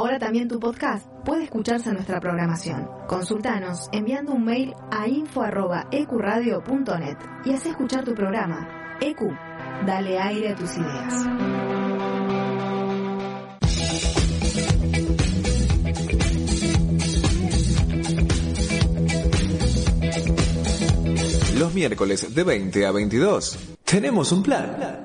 Ahora también tu podcast puede escucharse en nuestra programación. Consultanos enviando un mail a info.ecuradio.net y haz escuchar tu programa. EQ, dale aire a tus ideas. Los miércoles de 20 a 22 tenemos un plan.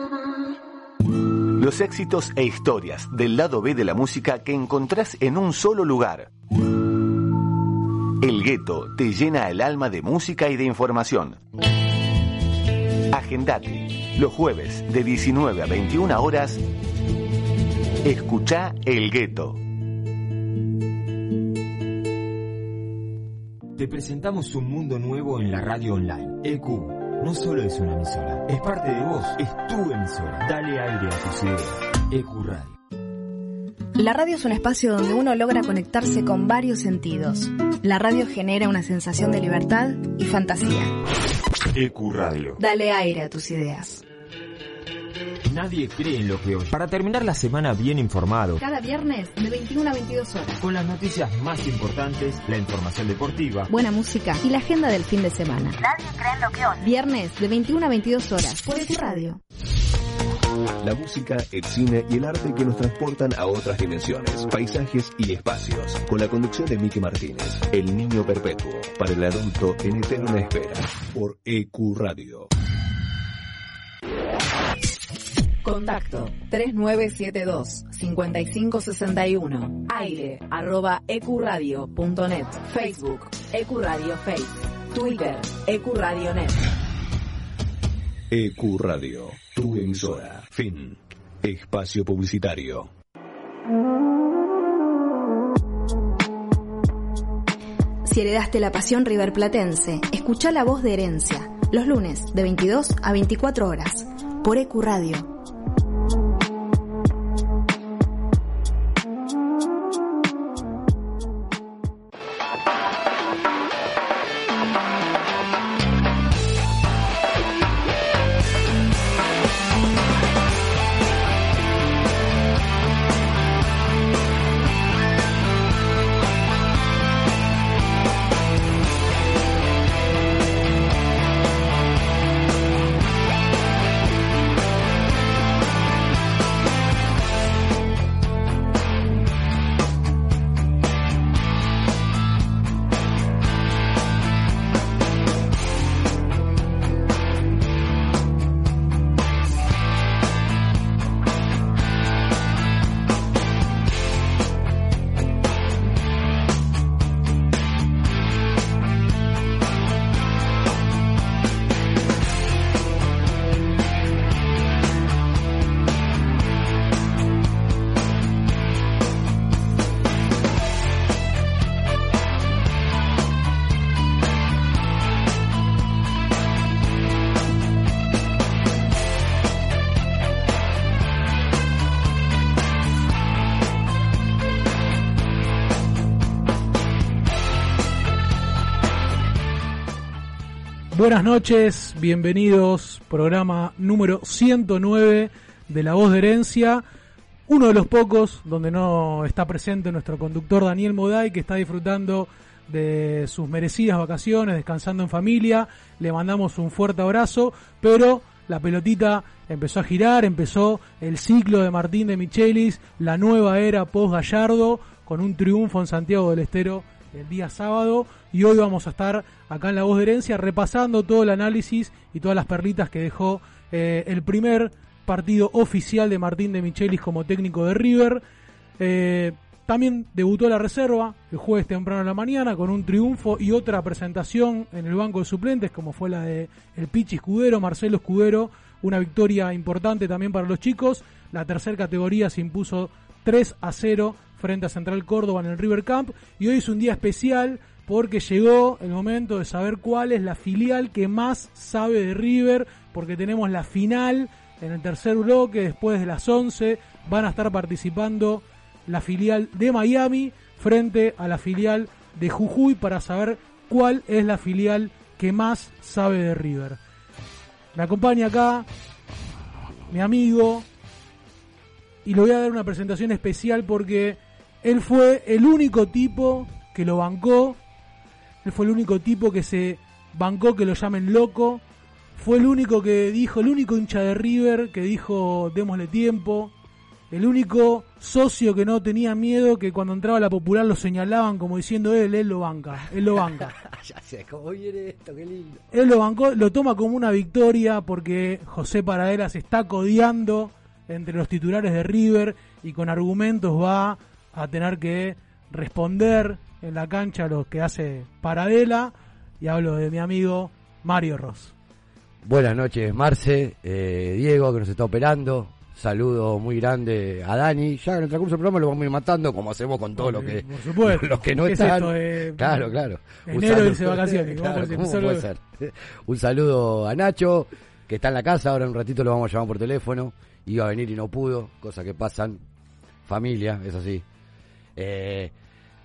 Los éxitos e historias del lado B de la música que encontrás en un solo lugar. El gueto te llena el alma de música y de información. Agendate. Los jueves de 19 a 21 horas. Escucha El Gueto. Te presentamos un mundo nuevo en la radio online. EQ no solo es una emisora, es parte de vos, es tu emisora. Dale aire a tus ideas. EQ Radio. La radio es un espacio donde uno logra conectarse con varios sentidos. La radio genera una sensación de libertad y fantasía. EQ Radio. Dale aire a tus ideas. Nadie cree en lo que hoy. Para terminar la semana bien informado, Cada viernes de 21 a 22 horas. con las noticias más importantes, la información deportiva, Buena música y la agenda del fin de semana. Nadie cree en lo que oye. Viernes de 21 a 22 horas por tu radio. La música, el cine y el arte que nos transportan a otras dimensiones, paisajes y espacios. Con la conducción de Miki Martínez, El Niño Perpetuo, para el adulto en eterna espera, por EQ Radio. Contacto 3972-5561. Aire arroba ecuradio.net. Facebook Ecuradio Face. Twitter Ecuradionet. Ecuradio, tu emisora. Fin. Espacio publicitario. Si heredaste la pasión riverplatense, escucha la voz de herencia. Los lunes de 22 a 24 horas por Ecuradio Buenas noches, bienvenidos, programa número 109 de La Voz de Herencia, uno de los pocos donde no está presente nuestro conductor Daniel Moday, que está disfrutando de sus merecidas vacaciones, descansando en familia, le mandamos un fuerte abrazo, pero la pelotita empezó a girar, empezó el ciclo de Martín de Michelis, la nueva era post Gallardo, con un triunfo en Santiago del Estero el día sábado y hoy vamos a estar acá en La Voz de Herencia repasando todo el análisis y todas las perlitas que dejó eh, el primer partido oficial de Martín de Michelis como técnico de River. Eh, también debutó la reserva el jueves temprano en la mañana con un triunfo y otra presentación en el banco de suplentes como fue la de el Pichi Escudero, Marcelo Escudero, una victoria importante también para los chicos. La tercera categoría se impuso 3 a 0 frente a Central Córdoba en el River Camp. Y hoy es un día especial porque llegó el momento de saber cuál es la filial que más sabe de River, porque tenemos la final en el tercer bloque, después de las 11, van a estar participando la filial de Miami frente a la filial de Jujuy para saber cuál es la filial que más sabe de River. Me acompaña acá mi amigo y le voy a dar una presentación especial porque él fue el único tipo que lo bancó. Él fue el único tipo que se bancó que lo llamen loco. Fue el único que dijo, el único hincha de River que dijo démosle tiempo. El único socio que no tenía miedo que cuando entraba la popular lo señalaban como diciendo él, él lo banca, él lo banca. ya sé, ¿cómo viene esto? Qué lindo. Él lo bancó, lo toma como una victoria porque José Paradela se está codeando entre los titulares de River y con argumentos va a tener que responder en la cancha lo que hace Paradela y hablo de mi amigo Mario Ross. Buenas noches, Marce, eh, Diego, que nos está operando. Saludo muy grande a Dani. Ya en el transcurso del programa lo vamos a ir matando, como hacemos con todos los que, los que no están. claro, claro. Enero dice vacaciones. Un saludo a Nacho, que está en la casa. Ahora en un ratito lo vamos a llamar por teléfono. Iba a venir y no pudo, cosas que pasan. Familia, es así. Eh,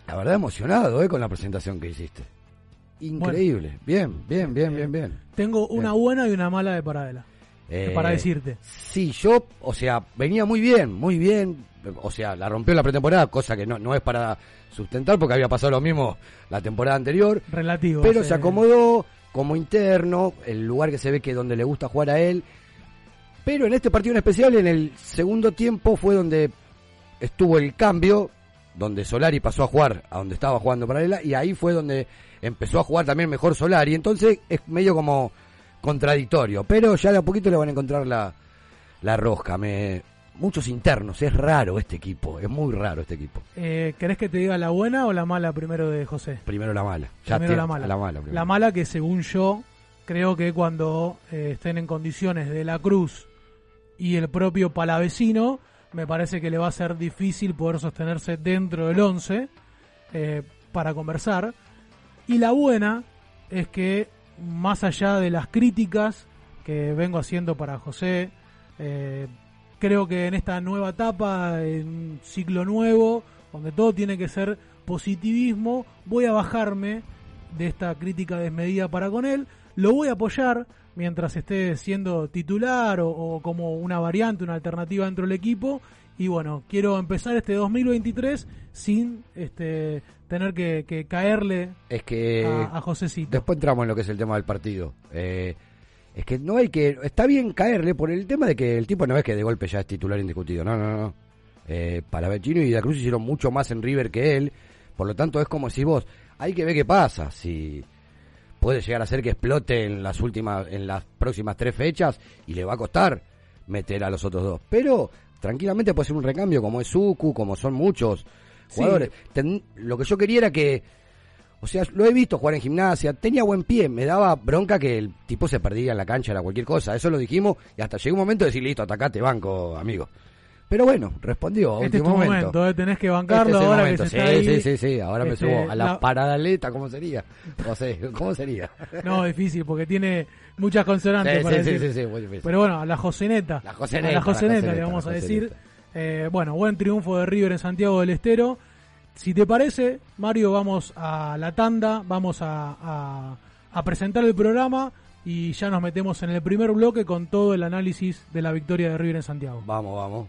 la verdad emocionado eh, con la presentación que hiciste. Increíble. bien, bien, bien, bien, bien. Tengo una buena y una mala de Paradela. Eh, para decirte. Sí, yo, o sea, venía muy bien, muy bien. O sea, la rompió la pretemporada, cosa que no, no es para sustentar porque había pasado lo mismo la temporada anterior. Relativo. Pero se acomodó como interno, el lugar que se ve que donde le gusta jugar a él. Pero en este partido en especial, en el segundo tiempo, fue donde estuvo el cambio donde Solari pasó a jugar a donde estaba jugando Paralela y ahí fue donde empezó a jugar también mejor Solari. Entonces es medio como contradictorio, pero ya de a poquito le van a encontrar la, la rosca. Me, muchos internos, es raro este equipo, es muy raro este equipo. Eh, ¿Querés que te diga la buena o la mala primero de José? Primero la mala. primero la mala. La mala, que según yo creo que cuando eh, estén en condiciones de la Cruz y el propio Palavecino me parece que le va a ser difícil poder sostenerse dentro del 11 eh, para conversar. Y la buena es que, más allá de las críticas que vengo haciendo para José, eh, creo que en esta nueva etapa, en un ciclo nuevo, donde todo tiene que ser positivismo, voy a bajarme de esta crítica desmedida para con él, lo voy a apoyar mientras esté siendo titular o, o como una variante, una alternativa dentro del equipo. Y bueno, quiero empezar este 2023 sin este, tener que, que caerle Es que a, a Josecito. después entramos en lo que es el tema del partido. Eh, es que no hay que. Está bien caerle por el tema de que el tipo no es que de golpe ya es titular indiscutido. No, no, no. Eh, para Vecino y Da Cruz hicieron mucho más en River que él. Por lo tanto, es como si vos. Hay que ver qué pasa. Si puede llegar a ser que explote en las últimas, en las próximas tres fechas y le va a costar meter a los otros dos. Pero tranquilamente puede ser un recambio, como es Suku, como son muchos jugadores. Ten- lo que yo quería era que o sea, lo he visto jugar en gimnasia, tenía buen pie, me daba bronca que el tipo se perdía en la cancha, era cualquier cosa, eso lo dijimos y hasta llegó un momento de decir, listo, atacate, banco, amigo. Pero bueno, respondió a Este es último tu momento. momento, eh, tenés que bancarlo Este es ahora momento. que se sí, está ahí. sí, sí, sí, ahora me Este, subo a la, la- paradaleta, ¿cómo sería? No sé, ¿cómo sería? No, difícil, porque tiene muchas consonantes Sí, para sí, sí, decir. sí, sí, muy difícil. Pero bueno, a la Joseneta. La Joseneta, A la Joseneta le vamos a decir. Eh, bueno, buen triunfo de River en Santiago del Estero. Si te parece, Mario, vamos a la tanda, vamos a, a- a presentar el programa y ya nos metemos en el primer bloque con todo el análisis de la victoria de River en Santiago. Vamos, vamos.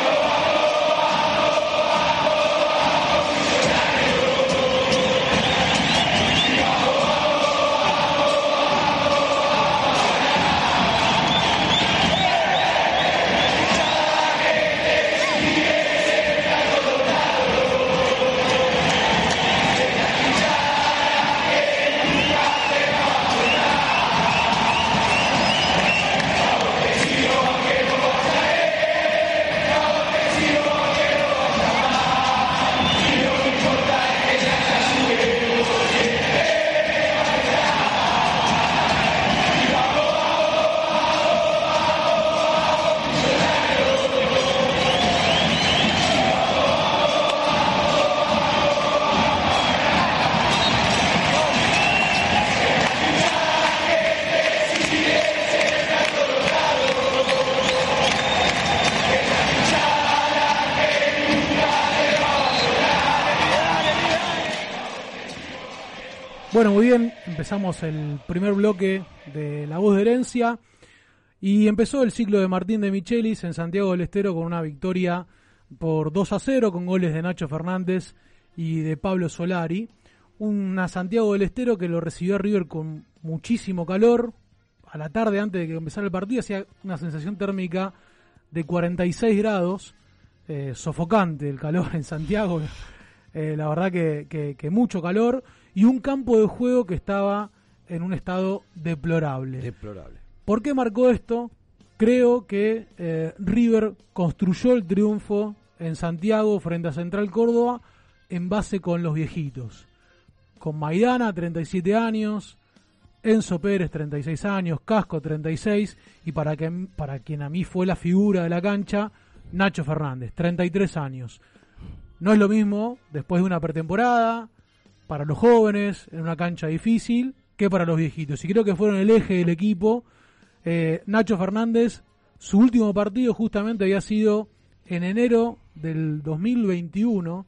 Empezamos el primer bloque de La Voz de Herencia y empezó el ciclo de Martín de Michelis en Santiago del Estero con una victoria por 2 a 0 con goles de Nacho Fernández y de Pablo Solari. Una Santiago del Estero que lo recibió a River con muchísimo calor. A la tarde, antes de que empezara el partido, hacía una sensación térmica de 46 grados, eh, sofocante el calor en Santiago. Eh, la verdad que, que- que mucho calor y un campo de juego que estaba en un estado deplorable. Deplorable. ¿Por qué marcó esto? Creo que eh, River construyó el triunfo en Santiago frente a Central Córdoba en base con los viejitos. Con Maidana, 37 años, Enzo Pérez, 36 años, Casco, 36, y para, que, para quien a mí fue la figura de la cancha, Nacho Fernández, 33 años. No es lo mismo después de una pretemporada, para los jóvenes, en una cancha difícil, que para los viejitos. Y creo que fueron el eje del equipo. Eh, Nacho Fernández, su último partido justamente había sido en enero del 2021,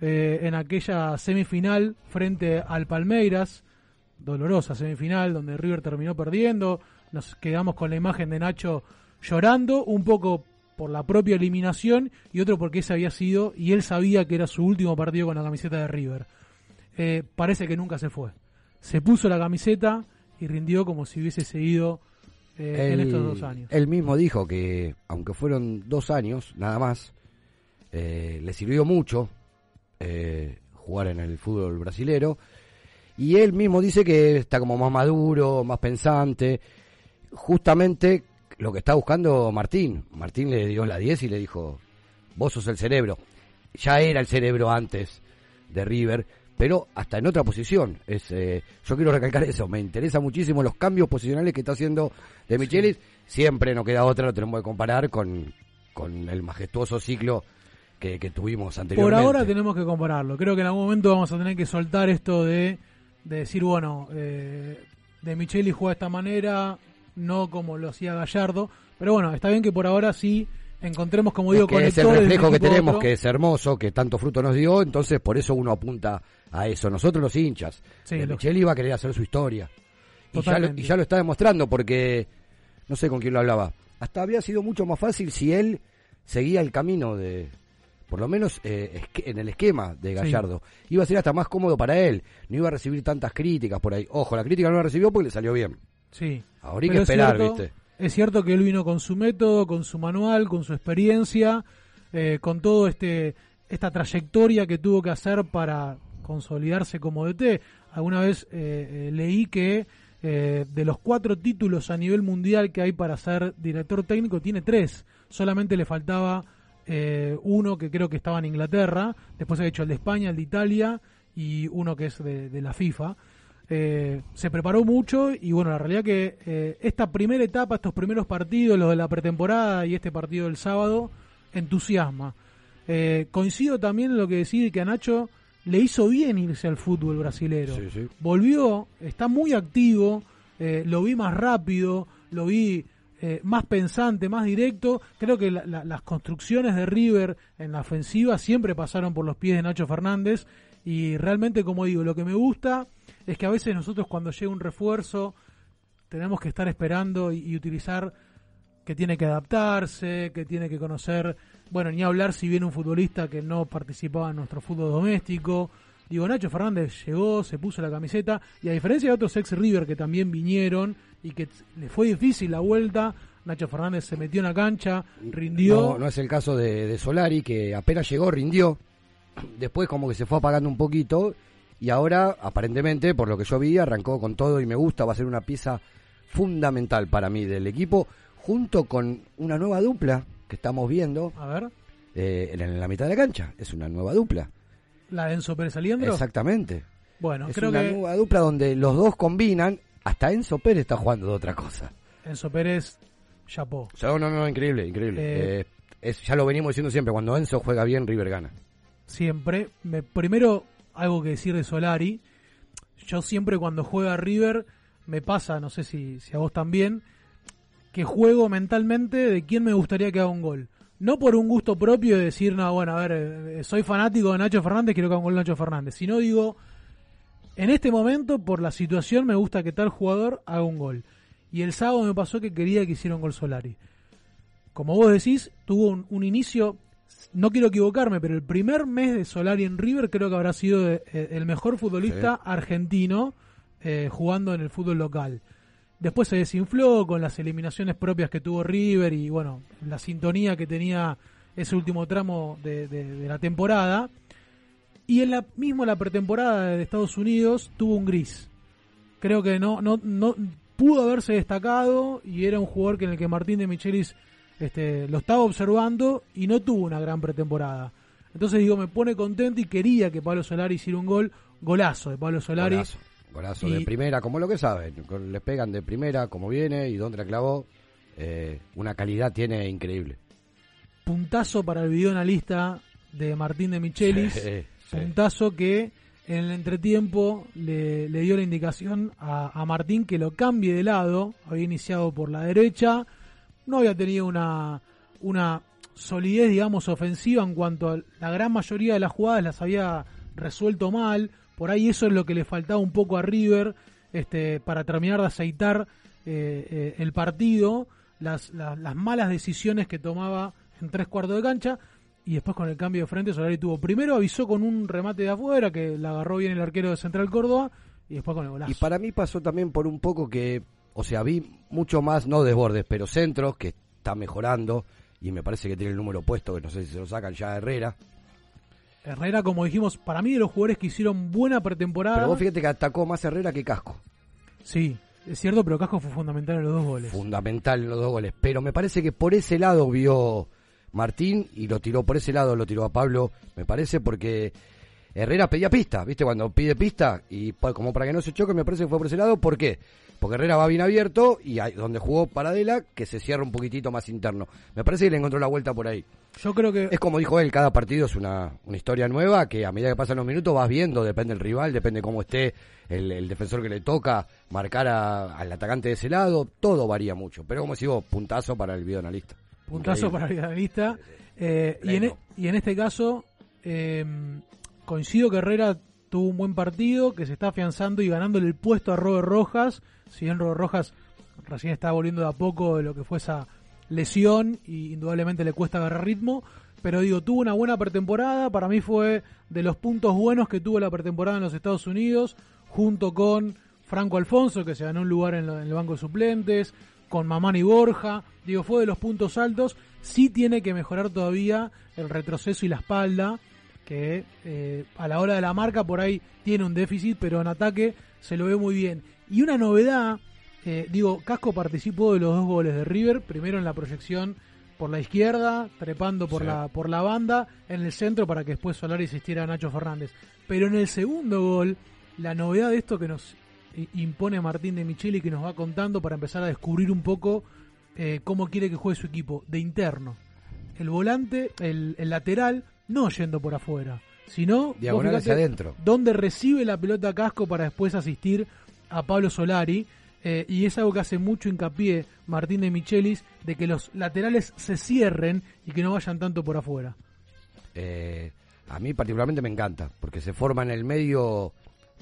eh, en aquella semifinal frente al Palmeiras, dolorosa semifinal donde River terminó perdiendo. Nos quedamos con la imagen de Nacho llorando, un poco por la propia eliminación y otro porque ese había sido, y él sabía que era su último partido con la camiseta de River. Eh, parece que nunca se fue. Se puso la camiseta y rindió como si hubiese seguido eh, en estos dos años. Él mismo dijo que, aunque fueron dos años, nada más, eh, le sirvió mucho eh, jugar en el fútbol brasilero. Y él mismo dice que está como más maduro, más pensante. Justamente lo que está buscando Martín. Martín le dio la 10 y le dijo, vos sos el cerebro. Ya era el cerebro antes de River, pero hasta en otra posición. Es, eh, yo quiero recalcar eso, me interesa muchísimo los cambios posicionales que está haciendo de Michelis. Siempre no queda otra, lo tenemos que comparar con, con el majestuoso ciclo que, que tuvimos anteriormente. Por ahora tenemos que compararlo. Creo que en algún momento vamos a tener que soltar esto de, de decir, bueno, eh, de Micheli juega de esta manera, no como lo hacía Gallardo. Pero bueno, está bien que por ahora sí encontremos, como digo, que es el reflejo que tenemos, otro. que es hermoso, que tanto fruto nos dio, entonces por eso uno apunta a eso. Nosotros los hinchas. Sí, de Micheli va a querer hacer su historia. Y ya, lo, y ya lo está demostrando porque, no sé con quién lo hablaba, hasta había sido mucho más fácil si él seguía el camino de, por lo menos eh, en el esquema de Gallardo. Iba a ser hasta más cómodo para él, no iba a recibir tantas críticas por ahí. Ojo, la crítica no la recibió porque le salió bien. Sí. Ahora hay que esperar, cierto- ¿viste? Es cierto que él vino con su método, con su manual, con su experiencia, eh, con todo este esta trayectoria que tuvo que hacer para consolidarse como DT. Alguna vez eh, eh, leí que eh, de los cuatro títulos a nivel mundial que hay para ser director técnico, tiene tres. Solamente le faltaba eh, uno que creo que estaba en Inglaterra, después ha hecho el de España, el de Italia y uno que es de, de la FIFA. Eh, se preparó mucho y bueno, la realidad que eh, esta primera etapa, estos primeros partidos, los de la pretemporada y este partido del sábado, entusiasma. Eh, coincido también en lo que decís que a Nacho le hizo bien irse al fútbol brasilero. Sí, sí. Volvió, está muy activo, lo vi más rápido, lo vi más pensante, más directo. Creo que la- la- las construcciones de River en la ofensiva siempre pasaron por los pies de Nacho Fernández y realmente, como digo, lo que me gusta es que a veces nosotros cuando llega un refuerzo tenemos que estar esperando y, utilizar que tiene que adaptarse, que tiene que conocer, bueno, ni hablar si viene un futbolista que no participaba en nuestro fútbol doméstico. Digo, Nacho Fernández llegó, se puso la camiseta y a diferencia de otros ex River que también vinieron y que le fue difícil la vuelta, Nacho Fernández se metió en la cancha, rindió. No, no es el caso de, de Solari, que apenas llegó, rindió. Después como que se fue apagando un poquito. Y ahora, aparentemente, por lo que yo vi, arrancó con todo y me gusta. Va a ser una pieza fundamental para mí del equipo. Junto con una nueva dupla que estamos viendo A ver, eh, en, la mitad de la cancha. Es una nueva dupla. la de Enzo Pérez Aliendro. Exactamente. Bueno, es creo una que nueva dupla donde los dos combinan. Hasta Enzo Pérez está jugando de otra cosa. Enzo Pérez chapó. No, no, no, increíble, increíble. Eh, Eh, es, ya lo venimos diciendo siempre. Cuando Enzo juega bien, River gana. siempre. Me, primero, algo que decir de Solari. Yo siempre cuando juega River, me pasa, no sé si, si a vos también, que juego mentalmente de quién me gustaría que haga un gol. No por un gusto propio de decir, no, bueno, a ver, eh, soy fanático de Nacho Fernández, quiero que haga un gol Nacho Fernández. Sino digo, en este momento, por la situación, me gusta que tal jugador haga un gol. Y el sábado me pasó que quería que hiciera un gol Solari. Como vos decís, tuvo un, un inicio, no quiero equivocarme, pero el primer mes de Solari en River creo que habrá sido eh, el mejor futbolista argentino eh, jugando en el fútbol local. Después se desinfló con las eliminaciones propias que tuvo River y bueno, la sintonía que tenía ese último tramo de, de- de la temporada. Y en la mismo la pretemporada de Estados Unidos tuvo un gris. Creo que no, no, no pudo haberse destacado y era un jugador que en el que Martín de Michelis este, lo estaba observando y no tuvo una gran pretemporada. Entonces digo, me pone contento y quería que Pablo Solari hiciera un gol, golazo de Pablo Solari. Golazo, golazo Y- de primera, como lo que saben. Les pegan de primera, como viene y dónde la clavó. Eh, una calidad tiene increíble. puntazo para el videoanalista de Martín de Michelis. Sí, sí. Puntazo que en el entretiempo le, le dio la indicación a, a Martín que lo cambie de lado. Había iniciado por la derecha. No había tenido una, una solidez, digamos, ofensiva en cuanto a la gran mayoría de las jugadas las había resuelto mal. Por ahí eso es lo que le faltaba un poco a River este, para terminar de aceitar eh, eh, el partido. Las, las, las malas decisiones que tomaba en tres cuartos de cancha. Y después con el cambio de frente, Solari tuvo. Primero avisó con un remate de afuera que la agarró bien el arquero de Central Córdoba. Y después con el golazo. Y para mí pasó también por un poco que, o sea, vi mucho más, no desbordes, pero centros, que está mejorando. Y me parece que tiene el número puesto, que no sé si se lo sacan ya a Herrera. Herrera, como dijimos, para mí de los jugadores que hicieron buena pretemporada. Pero vos fíjate que atacó más Herrera que Casco. Sí. Es cierto, pero Casco fue fundamental en los dos goles. Fundamental en los dos goles. Pero me parece que por ese lado vio Martín y lo tiró por ese lado, lo tiró a Pablo, me parece, porque Herrera pedía pista, ¿viste? Cuando pide pista y como para que no se choque, me parece que fue por ese lado. ¿Por qué? Porque Herrera va bien abierto y hay, donde jugó Paradela, que se cierra un poquitito más interno. Me parece que le encontró la vuelta por ahí. Yo creo que. Es como dijo él, cada partido es una, una historia nueva que a medida que pasan los minutos vas viendo, depende del rival, depende cómo esté el, defensor que le toca, marcar al atacante de ese lado, todo varía mucho. Pero como decimos, puntazo para el videoanalista. Puntazo para el videoanalista. Eh, y, en, e, y, en, este caso, eh, coincido que Herrera tuvo un buen partido, que se está afianzando y ganándole el puesto a Robert Rojas. Si bien Robert Rojas recién está volviendo de a poco de lo que fue esa lesión y indudablemente le cuesta agarrar ritmo. Pero digo, tuvo una buena pretemporada. Para mí fue de los puntos buenos que tuvo la pretemporada en los Estados Unidos, junto con Franco Alfonso, que se ganó un lugar en, el banco de suplentes, con Mamani Borja. Digo, fue de los puntos altos. Sí tiene que mejorar todavía el retroceso y la espalda, que eh, a la hora de la marca por ahí tiene un déficit, pero en ataque se lo ve muy bien. Y una novedad eh, digo, Casco participó de los dos goles de River, primero en la proyección por la izquierda, trepando por, la, por la banda, en el centro para que después Solari asistiera a Nacho Fernández. Pero en el segundo gol, la novedad de esto que nos impone Martín de Micheli, que nos va contando para empezar a descubrir un poco eh, cómo quiere que juegue su equipo, de interno. El volante, el, lateral, no yendo por afuera, sino diagonal hacia adentro. Donde recibe la pelota Casco para después asistir a Pablo Solari eh, y es algo que hace mucho hincapié Martín de Michelis, de que los laterales se cierren y que no vayan tanto por afuera. Eh, a mí particularmente me encanta, porque se forma en el medio,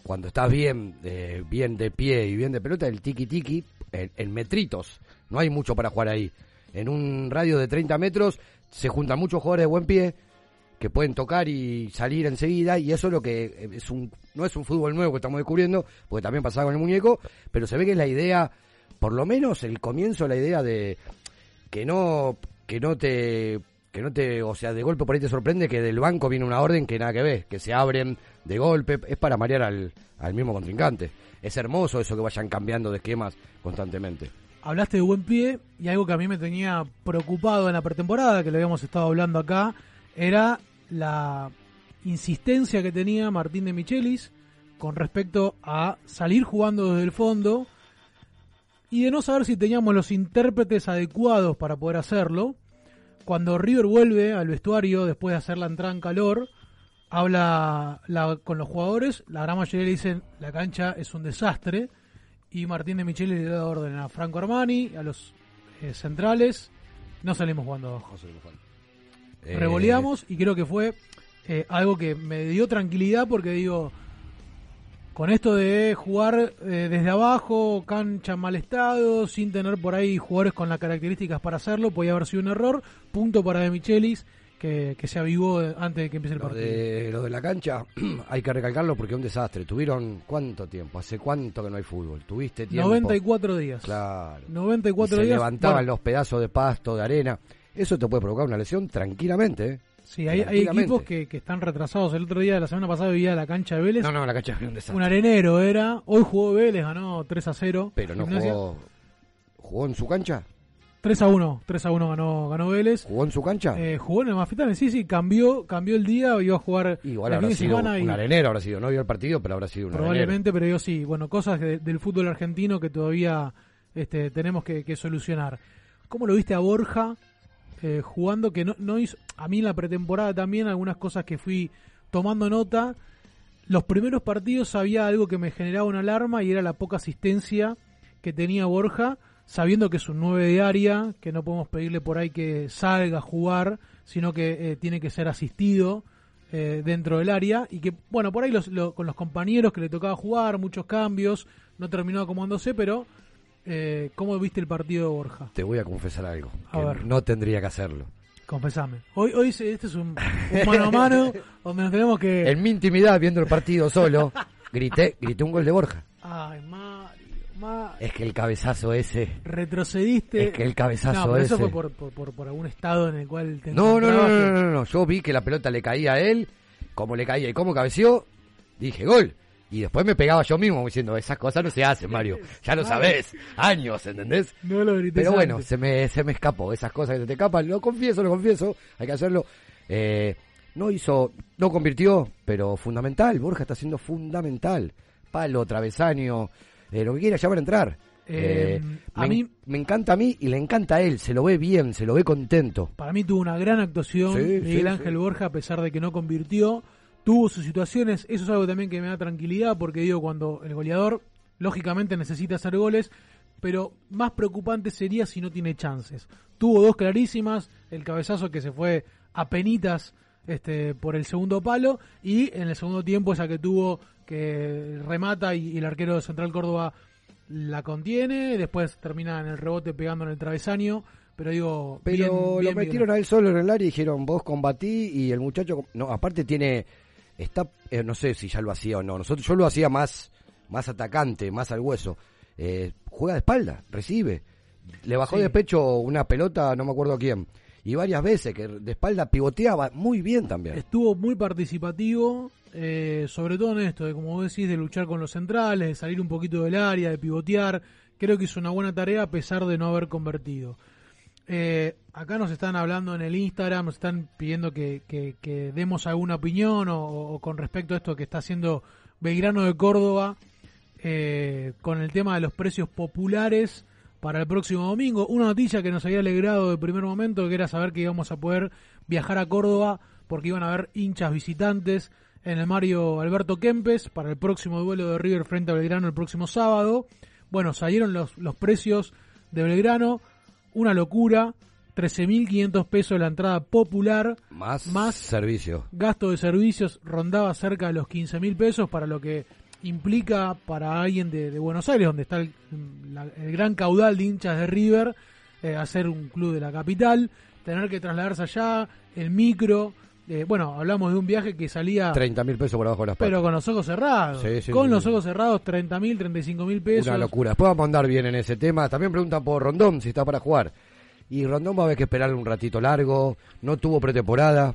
cuando estás bien, eh, bien de pie y bien de pelota, el tiki-tiki, en, metritos. No hay mucho para jugar ahí. En un radio de 30 metros se juntan muchos jugadores de buen pie, que pueden tocar y salir enseguida y eso es lo que es un no es un fútbol nuevo que estamos descubriendo porque también pasaba con el muñeco pero se ve que es la idea por lo menos el comienzo la idea de que no que no te que no te o sea de golpe por ahí te sorprende que del banco viene una orden que nada que ver que se abren de golpe es para marear al, al mismo contrincante. Es hermoso eso que vayan cambiando de esquemas constantemente. Hablaste de buen pie y algo que a mí me tenía preocupado en la pretemporada, que lo habíamos estado hablando acá, era la insistencia que tenía Martín de Michelis con respecto a salir jugando desde el fondo y de no saber si teníamos los intérpretes adecuados para poder hacerlo. Cuando River vuelve al vestuario después de hacer la entrada en calor, habla con los jugadores, la gran mayoría le dicen la cancha es un desastre y Martín de Michelis le da orden a Franco Armani, a los eh, centrales, no salimos jugando abajo. Eh, revoleamos y creo que fue eh, algo que me dio tranquilidad porque digo, con esto de jugar eh, desde abajo, cancha mal estado, sin tener por ahí jugadores con las características para hacerlo, podía haber sido un error. Punto para De Michelis, que, se avivó antes de que empiece el partido. De, lo de la cancha, hay que recalcarlo porque es un desastre. ¿Tuvieron cuánto tiempo? ¿Hace cuánto que no hay fútbol? ¿Tuviste tiempo? 94 días. Claro. 94 se días. levantaban los pedazos de pasto, de arena. Eso te puede provocar una lesión tranquilamente. ¿eh? Sí, hay, equipos que, están retrasados. El otro día, la semana pasada, vivía la cancha de Vélez. No, no, la cancha de Vélez. Un arenero era. Hoy jugó Vélez, ganó 3 a 0. Pero no jugó. ¿Jugó en su cancha? 3 a 1, 3 a 1 ganó, ganó Vélez. ¿Jugó en su cancha? Eh, jugó en el Mafitane, sí, sí, cambió, cambió el día, iba a jugar Igual habrá sido un arenero, habrá sido, no vio el partido, pero habrá sido un Probablemente, pero yo sí, bueno, cosas del fútbol argentino que todavía este, tenemos que, que solucionar. ¿Cómo lo viste a Borja eh, jugando que no, no hizo, a mí en la pretemporada también algunas cosas que fui tomando nota. Los primeros partidos había algo que me generaba una alarma y era la poca asistencia que tenía Borja, sabiendo que es un 9 de área, que no podemos pedirle por ahí que salga a jugar, sino que eh, tiene que ser asistido eh, dentro del área y que, bueno, por ahí con los compañeros que le tocaba jugar, muchos cambios, no terminó acomodándose, pero eh, ¿Cómo viste el partido de Borja? Te voy a confesar algo. No tendría que hacerlo. Confesame. Hoy, hoy este es un, mano a mano donde nos tenemos que. En mi intimidad, viendo el partido solo, grité, grité un gol de Borja. Ay, Mario, Mario. Es que el cabezazo ese. Retrocediste. Es que el cabezazo no, Eso fue por, por, por, algún estado en el cual te no, no, no, no, no, no. Yo vi que la pelota le caía a él, como le caía y cómo cabeció, dije gol. Y después me pegaba yo mismo diciendo, esas cosas no se hacen, Mario. Ya lo sabés. Años, ¿entendés? No lo Pero bueno, antes. se me, se me escapó. Esas cosas que se te escapan. Lo confieso, lo confieso. Hay que hacerlo. Eh, no hizo, no convirtió, pero fundamental. Borja está siendo fundamental. Palo, travesaño, eh, lo que quiera, ya van a entrar. Eh, Eh, a me, mí- me encanta a mí y le encanta a él. Se lo ve bien, se lo ve contento. Para mí tuvo una gran actuación Sí, Miguel sí, Ángel sí. Borja, a pesar de que no convirtió. Tuvo sus situaciones, eso es algo también que me da tranquilidad, porque digo, cuando el goleador, lógicamente necesita hacer goles, pero más preocupante sería si no tiene chances. Tuvo dos clarísimas, el cabezazo que se fue a penitas este, por el segundo palo, y en el segundo tiempo esa que tuvo que remata y, y el arquero de Central Córdoba la contiene, después termina en el rebote pegando en el travesaño, pero digo, Pero bien- lo metieron a él solo en el área y dijeron, vos combatí y el muchacho, no, aparte tiene, está, eh, no sé si ya lo hacía o no, nosotros yo lo hacía más, más atacante, más al hueso, Eh, juega de espalda, recibe, le bajó Sí. de pecho una pelota, no me acuerdo quién, y varias veces que de espalda pivoteaba muy bien también. Estuvo muy participativo, eh, sobre todo en esto, de como vos decís, de luchar con los centrales, de salir un poquito del área, de pivotear. Creo que hizo una buena tarea a pesar de no haber convertido. Eh, acá nos están hablando en el Instagram, nos están pidiendo que, demos alguna opinión o, o con respecto a esto que está haciendo Belgrano de Córdoba eh, con el tema de los precios populares para el próximo domingo. Una noticia que nos había alegrado de primer momento, que era saber que íbamos a poder viajar a Córdoba porque iban a haber hinchas visitantes en el Mario Alberto Kempes para el próximo duelo de River frente a Belgrano el próximo sábado. Bueno, salieron los, los precios de Belgrano, una locura, 13.500 pesos la entrada popular, Más, más servicio. gasto de servicios rondaba cerca de los 15.000 pesos para lo que implica para alguien de, de Buenos Aires, donde está el, la- el gran caudal de hinchas de River, eh, hacer un club de la capital, tener que trasladarse allá, el micro. Eh, bueno, hablamos de un viaje que salía, 30 mil pesos por abajo de las patas. pero con los ojos cerrados. Sí, sí, con sí, los ojos cerrados, 30.000, 35.000 pesos. Una locura. Después vamos a andar bien en ese tema. También preguntan por Rondón si está para jugar. Y Rondón va a haber que esperar un ratito largo. No tuvo pretemporada.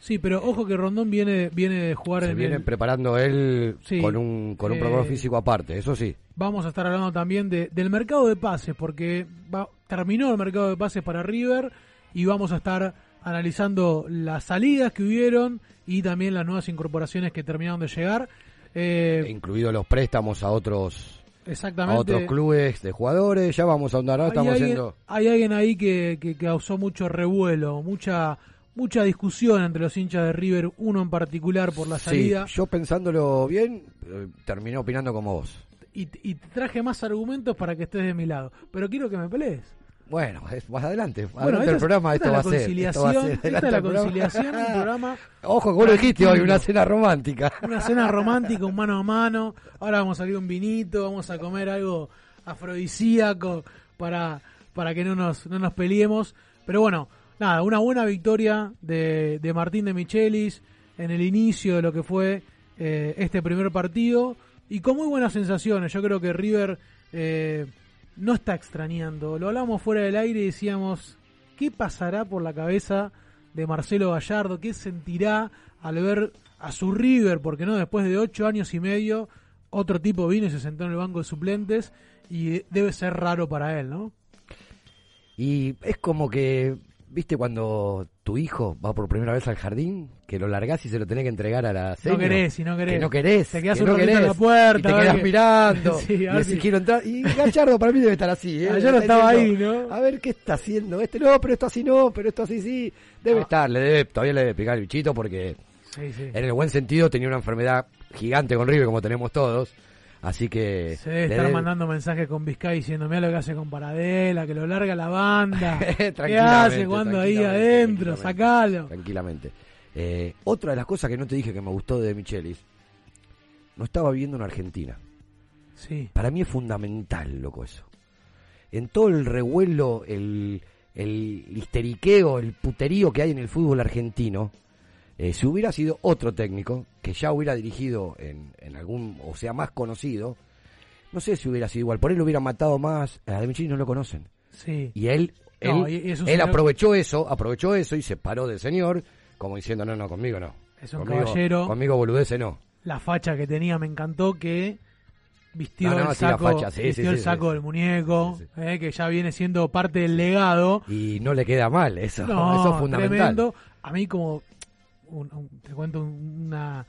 Sí, pero ojo que Rondón viene, viene de jugar Se en viene el- preparando él Sí. con un, con un Eh, programa físico aparte. Eso sí. vamos a estar hablando también de, del mercado de pases, porque va- terminó el mercado de pases para River y vamos a estar analizando las salidas que hubieron y también las nuevas incorporaciones que terminaron de llegar. Eh, Incluidos los préstamos a otros, a exactamente. otros clubes de jugadores. Ya vamos a andar. Hay, estamos alguien, haciendo. hay alguien ahí que, que causó mucho revuelo, mucha mucha discusión entre los hinchas de River, uno en particular por la Sí, salida. yo pensándolo bien, eh, terminé opinando como vos. Y, y traje más argumentos para que estés de mi lado. Pero quiero que me pelees. Bueno, es más adelante. Bueno, Adelante esta el programa, esta esto va a ser. Esto va a ser. conciliación, esta es la programa. conciliación, un programa Ojo, como lo dijiste hoy, una cena romántica. Una cena romántica, un mano a mano. Ahora vamos a salir un vinito, vamos a comer algo afrodisíaco para, para que no nos, no nos peleemos. Pero bueno, nada, una buena victoria de, de Martín de Michelis en el inicio de lo que fue eh, este primer partido. Y con muy buenas sensaciones. Yo creo que River eh, no está extrañando. Lo hablamos fuera del aire y decíamos, ¿qué pasará por la cabeza de Marcelo Gallardo? ¿Qué sentirá al ver a su River? Porque no, después de ocho años y medio, otro tipo vino y se sentó en el banco de suplentes y debe ser raro para él, ¿no? Y es como que, ¿viste cuando tu hijo va por primera vez al jardín? Que lo largás y se lo tenés que entregar a la seño? querés, y no querés. Que no querés. Te quedás que un no en la puerta, Y te quedás que- mirando. Sí, a y decís, si- quiero entrar. Y Gallardo para mí debe estar así. ¿eh? Ayer no Está estaba diciendo, ahí, ¿no? A ver qué está haciendo este. No, pero esto así no, pero esto así sí. Debe Ah. estar, le debe, todavía le debe picar el bichito porque Sí, sí. en el buen sentido tenía una enfermedad gigante con River como tenemos todos. Así que... Se debe estar debe- mandando mensajes con Vizcay diciendo, mira lo que hace con Paradela, que lo larga la banda. ¿Qué hace cuando ahí adentro? Sacalo. Tranquilamente. Eh, otra de las cosas que no te dije que me gustó de Michelis, no estaba viviendo en Argentina. Sí. Para mí es fundamental, loco, eso. En todo el revuelo, el, el histeriqueo, el puterío que hay en el fútbol argentino, eh, si hubiera sido otro técnico, que ya hubiera dirigido en, en algún, o sea, más conocido, no sé si hubiera sido igual. Por él lo hubieran matado más. A de Michelis no lo conocen. Sí. Y él, él, No, y él señor- aprovechó eso, aprovechó eso y se paró del señor, como diciendo, no, no, conmigo no. Es un conmigo, caballero. Conmigo boludece no. la facha que tenía, me encantó que vistió No, no, el sí, saco, facha, sí, vistió sí, el saco del muñeco, eh, que ya viene siendo parte del legado. Y no le queda mal, eso, No, eso es fundamental. tremendo. A mí como, un- un- te cuento un- una,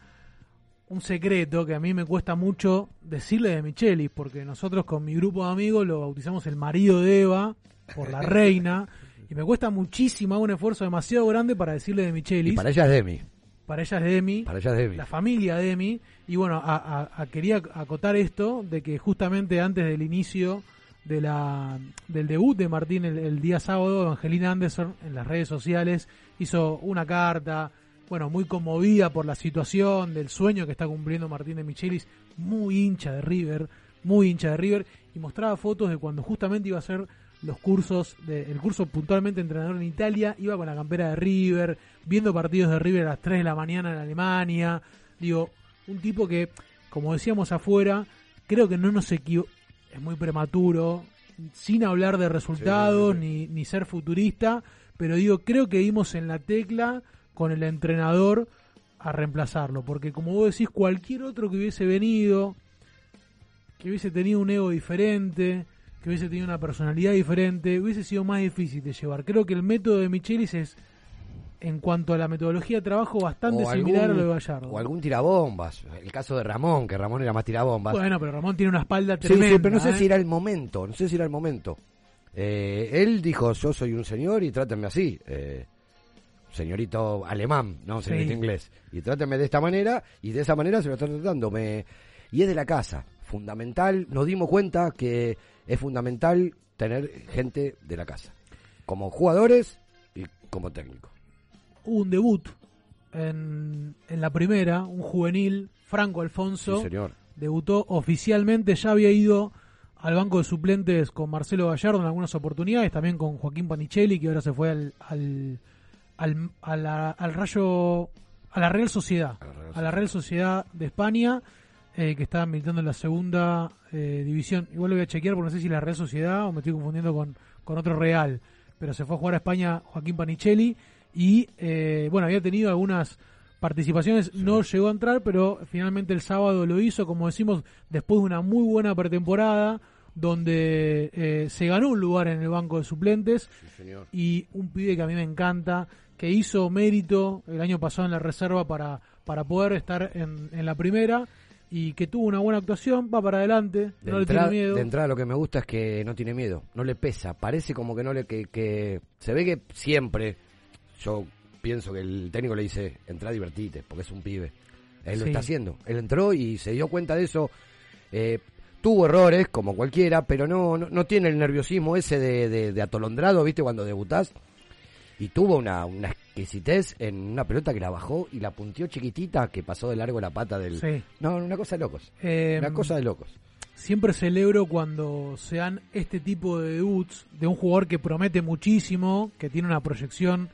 un secreto que a mí me cuesta mucho decirle de Michelis, porque nosotros con mi grupo de amigos lo bautizamos el marido de Eva por la reina, y me cuesta muchísimo, hago un esfuerzo demasiado grande para decirle de Michelis. Y para ella es Demi. Para ella es Demi. Para ella es Demi. La familia Demi. Y bueno, a- a- a- quería acotar esto de que justamente antes del inicio de la del debut de Martín el, el día sábado, Evangelina Anderson en las redes sociales hizo una carta, bueno, muy conmovida por la situación, del sueño que está cumpliendo Martín de Michelis, muy hincha de River, muy hincha de River, y mostraba fotos de cuando justamente iba a hacer los cursos, de, el curso puntualmente entrenador en Italia, iba con la campera de River, viendo partidos de River a las 3 de la mañana en Alemania, digo, un tipo que, como decíamos afuera, creo que no nos equivocamos, es muy prematuro, sin hablar de resultados Ni, ni ser futurista, pero digo, creo que dimos en la tecla con el entrenador a reemplazarlo, porque como vos decís, cualquier otro que hubiese venido, que hubiese tenido un ego diferente, que hubiese tenido una personalidad diferente, hubiese sido más difícil de llevar. Creo que el método de Michelis es, en cuanto a la metodología de trabajo, bastante O similar algún- a lo de Gallardo. O algún tirabombas. El caso de Ramón, que Ramón era más tirabombas. Bueno, pero Ramón tiene una espalda Sí, tremenda. sí, pero no sé ¿eh? si era el momento, no sé si era el momento. Eh, él dijo, yo soy un señor y trátenme así. Eh, señorito alemán, no señorito Sí. inglés. Y trátenme de esta manera y de esa manera se lo está tratando. Me... Y es de la casa, fundamental. Nos dimos cuenta que es fundamental tener gente de la casa. Como jugadores y como técnico. Hubo un debut en, en la primera, un juvenil, Franco Alfonso. Sí, señor. Debutó oficialmente, ya había ido al banco de suplentes con Marcelo Gallardo en algunas oportunidades, también con Joaquín Panicelli, que ahora se fue al, al, al, a la- al Rayo, a la Real Sociedad, a la Real Sociedad de España, eh, que está militando en la segunda eh, división. Igual lo voy a chequear porque no sé si la Real Sociedad o me estoy confundiendo con, con otro Real, pero se fue a jugar a España Joaquín Panicelli y eh, bueno, había tenido algunas participaciones, no llegó a entrar, pero finalmente el sábado lo hizo, como decimos, después de una muy buena pretemporada, donde eh, se ganó un lugar en el banco de suplentes señor. y un pibe que a mí me encanta, que hizo mérito el año pasado en la reserva para, para poder estar en, en la primera y que tuvo una buena actuación, va para adelante, De, no entrada, le tiene miedo. de entrada lo que me gusta es que no tiene miedo, no le pesa, parece como que no le que, que se ve que siempre yo pienso que el técnico le dice, entra divertite, porque es un pibe. Él lo está haciendo. Él entró y se dio cuenta de eso. Eh, tuvo errores, como cualquiera, pero no, no, no tiene el nerviosismo ese de, de- de atolondrado, ¿viste? Cuando debutás. Y tuvo una, una exquisitez en una pelota que la bajó y la punteó chiquitita que pasó de largo la pata del... Sí. No, una cosa de locos. Eh, una cosa de locos. Siempre celebro cuando se dan este tipo de debuts de un jugador que promete muchísimo, que tiene una proyección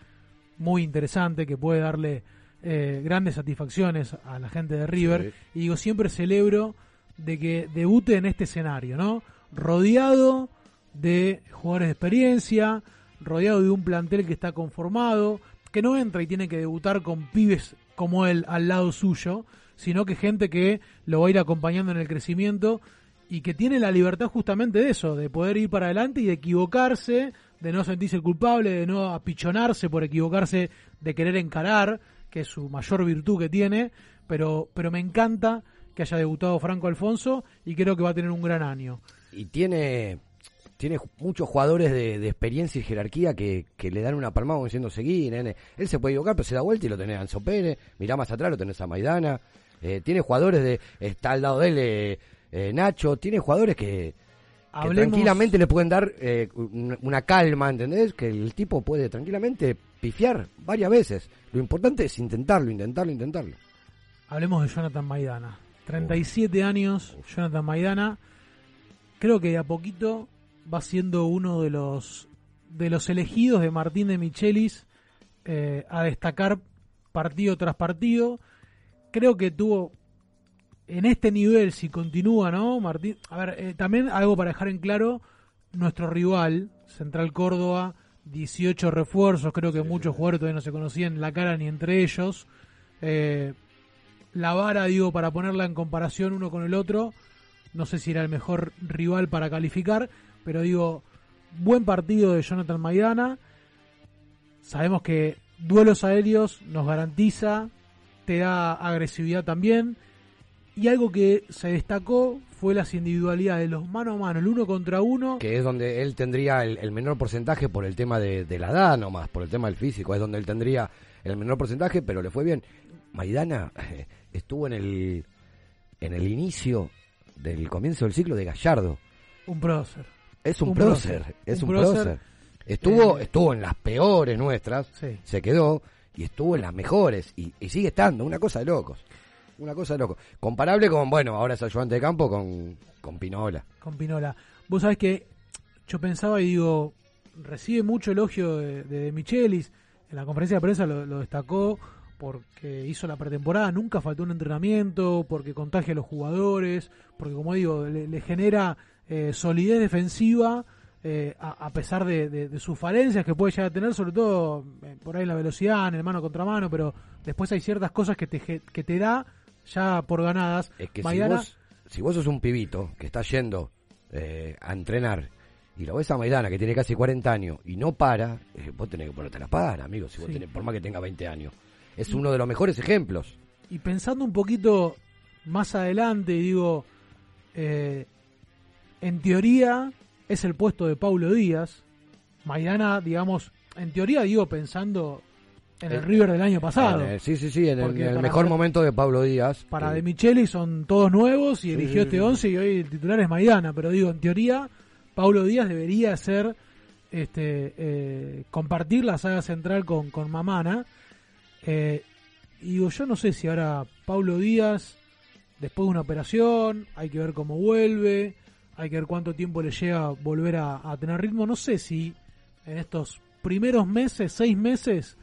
muy interesante, que puede darle eh, grandes satisfacciones a la gente de River. Y digo, siempre celebro de que debute en este escenario, ¿no? Rodeado de jugadores de experiencia, rodeado de un plantel que está conformado, que no entra y tiene que debutar con pibes como él al lado suyo, sino que gente que lo va a ir acompañando en el crecimiento y que tiene la libertad justamente de eso, de poder ir para adelante y de equivocarse, de no sentirse culpable, de no apichonarse por equivocarse, de querer encarar, que es su mayor virtud que tiene, pero, pero me encanta que haya debutado Franco Alfonso y creo que va a tener un gran año. y tiene tiene muchos jugadores de, de experiencia y jerarquía que, que le dan una palmada como diciendo seguí, nene. Él se puede equivocar, pero se da vuelta y lo tenés a Anzo Pérez, mirá más atrás, lo tenés a Maidana. Eh, tiene jugadores de, está al lado de él eh, eh, Nacho, tiene jugadores que, tranquilamente le pueden dar eh, un- una calma, ¿entendés? Que el tipo puede tranquilamente pifiar varias veces. Lo importante es intentarlo, intentarlo, intentarlo. Hablemos de Jonathan Maidana. 37 años, Jonathan Maidana. Creo que de a poquito va siendo uno de los de los elegidos de Martín de Michelis eh, a destacar partido tras partido. Creo que tuvo en este nivel, si continúa, ¿no? Martín, a ver, eh, también algo para dejar en claro, nuestro rival, Central Córdoba, 18 refuerzos, creo que muchos jugadores todavía no se conocían la cara ni entre ellos. Eh, la vara, digo, para ponerla en comparación uno con el otro. No sé si era el mejor rival para calificar, pero digo, buen partido de Jonathan Maidana. Sabemos que duelos aéreos nos garantiza, te da agresividad también. Y algo que se destacó fue las individualidades, los mano a mano, el uno contra uno. Que es donde él tendría el, el menor porcentaje por el tema de, de la edad nomás, por el tema del físico. Es donde él tendría el menor porcentaje, pero le fue bien. Maidana eh, estuvo en el, en el inicio del comienzo del ciclo de Gallardo. Un prócer. Es un, Un prócer, prócer. es Un prócer. prócer. Estuvo, Eh, estuvo en las peores nuestras, Sí. se quedó, y estuvo en las mejores, y, y sigue estando, una cosa de locos. Una cosa de locos. Comparable con, bueno, ahora es ayudante de campo con, con Pinola. con Pinola. Vos sabés que yo pensaba y digo, recibe mucho elogio de, de Michelis. En la conferencia de prensa lo, lo destacó porque hizo la pretemporada, nunca faltó un entrenamiento, porque contagia a los jugadores, porque como digo, le, le genera eh, solidez defensiva eh, a, a pesar de, de- de sus falencias que puede llegar a tener, sobre todo eh, por ahí la velocidad, en el mano contra mano, pero después hay ciertas cosas que te, que te da ya por ganadas. Es que Maidana- si, vos, si vos sos un pibito que está yendo eh, a entrenar y lo ves a Maidana que tiene casi 40 años y no para, vos tenés que ponerte la par, amigo, si vos Sí. tenés, por más que tenga 20 años. Es uno de los mejores ejemplos. Y pensando un poquito más adelante, digo, eh, en teoría es el puesto de Paulo Díaz. Maidana, digamos, en teoría digo pensando en el Eh, River del año pasado. El- sí, sí, sí, en el, mejor momento de Pablo Díaz. Para que- De Micheli son todos nuevos y Sí, eligió este sí. 11 y hoy el titular es Maidana. Pero digo, en teoría, Paulo Díaz debería ser este eh, compartir la saga central con, con Mamana. Eh, y digo, yo no sé si ahora Paulo Díaz, después de una operación, hay que ver cómo vuelve, hay que ver cuánto tiempo le llega volver a, a tener ritmo. No sé si en estos primeros meses, seis meses,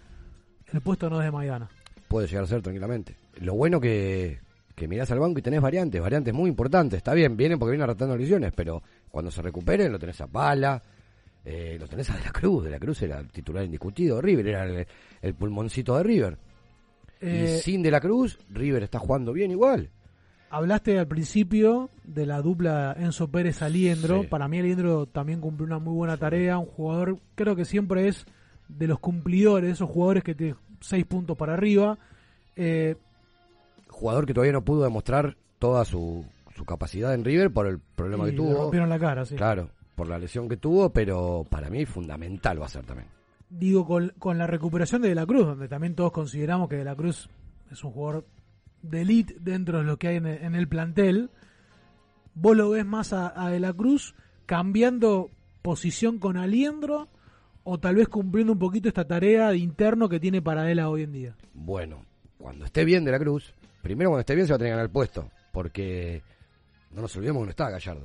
el puesto no es de Maidana. Puede llegar a ser tranquilamente. Lo bueno que, que mirás al banco y tenés variantes, variantes muy importantes. Está bien, vienen porque vienen arrastrando lesiones, pero cuando se recuperen lo tenés a Pala, eh, lo tenés a De la Cruz. De la Cruz era el titular indiscutido. River era el, el pulmoncito de River. Eh, y sin De la Cruz, River está jugando bien igual. Hablaste al principio de la dupla Enzo Pérez Aliendro. Sí. Para mí Aliendro también cumplió una muy buena tarea. Un jugador, creo que siempre es de los cumplidores, esos jugadores que te seis puntos para arriba. Eh, Jugador que todavía no pudo demostrar toda su, su capacidad en River por el problema que le tuvo. rompieron la cara, sí. Claro, por la lesión que tuvo, pero para mí fundamental va a ser también. Digo, con, con la recuperación de De la Cruz, donde también todos consideramos que De la Cruz es un jugador de elite dentro de lo que hay en el, en el plantel. ¿Vos lo ves más a, De la Cruz cambiando posición con Aliendro o tal vez cumpliendo un poquito esta tarea de interno que tiene Paradela hoy en día? Bueno, cuando esté bien de la Cruz, primero cuando esté bien se va a tener que ganar el puesto, porque no nos olvidemos que no estaba Gallardo.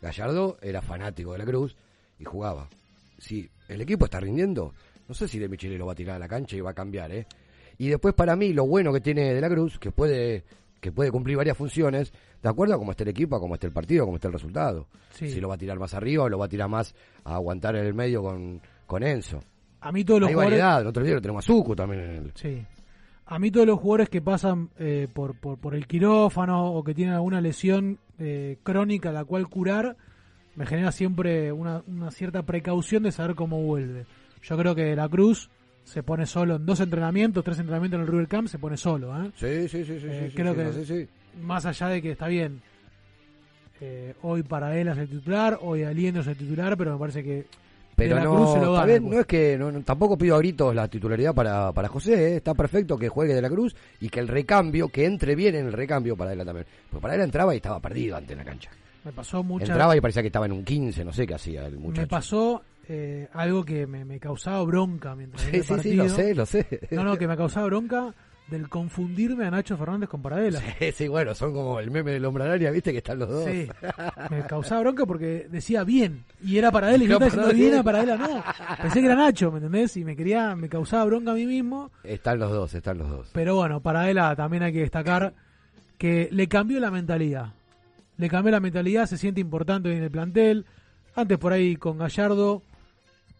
Gallardo era fanático de la Cruz y jugaba. Si el equipo está rindiendo, no sé si De Michele lo va a tirar a la cancha y va a cambiar, ¿eh? Y después para mí lo bueno que tiene de la Cruz, que puede que puede cumplir varias funciones, de acuerdo a cómo esté el equipo, a cómo esté el partido, a cómo esté el resultado. Sí. Si lo va a tirar más arriba o lo va a tirar más a aguantar en el medio con, con Enzo. A mí todos los Hay jugadores... variedad, no te olvides que tenemos a Zucu también en el... Sí. A mí todos los jugadores que pasan eh, por, por, por el quirófano o que tienen alguna lesión eh, crónica la cual curar, me genera siempre una, una cierta precaución de saber cómo vuelve. Yo creo que La Cruz se pone solo en dos entrenamientos, tres entrenamientos en el River Camp, se pone solo. ¿eh? Sí, sí, sí, sí, Eh, sí, creo sí, que no, sí, sí. más allá de que está bien, eh, hoy para él es el titular, hoy Aliendo es el titular, pero me parece que Pero no, Cruz se lo gana, bien, pues. no es que no, tampoco pido a gritos la titularidad para, para José, ¿eh? está perfecto que juegue de la Cruz y que el recambio, que entre bien en el recambio para él también. Porque para él entraba y estaba perdido ante la cancha. me pasó mucha... Entraba y parecía que estaba en un 15, no sé qué hacía el Me muchacho. pasó eh, algo que me, me causaba bronca mientras Sí, sí, sí, lo sé, lo sé. No, no, que me causaba bronca del confundirme a Nacho Fernández con Paradela. Sí, sí, bueno, son como el meme del hombre araña, viste que están los dos. Sí, me causaba bronca porque decía bien y era Paradela y yo No, estaba diciendo bien a Paradela, no. Pensé que era Nacho, ¿me entendés? Y me quería, me causaba bronca a mí mismo. Están los dos, están los dos. Pero bueno, Paradela también hay que destacar que le cambió la mentalidad. Le cambió la mentalidad, se siente importante en el plantel. Antes por ahí con Gallardo,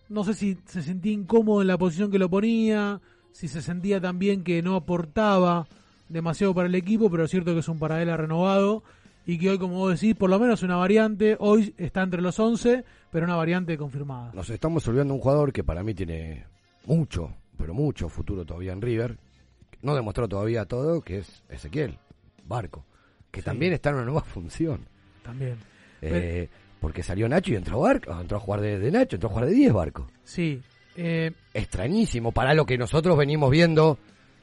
no sé si se sentía incómodo en la posición que lo ponía, si se sentía también que no aportaba demasiado para el equipo, pero es cierto que es un Paradela renovado y que hoy, como vos decís, por lo menos una variante, hoy está entre los 11, pero una variante confirmada. Nos estamos olvidando un jugador que para mí tiene mucho, pero mucho futuro todavía en River, no demostró todavía todo, que es Ezequiel, Barco, que también está en una nueva función. También. Eh, porque salió Nacho y entró Barco, entró a jugar de, Nacho, entró a jugar de 10 Barco. Sí. Eh, Extrañísimo para lo que nosotros venimos viendo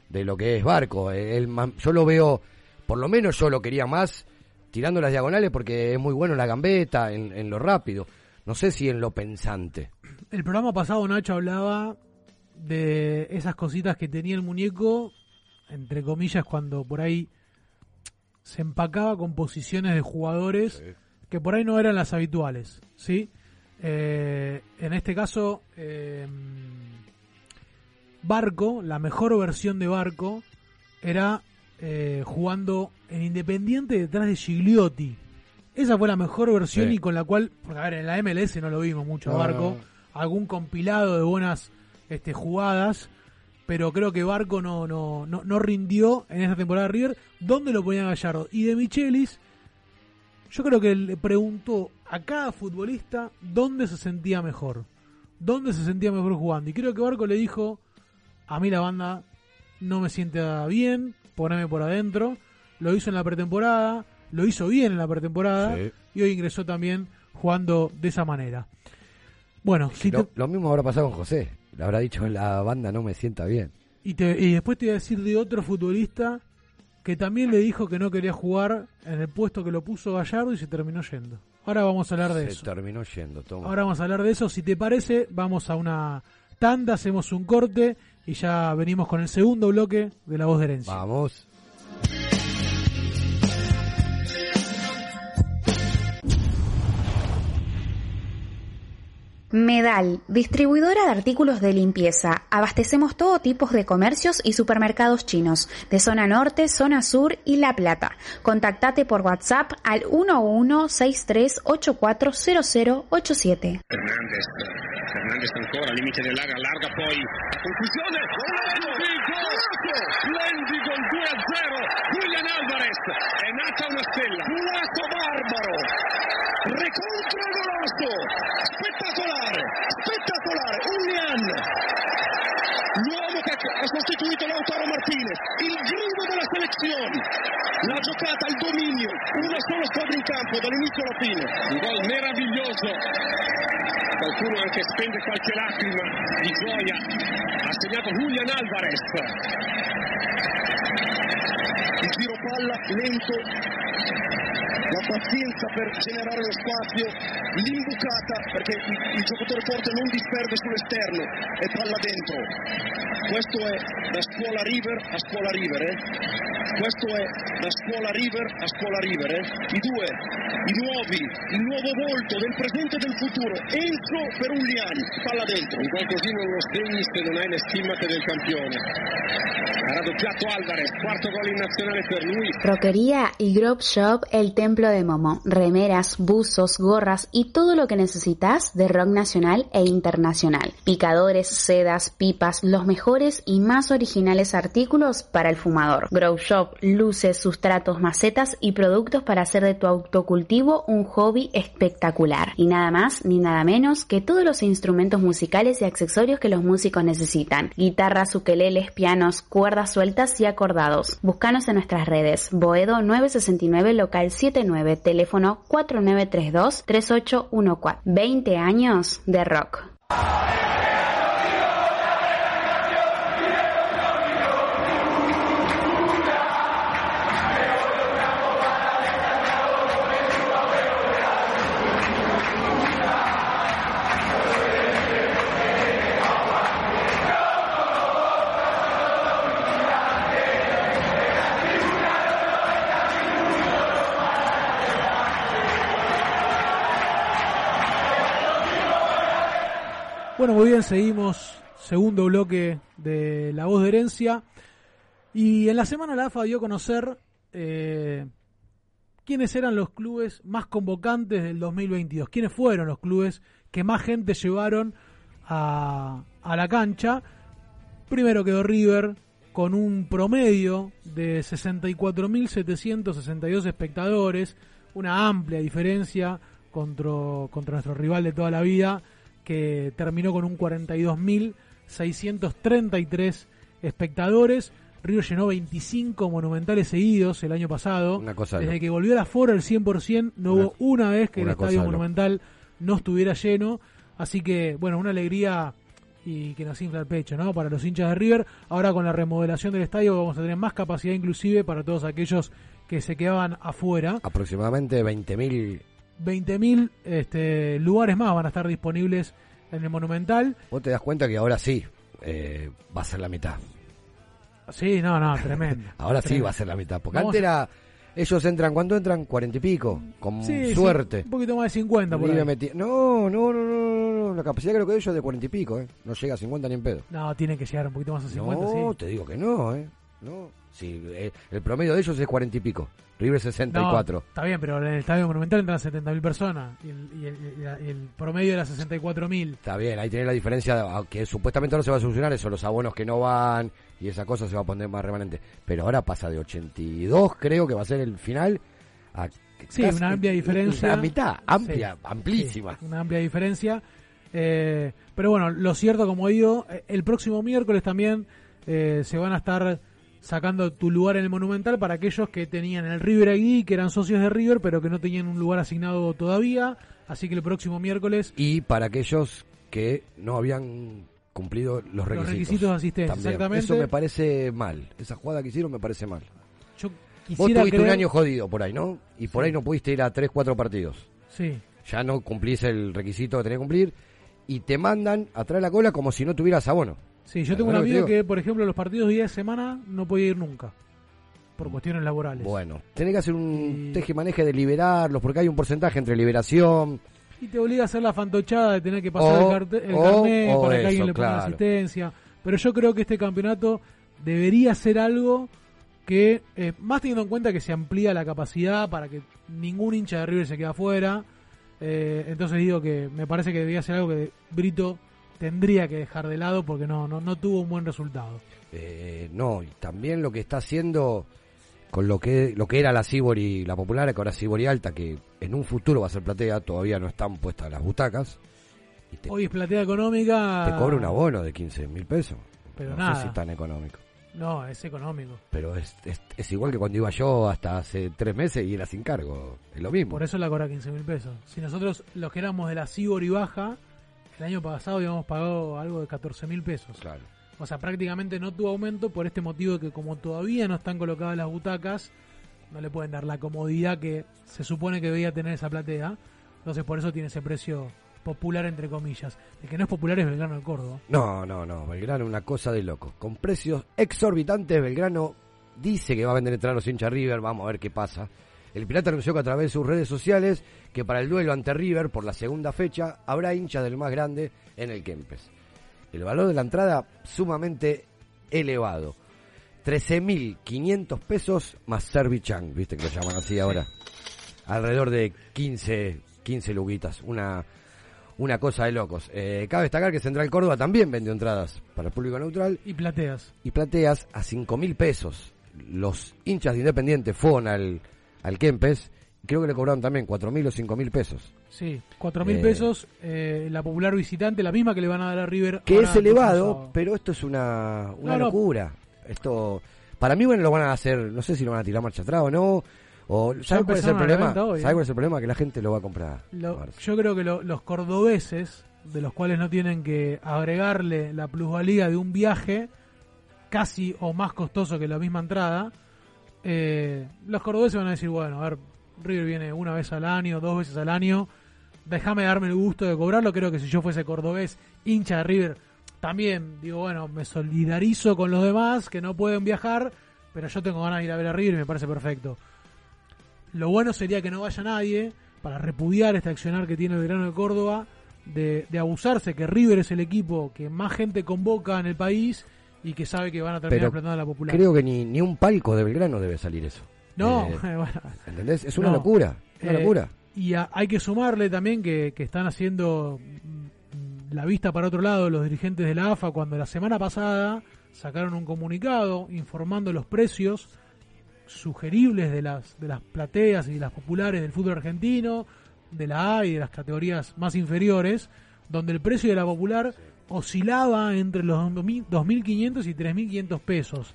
de lo que es Barco. El, yo lo veo, por lo menos yo lo quería más tirando las diagonales porque es muy bueno en la gambeta, en, lo rápido. No sé si en lo pensante. El programa pasado Nacho hablaba de esas cositas que tenía el muñeco, entre comillas, cuando por ahí se empacaba con posiciones de jugadores que por ahí no eran las habituales, ¿sí? Eh, en este caso, eh, Barco, la mejor versión de Barco, era eh, jugando en Independiente detrás de Gigliotti. Esa fue la mejor versión y con la cual, porque a ver, en la MLS no lo vimos mucho Barco, algún compilado de buenas este, jugadas, pero creo que Barco no, no, no, rindió en esta temporada de River. ¿Dónde lo ponía Gallardo? Y de Michelis, yo creo que le preguntó a cada futbolista dónde se sentía mejor, dónde se sentía mejor jugando. Y creo que Barco le dijo, a mí la banda no me siente bien, poneme por adentro. Lo hizo en la pretemporada, lo hizo bien en la pretemporada y hoy ingresó también jugando de esa manera. Bueno, si lo, mismo habrá pasado con José. Le habrá dicho la banda no me sienta bien. Y, y después te voy a decir de otro futbolista que también le dijo que no quería jugar en el puesto que lo puso Gallardo y se terminó yendo. Ahora vamos a hablar de eso. Se terminó yendo, toma. Ahora vamos a hablar de eso. Si te parece, vamos a una tanda, hacemos un corte y ya venimos con el segundo bloque de La Voz de Herencia. Vamos. Medal, distribuidora de artículos de limpieza. Abastecemos todo tipo de comercios y supermercados chinos, de zona norte, zona sur y La Plata. Contactate por WhatsApp al 1163840087. Fernández, Fernández ancora, limite dell'area, larga poi, conclusione, Splendido il 2 a 0, Julian Alvarez, è nata una stella, golazo barbaro, recontro goloso, Lautaro Martinez, il grido della selezione, la giocata, il dominio, una sola squadra in campo dall'inizio alla fine, un gol meraviglioso, qualcuno anche spende qualche lacrima di gioia, ha segnato Julian Alvarez, il giro palla lento, la pazienza per generare lo spazio, l'imbucata perché il, il giocatore forte non disperde sull'esterno e palla dentro. Questo è da scuola River a scuola River, eh? questo è da scuola River a scuola River, eh? i due, i nuovi, il nuovo volto del presente e del futuro, Enzo per un Liani, palla dentro. Un così non lo segni se non hai le stimmate del campione. Ha raddoppiato Alvarez, quarto gol in nazionale per lui. Roquería y Grove Shop, el templo de Momo. Remeras, buzos, gorras y todo lo que necesitas de rock nacional e internacional. Picadores, sedas, pipas, los mejores y más originales artículos para el fumador. Grove Shop, luces, sustratos, macetas y productos para hacer de tu autocultivo un hobby espectacular. Y nada más ni nada menos que todos los instrumentos musicales y accesorios que los músicos necesitan. Guitarras, ukeleles, pianos, cuerdas sueltas y acordados. Búscanos en nuestras redes. Boedo 969 local 79, teléfono 4932 3814. 20 años de rock. Bueno, muy bien, seguimos. Segundo bloque de La Voz de Herencia. Y en la semana la AFA dio a conocer eh, quiénes eran los clubes más convocantes del 2022. Quiénes fueron los clubes que más gente llevaron a, a la cancha. Primero quedó River con un promedio de 64.762 espectadores, una amplia diferencia contra, contra nuestro rival de toda la vida, que terminó con un 42.633 espectadores. River llenó 25 monumentales seguidos el año pasado. Una cosa Desde que volvió el aforo el 100%, no hubo una vez que el una estadio monumental no estuviera lleno. Así que, bueno, una alegría y que nos infla el pecho, ¿no? Para los hinchas de River. Ahora con la remodelación del estadio vamos a tener más capacidad inclusive para todos aquellos que se quedaban afuera. Aproximadamente 20.000. 20.000 este, lugares más van a estar disponibles en el Monumental. Vos te das cuenta que ahora sí eh, va a ser la mitad. Sí, no, no, tremendo. Ahora sí va a ser la mitad. Porque Vamos antes era. Ellos entran, ¿cuánto entran? Cuarenta y pico. Con Sí, sí, suerte. un poquito más de 50 por ahí. No, no, no, no, no, no. La capacidad creo que de ellos es de cuarenta y pico, ¿eh? No llega a 50 ni en pedo. No, tiene que llegar un poquito más a 50, no, sí. te digo que no, ¿eh? No. Sí, eh, el promedio de ellos es cuarenta y pico. River 64. No, está bien, pero en el estadio monumental entran 70.000 personas y el, y el- y el promedio era 64.000. Está bien, ahí tenés la diferencia, ah, que supuestamente no se va a solucionar eso, los abonos que no van y esa cosa se va a poner más remanente. Pero ahora pasa de 82, creo que va a ser el final, a Sí, casi- una amplia diferencia. La mitad, amplia, Sí, amplísima. sí, una amplia diferencia. Eh, pero bueno, lo cierto, como digo, eh, el próximo miércoles también eh, se van a estar sacando tu lugar en el Monumental para aquellos que tenían el River ID, que eran socios de River, pero que no tenían un lugar asignado todavía. Así que el próximo miércoles Y para aquellos que no habían cumplido los requisitos. requisitos de asistencia, También. exactamente. Eso me parece mal. Esa jugada que hicieron me parece mal. yo Vos tuviste un año jodido por ahí, ¿no? Y por ahí no pudiste ir a 3, 4 partidos. Sí, Ya no cumplís el requisito que tenés que cumplir y te mandan a traer la cola como si no tuvieras abono. Sí, yo tengo un ¿Entendés lo amigo que, por ejemplo, los partidos de día de semana no podía ir nunca. Por cuestiones laborales. Bueno, tenés que hacer un teje-maneje de liberarlos, porque hay un porcentaje entre liberación. Y te obliga a hacer la fantochada de tener que pasar O- el, el o- carnet o para que alguien le ponga claro. asistencia. Pero yo creo que este campeonato debería ser algo que, eh, más teniendo en cuenta que se amplía la capacidad para que ningún hincha de River se quede afuera, eh, entonces digo que me parece que debería ser algo que Brito tendría que dejar de lado porque no, no, no tuvo un buen resultado. Eh, no, y también lo que está haciendo con lo que lo que era la Sibori, la popular, que ahora es Sibori Alta, que en un futuro va a ser platea, todavía no están puestas las butacas, Hoy es platea económica. te cobra un abono de 15 mil pesos. Pero no nada. sé si es tan económico. No, es económico. Pero es, es, es igual que cuando iba yo hasta hace tres meses y era sin cargo. Es lo mismo. Por eso la cobra 15 mil pesos. Si nosotros, los que éramos de la Cibor y baja, el año pasado habíamos pagado algo de 14 mil pesos. Claro. O sea, prácticamente no tuvo aumento por este motivo de que como todavía no están colocadas las butacas, no le pueden dar la comodidad que se supone que debía tener esa platea. Entonces por eso tiene ese precio popular entre comillas. El que no es popular es Belgrano de Córdoba. No, no, no. Belgrano una cosa de loco. Con precios exorbitantes, Belgrano dice que va a vender entradas a los hinchas River. Vamos a ver qué pasa. El Pirata anunció que a través de sus redes sociales que para el duelo ante River por la segunda fecha habrá hinchas del más grande en el Kempes. El valor de la entrada sumamente elevado. 13.500 pesos más Servichan, viste que lo llaman así ahora. Alrededor de 15, 15 luguitas. Una, una cosa de locos. Eh, cabe destacar que Central Córdoba también vendió entradas para el público neutral Y plateas. y plateas a 5 mil pesos. Los hinchas de Independiente fueron al, al Kempes creo que le cobraron también 4 mil o 5 mil pesos. Sí, 4 mil Eh. pesos. eh, la popular visitante, la misma que le van a dar a River. Que es elevado, pero esto es una, una No, no. locura. Esto, para mí, bueno, lo van a hacer, no sé si lo van a tirar marcha atrás o no. O, Ya ¿Sabe cuál es el problema? venta hoy, ¿Sabe eh. cuál es el problema? Que la gente lo va a comprar. Lo- yo creo que lo- los cordobeses, de los cuales no tienen que agregarle la plusvalía de un viaje casi o más costoso que la misma entrada, eh, los cordobeses van a decir, bueno, a ver, River viene una vez al año, dos veces al año, déjame darme el gusto de cobrarlo, creo que si yo fuese cordobés, hincha de River, también digo, bueno, me solidarizo con los demás que no pueden viajar, pero yo tengo ganas de ir a ver a River y me parece perfecto. Lo bueno sería que no vaya nadie para repudiar este accionar que tiene el Verano de Córdoba de, de abusarse que River es el equipo que más gente convoca en el país y que sabe que van a terminar a la popular. creo que ni, ni un palco de Belgrano debe salir eso. No, Eh, bueno. ¿Entendés? Es una No. locura. Una Eh, locura. Y a- hay que sumarle también que, que están haciendo mm, la vista para otro lado los dirigentes de la AFA cuando la semana pasada sacaron un comunicado informando los precios sugeribles de las, de las plateas y de las populares del fútbol argentino, de la A y de las categorías más inferiores, donde el precio de la popular oscilaba entre los 2.500 y 3.500 pesos.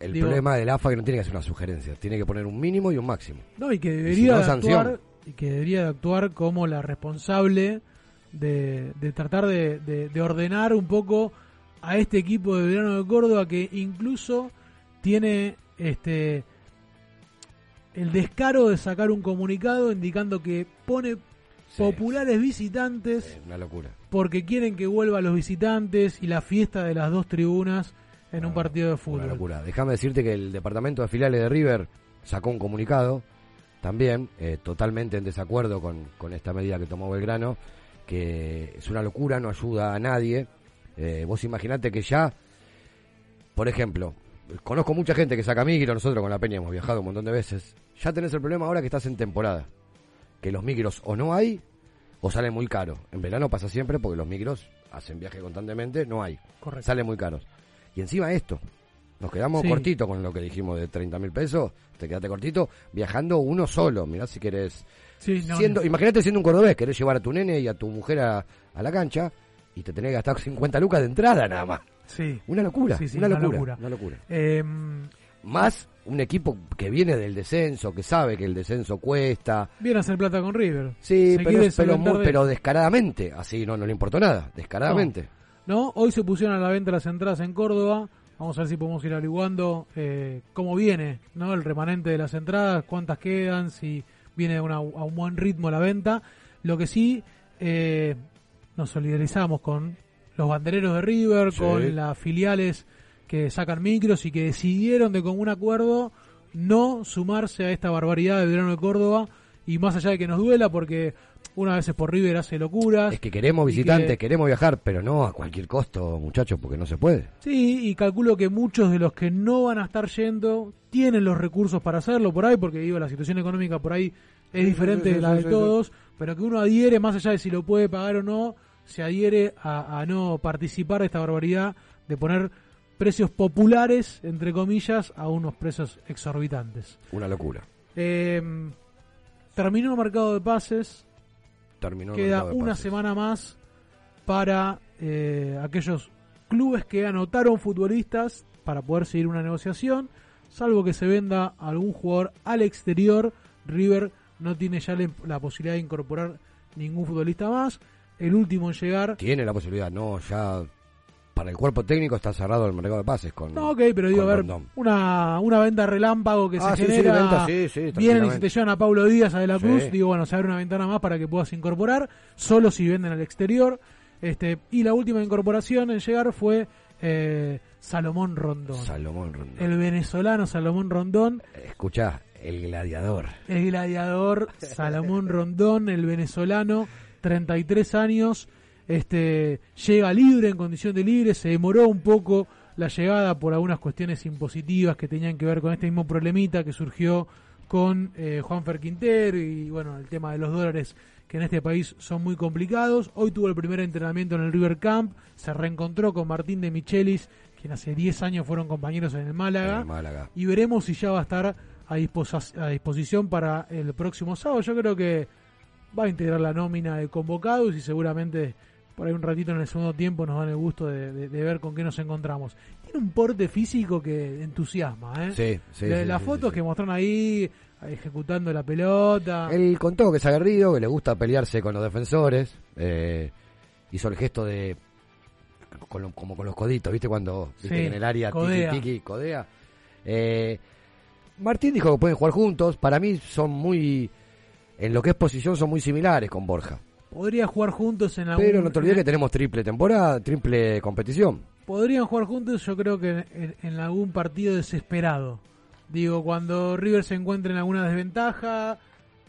El problema del AFA que no tiene que hacer una sugerencia, tiene que poner un mínimo y un máximo. No, y que debería, de actuar, y que debería de actuar como la responsable de, de tratar de, de, ordenar un poco a este equipo de verano de Córdoba que incluso tiene este el descaro de sacar un comunicado indicando que pone populares visitantes una locura porque quieren que vuelva los visitantes y la fiesta de las dos tribunas en un Ah, partido de fútbol. Una locura. Déjame decirte que el departamento de filiales de River sacó un comunicado también eh, totalmente en desacuerdo con, con esta medida que tomó Belgrano, que es una locura, no ayuda a nadie. Eh, vos imaginate que ya, por ejemplo, conozco mucha gente que saca micros, nosotros con la Peña hemos viajado un montón de veces. Ya tenés el problema ahora que estás en temporada, que los micros o no hay o salen muy caros. En verano pasa siempre porque los micros hacen viaje constantemente, no hay. Correcto. Salen muy caros. Y encima esto, nos quedamos Sí. cortitos con lo que dijimos de 30 mil pesos, te quedaste cortito, viajando uno solo, mirá si querés. Sí, no, siendo, no. Imagínate siendo un cordobés, querés llevar a tu nene y a tu mujer a, a la cancha y te tenés que gastar 50 lucas de entrada nada más. Sí. Una locura, Sí, sí, una, una locura, locura. una locura. Em, Más un equipo que viene del descenso, que sabe que el descenso cuesta. viene a hacer plata con River. Sí, Se pero, pero, muy- pero descaradamente, así no, no le importó nada, descaradamente. ¿no? Hoy se pusieron a la venta las entradas en Córdoba. Vamos a ver si podemos ir averiguando eh, cómo viene ¿no? el remanente de las entradas, cuántas quedan, si viene a, una- a un buen ritmo la venta. Lo que sí, eh, nos solidarizamos con los bandereros de River, Sí. con las filiales que sacan micros y que decidieron de común acuerdo no sumarse a esta barbaridad de verano de Córdoba. Y más allá de que nos duela, porque una vez por River hace locuras. Es que queremos visitantes, que- queremos viajar, pero no a cualquier costo, muchachos, porque no se puede. Sí, y calculo que muchos de los que no van a estar yendo tienen los recursos para hacerlo por ahí, porque digo, la situación económica por ahí es Sí, diferente sí, sí, de la sí, de sí, todos, pero que uno adhiere, más allá de si lo puede pagar o no, se adhiere a, a no participar de esta barbaridad de poner precios populares, entre comillas, a unos precios exorbitantes. Una locura. Eh, terminó el mercado de pases, Terminó Queda una pases. semana más para eh, aquellos clubes que anotaron futbolistas para poder seguir una negociación. Salvo que se venda algún jugador al exterior, River no tiene ya la posibilidad de incorporar ningún futbolista más. El último en llegar. Tiene la posibilidad, no, ya para el cuerpo técnico está cerrado el mercado de pases con No, ok, pero digo, a ver, Rondón. una, una venta relámpago que Ah, se sí, sí, genera. venta, sí, sí, vienen y se te llevan a Pablo Díaz a De la Sí. Cruz. Digo, bueno, se abre una ventana más para que puedas incorporar, solo si venden al exterior. Este, y la última incorporación en llegar fue eh, Salomón Rondón. Salomón Rondón. El venezolano Salomón Rondón, Escuchá, el gladiador. el gladiador Salomón Rondón, el venezolano, 33 años, este llega libre en condición de libre, se demoró un poco la llegada por algunas cuestiones impositivas que tenían que ver con este mismo problemita que surgió con eh, Juanfer Quintero y bueno, el tema de los dólares que en este país son muy complicados. Hoy tuvo el primer entrenamiento en el River Camp, se reencontró con Martín de Michelis, quien hace 10 años fueron compañeros en el Málaga, En el Málaga. y veremos si ya va a estar a disposición para el próximo sábado. Yo creo que va a integrar la nómina de convocados y seguramente por ahí un ratito en el segundo tiempo nos dan el gusto de, de- de ver con qué nos encontramos. Tiene un porte físico que entusiasma, ¿eh? Sí, sí, De sí, las sí, fotos que mostraron ahí ejecutando la pelota. Él contó que es aguerrido, que le gusta pelearse con los defensores. eh, hizo el gesto de. con lo- como con los coditos, ¿viste? Cuando viste Sí, que en el área codea. tiki tiki, codea. Eh, Martín dijo que pueden jugar juntos. Para mí son muy. En lo que es posición son muy similares con Borja. Podría jugar juntos en algún... Pero no te olvides que tenemos triple temporada, triple competición. Podrían jugar juntos, yo creo que en, en algún partido desesperado. Digo, cuando River se encuentre en alguna desventaja,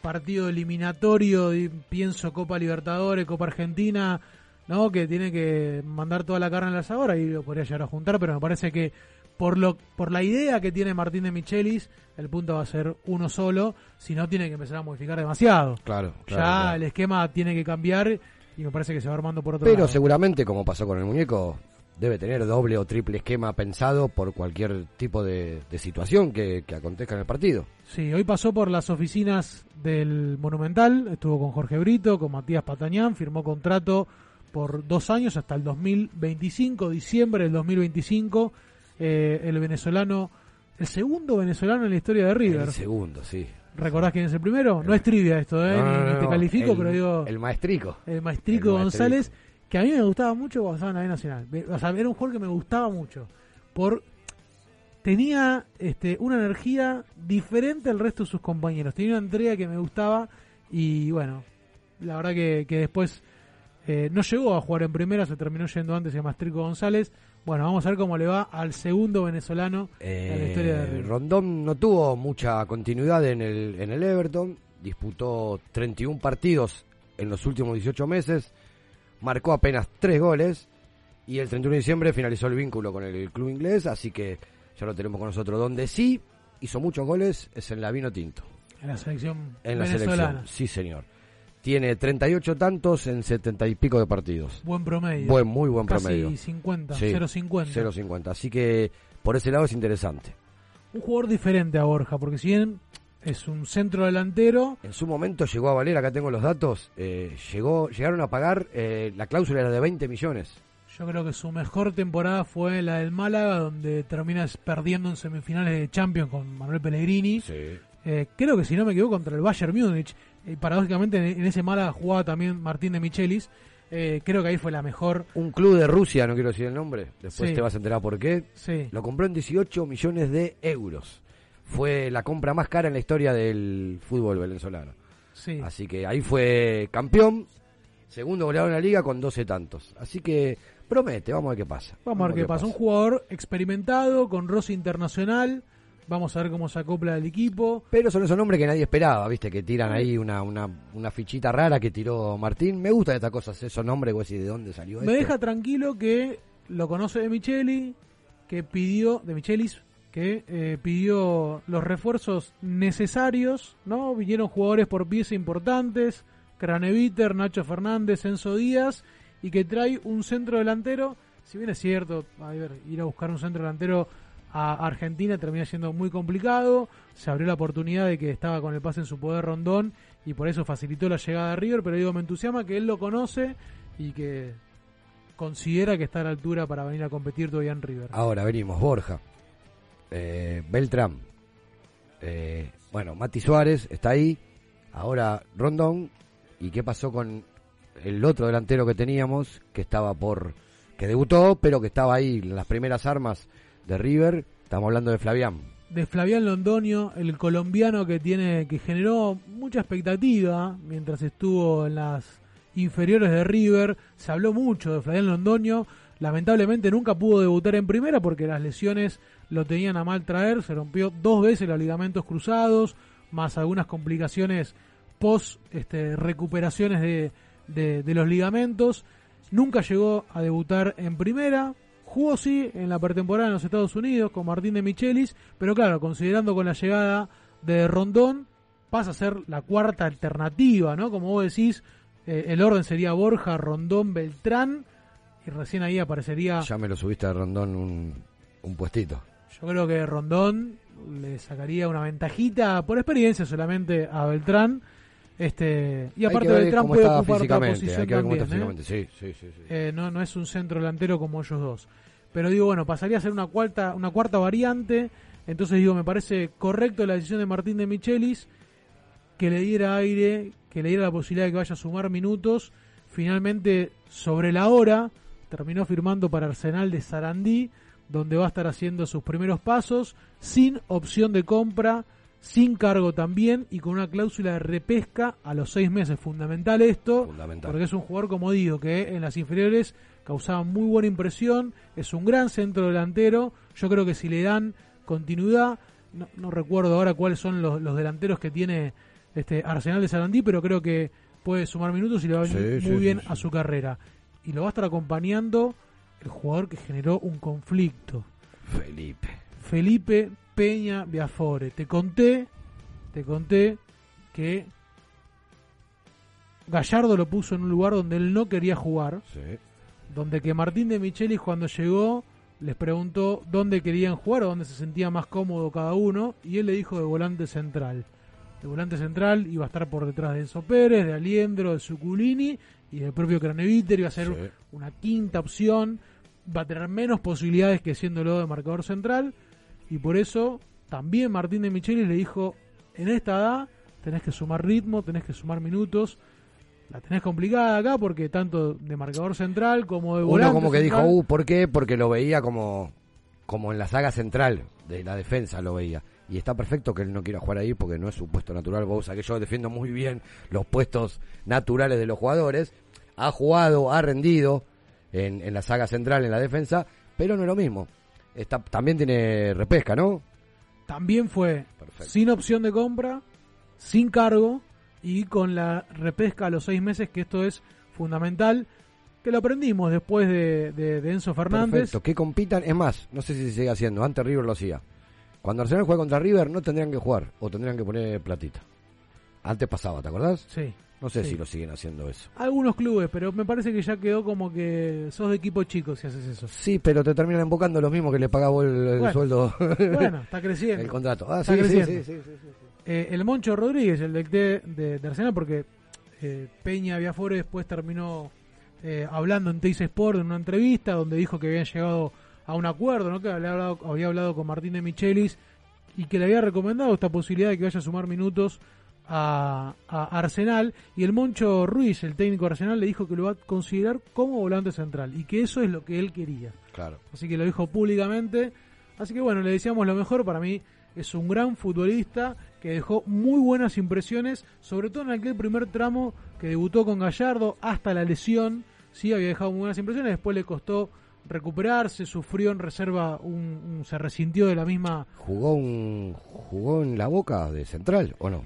partido eliminatorio, y pienso Copa Libertadores, Copa Argentina, ¿no? Que tiene que mandar toda la carne al asador, ahí lo podría llegar a juntar, pero me parece que por lo por la idea que tiene Martín de Michelis, el punto va a ser uno solo, si no tiene que empezar a modificar demasiado. Claro, ya claro, claro. el esquema tiene que cambiar y me parece que se va armando por otro Pero lado. seguramente, como pasó con el muñeco, debe tener doble o triple esquema pensado por cualquier tipo de, de situación que, que acontezca en el partido. Sí, hoy pasó por las oficinas del Monumental, estuvo con Jorge Brito, con Matías Patañán, firmó contrato por dos años hasta el 2025, diciembre del 2025. Eh, el venezolano, el segundo venezolano en la historia de River. El segundo, sí. ¿Recordás quién es el primero? No es trivia esto, ¿eh? No, ni, no, ni te califico, el- pero digo. El maestrico. El maestrico El maestrico. González, que a mí me gustaba mucho cuando estaba en la B Nacional. O sea, era un jugador que me gustaba mucho. Por tenía este, una energía diferente al resto de sus compañeros. Tenía una entrega que me gustaba y bueno, la verdad que, que después eh, no llegó a jugar en primera, se terminó yendo antes el Maestrico González. Bueno, vamos a ver cómo le va al segundo venezolano en la historia de Eh, River. Rondón no tuvo mucha continuidad en el, en el Everton, disputó 31 partidos en los últimos 18 meses, marcó apenas 3 goles y el 31 de diciembre finalizó el vínculo con el club inglés, así que ya lo tenemos con nosotros. Donde sí hizo muchos goles es en la Vino Tinto, En la selección en la venezolana. selección. Sí, señor. Tiene 38 tantos en 70 y pico de partidos. Buen promedio. Buen, muy buen Casi promedio. 50, Sí, 0.50. 0.50. Así que por ese lado es interesante. Un jugador diferente a Borja, porque si bien es un centro delantero, En su momento llegó a valer, acá tengo los datos, eh, llegó, llegaron a pagar, eh, la cláusula era de 20 millones. yo creo que su mejor temporada fue la del Málaga, donde terminas perdiendo en semifinales de Champions con Manuel Pellegrini. Eh, creo que si no me equivoco contra el Bayern Múnich. Y paradójicamente en, en ese Málaga jugaba también Martín de Michelis. Eh, creo que ahí fue la mejor. Un club de Rusia, no quiero decir el nombre, después Sí. te vas a enterar por qué. Sí. Lo compró en 18 millones de euros. Fue la compra más cara en la historia del fútbol venezolano. Sí. Así que ahí fue campeón, segundo goleador en la liga con 12 tantos. Así que promete, vamos a ver qué pasa. Vamos a ver qué pasa. Un jugador experimentado, con roce internacional. Vamos a ver cómo se acopla el equipo. Pero son esos nombres que nadie esperaba, viste, que tiran ahí una, una, una fichita rara que tiró Martín. Me gustan estas cosas, esos nombres, decís, ¿de dónde salió Me deja tranquilo que lo conoce de Micheli, que pidió, de Michelis, que eh, pidió los refuerzos necesarios, ¿no? Vinieron jugadores por pieza importantes, Craneviter, Nacho Fernández, Enzo Díaz, y que trae un centro delantero, si bien es cierto, a ver, ir a buscar un centro delantero a Argentina termina siendo muy complicado, se abrió la oportunidad de que estaba con el pase en su poder Rondón, y por eso facilitó la llegada de River, pero digo, me entusiasma que él lo conoce y que considera que está a la altura para venir a competir todavía en River. Ahora venimos, Borja, eh, Beltrán, eh, bueno, Mati Suárez está ahí, ahora Rondón, ¿y qué pasó con el otro delantero que teníamos, que estaba por, que debutó, pero que estaba ahí en las primeras armas de River? Estamos hablando de Flavián. de Flavián Londoño, el colombiano que tiene que generó mucha expectativa mientras estuvo en las inferiores de River. Se habló mucho de Flavián Londoño. Lamentablemente nunca pudo debutar en primera porque las lesiones lo tenían a mal traer. Se rompió dos veces los ligamentos cruzados, más algunas complicaciones post este, recuperaciones de, de- de los ligamentos. Nunca llegó a debutar en primera. Jugó sí en la pretemporada en los Estados Unidos con Martín de Michelis, pero claro, considerando con la llegada de Rondón, pasa a ser la cuarta alternativa, ¿no? Como vos decís, eh, el orden sería Borja, Rondón, Beltrán, y recién ahí aparecería, Ya me lo subiste a Rondón un, un puestito. yo creo que Rondón le sacaría una ventajita por experiencia solamente a Beltrán. Este, y aparte Beltrán puede ocupar otra posición también, ¿eh? sí, sí, sí. Eh, no, no es un centro delantero como ellos dos. Pero digo, bueno, pasaría a ser una cuarta, una cuarta variante. Entonces digo, me parece correcto la decisión de Martín de Michelis que le diera aire, que le diera la posibilidad de que vaya a sumar minutos. Finalmente, sobre la hora, terminó firmando para Arsenal de Sarandí, donde va a estar haciendo sus primeros pasos, sin opción de compra, sin cargo también y con una cláusula de repesca a los seis meses. Fundamental esto, Fundamental. porque es un jugador, como digo, que en las inferiores causaba muy buena impresión, es un gran centro delantero, yo creo que si le dan continuidad, no, no recuerdo ahora cuáles son los, los delanteros que tiene este Arsenal de Sarandí, pero creo que puede sumar minutos y le va a venir Sí, muy sí, bien sí, a su carrera. Y lo va a estar acompañando el jugador que generó un conflicto. Felipe. Felipe Peña Biafore. Te conté, te conté que Gallardo lo puso en un lugar donde él no quería jugar, donde que Martín de Michelis cuando llegó les preguntó dónde querían jugar o dónde se sentía más cómodo cada uno y él le dijo de volante central. De volante central iba a estar por detrás de Enzo Pérez, de Aliendro, de Suculini y del propio Craneviter, iba a ser Sí. una quinta opción, va a tener menos posibilidades que siéndolo de marcador central y por eso también Martín de Michelis le dijo, en esta edad tenés que sumar ritmo, tenés que sumar minutos, la tenés complicada acá porque tanto de marcador central como de volante Uno como que dijo, uh, ¿por qué? Porque lo veía como, como en la saga central de la defensa lo veía. Y está perfecto que él no quiera jugar ahí porque no es su puesto natural. Vos que yo defiendo muy bien los puestos naturales de los jugadores. Ha jugado, ha rendido en, en la saga central, en la defensa, pero no es lo mismo. Está, también tiene repesca, ¿no? También fue sin opción de compra, sin cargo y con la repesca a los seis meses, que esto es fundamental, que lo aprendimos después de, de- de Enzo Fernández. Perfecto, que compitan. Es más, no sé si se sigue haciendo. Antes River lo hacía. Cuando Arsenal juega contra River, no tendrían que jugar o tendrían que poner platita. Antes pasaba, ¿te acordás? Sí. No sé Sí. si lo siguen haciendo eso. Algunos clubes, pero me parece que ya quedó como que sos de equipo chico si haces eso. Sí, pero te terminan embocando lo mismo que le pagaba el, el Bueno, sueldo. bueno, está creciendo. El contrato. Ah, Está sí, creciendo. sí, sí, sí, sí. Eh, el Moncho Rodríguez, el DT de, de Arsenal, porque eh, Peña Viafore después terminó eh, hablando en Teis Sport en una entrevista donde dijo que habían llegado a un acuerdo, ¿no? que había hablado, había hablado con Martín de Michelis y que le había recomendado esta posibilidad de que vaya a sumar minutos a, a Arsenal. Y el Moncho Ruiz, el técnico Arsenal, le dijo que lo va a considerar como volante central y que eso es lo que él quería. Claro. Así que lo dijo públicamente. Así que bueno, le decíamos lo mejor. Para mí es un gran futbolista que dejó muy buenas impresiones, sobre todo en aquel primer tramo que debutó con Gallardo hasta la lesión. Sí, había dejado muy buenas impresiones. Después le costó recuperarse, sufrió en reserva, un, un- se resintió de la misma. ¿Jugó, un, ¿Jugó en la boca de central o no?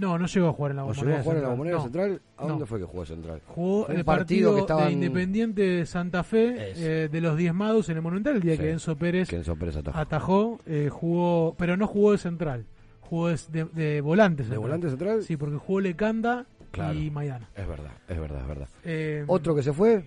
No, no llegó a jugar en la ¿O Bombonera. llegó a jugar en la Central. bombonera No, central? ¿A no. dónde fue que jugó central? Jugó en el partido, que estaban- de Independiente de Santa Fe eh, de los diezmados en el Monumental, el día Sí, que Enzo Pérez, que Enzo Pérez atajó. atajó, eh, jugó, pero no jugó de central, jugó de, de- de volante central. volante central? Sí, porque jugó Lecanda Claro. y Maidana. Es verdad, es verdad, es verdad. Eh, Otro que se fue,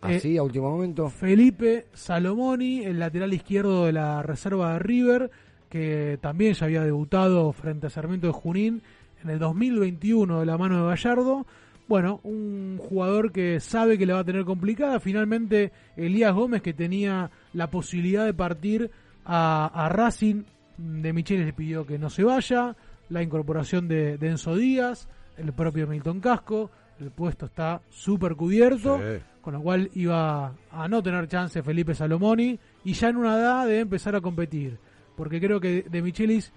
así a último momento. Felipe Salomoni, el lateral izquierdo de la reserva de River, que también ya había debutado frente a Sarmiento de Junín en el 2021 de la mano de Gallardo. Bueno, un jugador que sabe que le va a tener complicada. Finalmente, Elías Gómez, que tenía la posibilidad de partir a, a Racing, de Micheles le pidió que no se vaya. La incorporación de, de Enzo Díaz, el propio Milton Casco. El puesto está súper cubierto Sí. con lo cual iba a no tener chance Felipe Salomoni y ya en una edad de empezar a competir, porque creo que De Michelis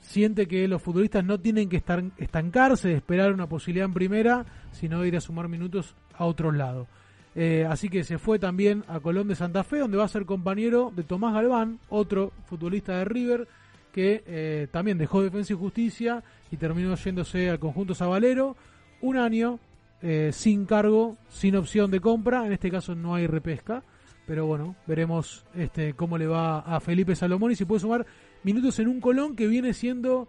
siente que los futbolistas no tienen que estar estancarse esperar una posibilidad en primera, sino ir a sumar minutos a otros lados. Eh, así que se fue también a Colón de Santa Fe, donde va a ser compañero de Tomás Galván, otro futbolista de River, que eh, también dejó Defensa y Justicia y terminó yéndose al conjunto Sabalero. Un año eh, sin cargo, sin opción de compra. En este caso no hay repesca. Pero bueno, veremos este cómo le va a Felipe Salomón y si puede sumar minutos en un Colón que viene siendo,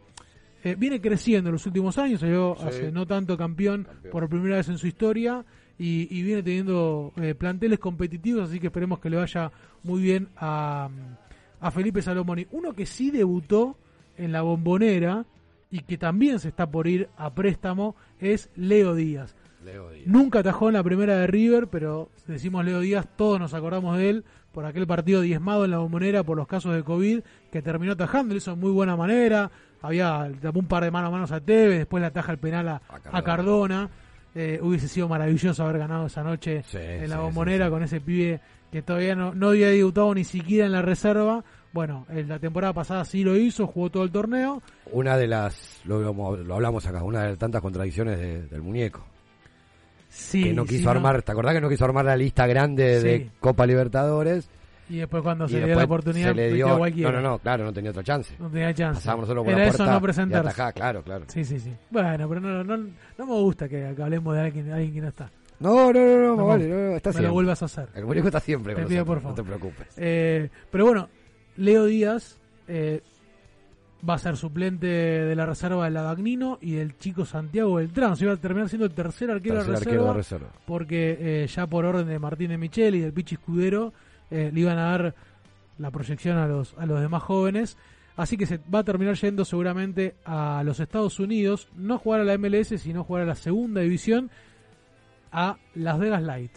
eh, viene creciendo en los últimos años. Salió Sí. hace no tanto campeón, por primera vez en su historia y, y viene teniendo eh, planteles competitivos. Así que esperemos que le vaya muy bien a, a Felipe Salomoni. Uno que sí debutó en la bombonera y que también se está por ir a préstamo es Leo Díaz. Leo Díaz. Nunca atajó en la primera de River, pero decimos Leo Díaz, todos nos acordamos de él por aquel partido diezmado en la bombonera por los casos de COVID, que terminó atajando, lo hizo de muy buena manera, había tapó un par de manos a manos a Tevez, después le ataja el penal a, a Cardona, Eh, hubiese sido maravilloso haber ganado esa noche en la sí, bombonera sí, con ese pibe que todavía no, no había debutado ni siquiera en la reserva, bueno, en la temporada pasada sí lo hizo, jugó todo el torneo, Una de las, lo, lo- hablamos acá, una de tantas contradicciones de- del muñeco. Sí, que no sí, quiso no. armar, ¿te acordás que no quiso armar la lista grande Sí. de Copa Libertadores? Y después cuando y se le dio después la oportunidad, se le dio, a cualquiera. no, no, no, claro, no tenía otra chance. No tenía chance. Pasábamos nosotros por Era la eso no y presentarse. atajá, claro, claro. Sí, sí, sí. Bueno, pero no, no, no me gusta que, hablemos de alguien, alguien que no está. No, no, no, no, No vale, no, no, está Me siempre. lo vuelvas a hacer. El muñeco está siempre Te pido por favor. no te preocupes. Eh, pero bueno, Leo Díaz, eh, va a ser suplente de la reserva de Ladagnino y del chico Santiago Beltrán. Se iba a terminar siendo el tercer arquero, Tercer de, arquero reserva, de reserva. porque eh, ya por orden de Martín de Michel y del Pichi Escudero eh, le iban a dar la proyección a los, a los demás jóvenes. Así que se va a terminar yendo seguramente a los Estados Unidos, no jugar a la MLS, sino jugar a la segunda división, a Las Vegas Light.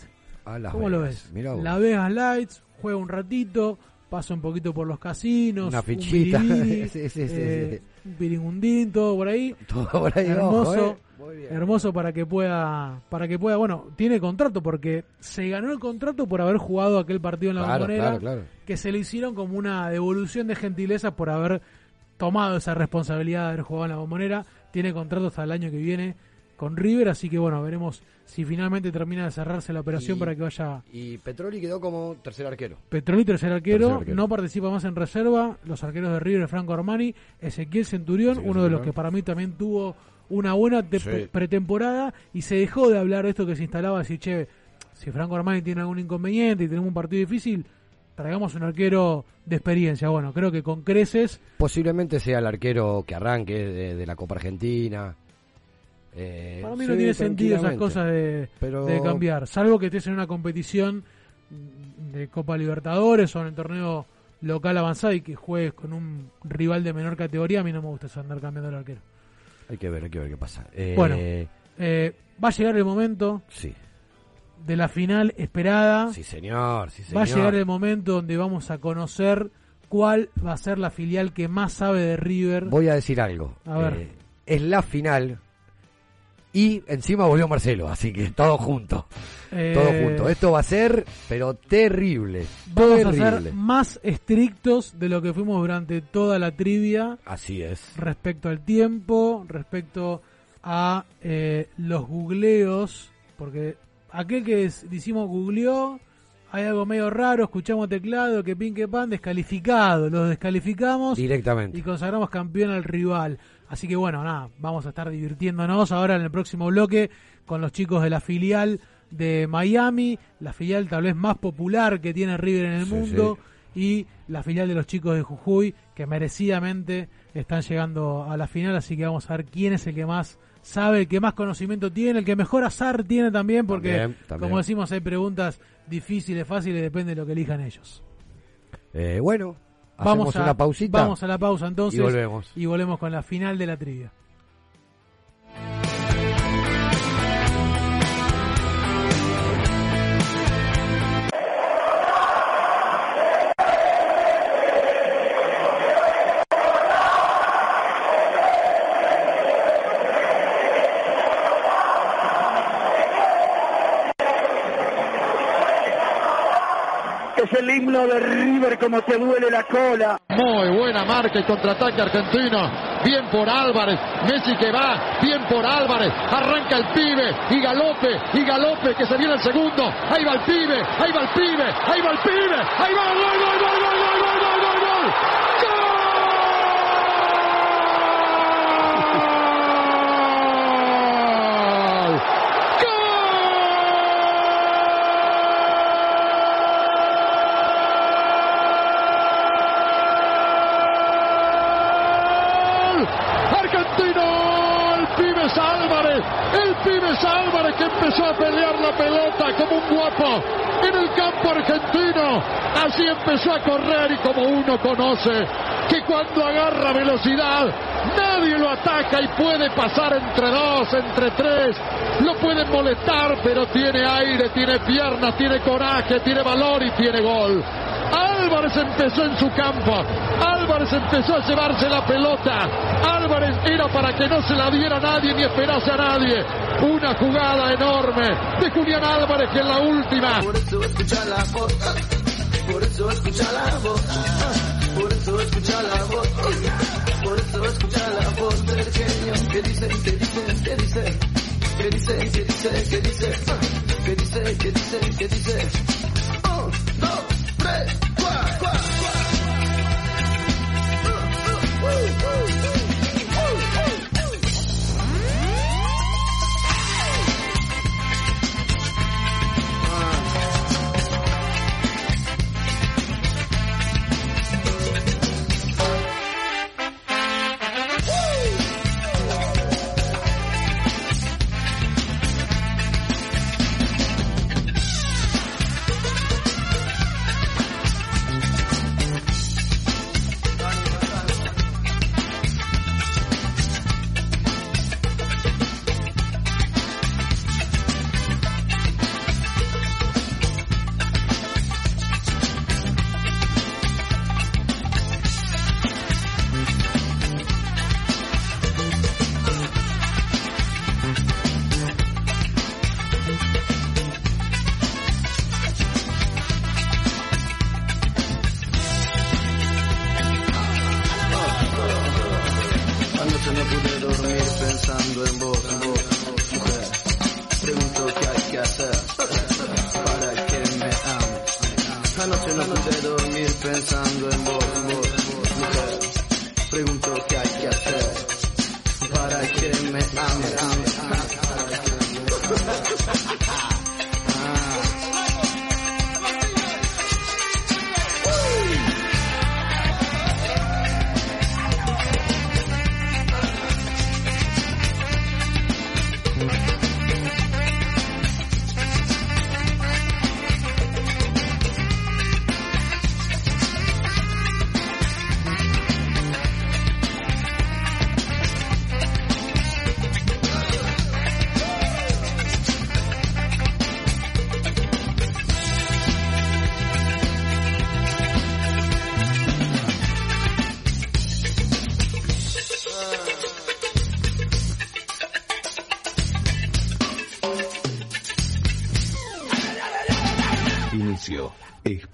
A Las ¿Cómo lo Vegas. ves? Mirá vos. Las Vegas Lights, juega un ratito, pasa un poquito por los casinos, Una un fichita. biribiri, Sí, sí, sí, eh, piringundín, todo por ahí. Todo por ahí hermoso, ¿eh? Muy bien. hermoso para que pueda, para que pueda, bueno, tiene contrato porque se ganó el contrato por haber jugado aquel partido en la Claro, Bombonera, claro, claro. que se le hicieron como una devolución de gentileza por haber tomado esa responsabilidad de haber jugado en la Bombonera. Tiene contrato hasta el año que viene con River, así que bueno, veremos si finalmente termina de cerrarse la operación Y- para que vaya Y Petroli quedó como tercer arquero. Petroni, tercer arquero, Tercer arquero. no participa más en reserva. Los arqueros de River, Franco Armani, Ezequiel Centurión, Ezequiel uno de los que para mí también tuvo una buena Sí. pretemporada y se dejó de hablar de esto que se instalaba, decir, che, si Franco Armani tiene algún inconveniente y tenemos un partido difícil, traigamos un arquero de experiencia. Bueno, creo que con creces, Posiblemente sea el arquero que arranque de, de la Copa Argentina. Eh, para mí sí, no tiene sentido esas cosas de, Pero- de cambiar, salvo que estés en una competición de Copa Libertadores o en el torneo local avanzado y que juegues con un rival de menor categoría, a mí no me gusta eso andar cambiando el arquero. Hay que ver, hay que ver qué pasa. Eh, Bueno, eh, va a llegar el momento Sí. de la final esperada. Sí, señor, sí, Va a señor. llegar el momento donde vamos a conocer cuál va a ser la filial que más sabe de River. Voy a decir algo. A ver. Eh, es la final y encima volvió Marcelo, así que todo junto. Eh, Todo junto. Esto va a ser, pero terrible. Vamos terrible. a ser más estrictos de lo que fuimos durante toda la trivia Así es. respecto al tiempo, respecto a eh, los googleos, porque aquel que decimos googleó, hay algo medio raro, escuchamos teclado, que pin que pan, descalificado, los descalificamos Directamente. y consagramos campeón al rival. Así que bueno, nada, vamos a estar divirtiéndonos ahora en el próximo bloque con los chicos de la filial de Miami, la filial tal vez más popular que tiene River en el Sí, mundo y la filial de los chicos de Jujuy que merecidamente están llegando a la final, así que vamos a ver quién es el que más sabe, el que más conocimiento tiene, el que mejor azar tiene también, porque También, también. como decimos hay preguntas difíciles, fáciles, depende de lo que elijan ellos. Eh, bueno, Vamos a, una pausita. Vamos a la pausa entonces. Y volvemos. Y volvemos con la final de la trivia. el himno de River como te duele la cola. Muy buena marca y contraataque argentino. Bien por Álvarez. Messi que va. Bien por Álvarez. Arranca el pibe. Y galope. Y galope que se viene el segundo. Ahí va el pibe. Ahí va el pibe. Ahí va el pibe. Ahí va. ¡Gol, gol, gol, gol, gol, gol, gol, gol! Argentino. Así empezó a correr y como uno conoce que cuando agarra velocidad nadie lo ataca y puede pasar entre dos, entre tres. Lo pueden molestar, pero tiene aire, tiene piernas, tiene coraje, tiene valor y tiene gol. Álvarez empezó en su campo. Álvarez empezó a llevarse la pelota. Álvarez era para que no se la diera nadie ni esperase a nadie. Una jugada enorme de Julián Álvarez que en la última. Por eso escucha la voz, por eso escucha la voz, por eso escucha la voz, por eso escucha la voz del genio que dice, que dice, que dice, que dice, que dice, que dice, que dice, que dice, que dice. Un, dos, tres, cuatro, cuatro,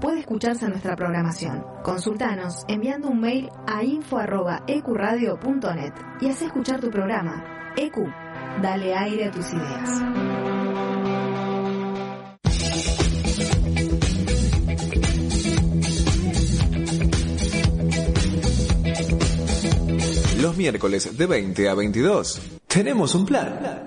puede escucharse nuestra programación. Consultanos enviando un mail a info.ecuradio.net y haz escuchar tu programa. EQ, dale aire a tus ideas. Los miércoles de 20 a 22 tenemos un plan.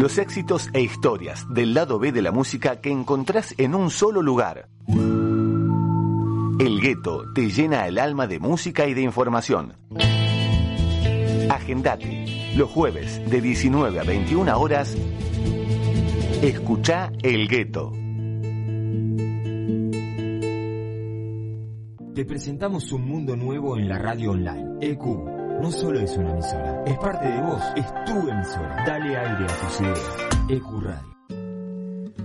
Los éxitos e historias del lado B de la música que encontrás en un solo lugar. El gueto te llena el alma de música y de información. Agendate. Los jueves de 19 a 21 horas. Escucha El Gueto. Te presentamos un mundo nuevo en la radio online. EQ no solo es una emisora, es parte de vos, es tu emisora. Dale aire a tus ideas. EQ Radio.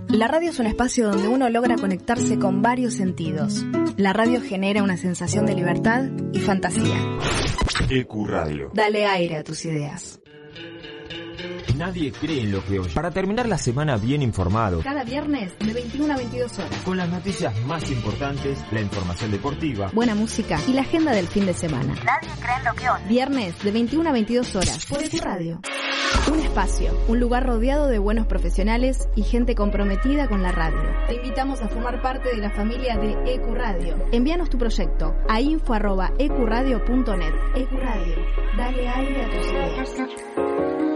La radio es un espacio donde uno logra conectarse con varios sentidos. La radio genera una sensación de libertad y fantasía. EQ Radio. Dale aire a tus ideas. Nadie cree en lo que oye. Para terminar la semana bien informado. Cada viernes de 21 a 22 horas. Con las noticias más importantes, la información deportiva. Buena música y la agenda del fin de semana. Nadie cree en lo que oye. Viernes de 21 a 22 horas por tu radio. Un espacio, un lugar rodeado de buenos profesionales y gente comprometida con la radio. Te invitamos a formar parte de la familia de ECU Radio. Envíanos tu proyecto a info.ecuradio.net. ECU Radio, dale aire a tus ideas.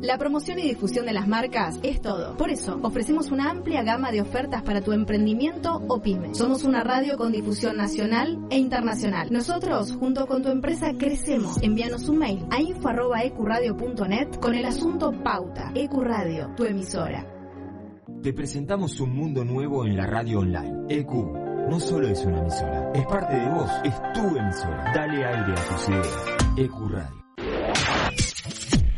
La promoción y difusión de las marcas es todo. Por eso, ofrecemos una amplia gama de ofertas para tu emprendimiento o pyme. Somos una radio con difusión nacional e internacional. Nosotros, junto con tu empresa, crecemos. Envíanos un mail a info.ecuradio.net con el asunto Pauta. Ecuradio, tu emisora. Te presentamos un mundo nuevo en la radio online. EQ no solo es una emisora, es parte de vos, es tu emisora. Dale aire a tus ideas. EQ Radio.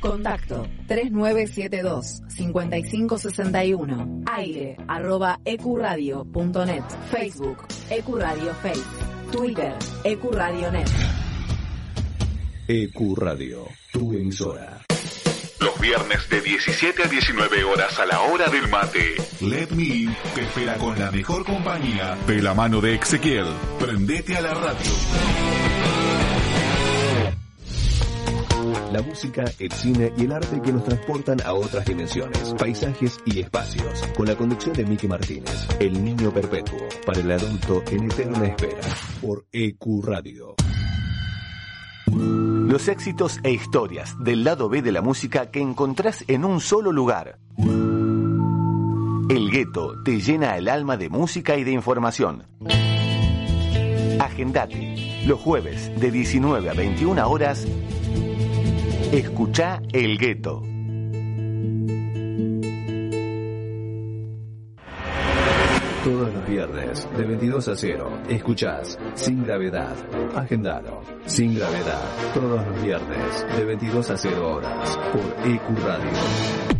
Contacto 3972-5561. Aire arroba ecuradio.net. Facebook Ecuradio Face. Twitter Ecuradio.net. EQ Radio, tu emisora. Los viernes de 17 a 19 horas a la hora del mate. Let Me In te espera con la mejor compañía de la mano de Ezequiel. Prendete a la radio. La música, el cine y el arte que nos transportan a otras dimensiones, paisajes y espacios. Con la conducción de Miki Martínez, El Niño Perpetuo, para el adulto en eterna espera, por EQ Radio. Los éxitos e historias del lado B de la música que encontrás en un solo lugar. El gueto te llena el alma de música y de información. Agendate. Los jueves de 19 a 21 horas. Escucha El Gueto. Todos los viernes, de 22 a 0, escuchás Sin Gravedad. Agendalo. Sin Gravedad. Todos los viernes, de 22 a 0 horas, por EQ Radio.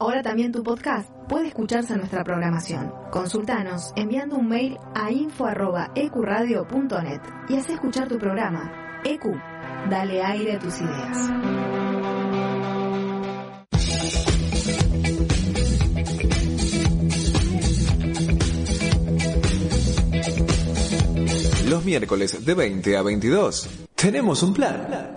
Ahora también tu podcast puede escucharse en nuestra programación. Consultanos enviando un mail a info.ecuradio.net y haz escuchar tu programa. EQ, dale aire a tus ideas. Los miércoles de 20 a 22 tenemos un plan.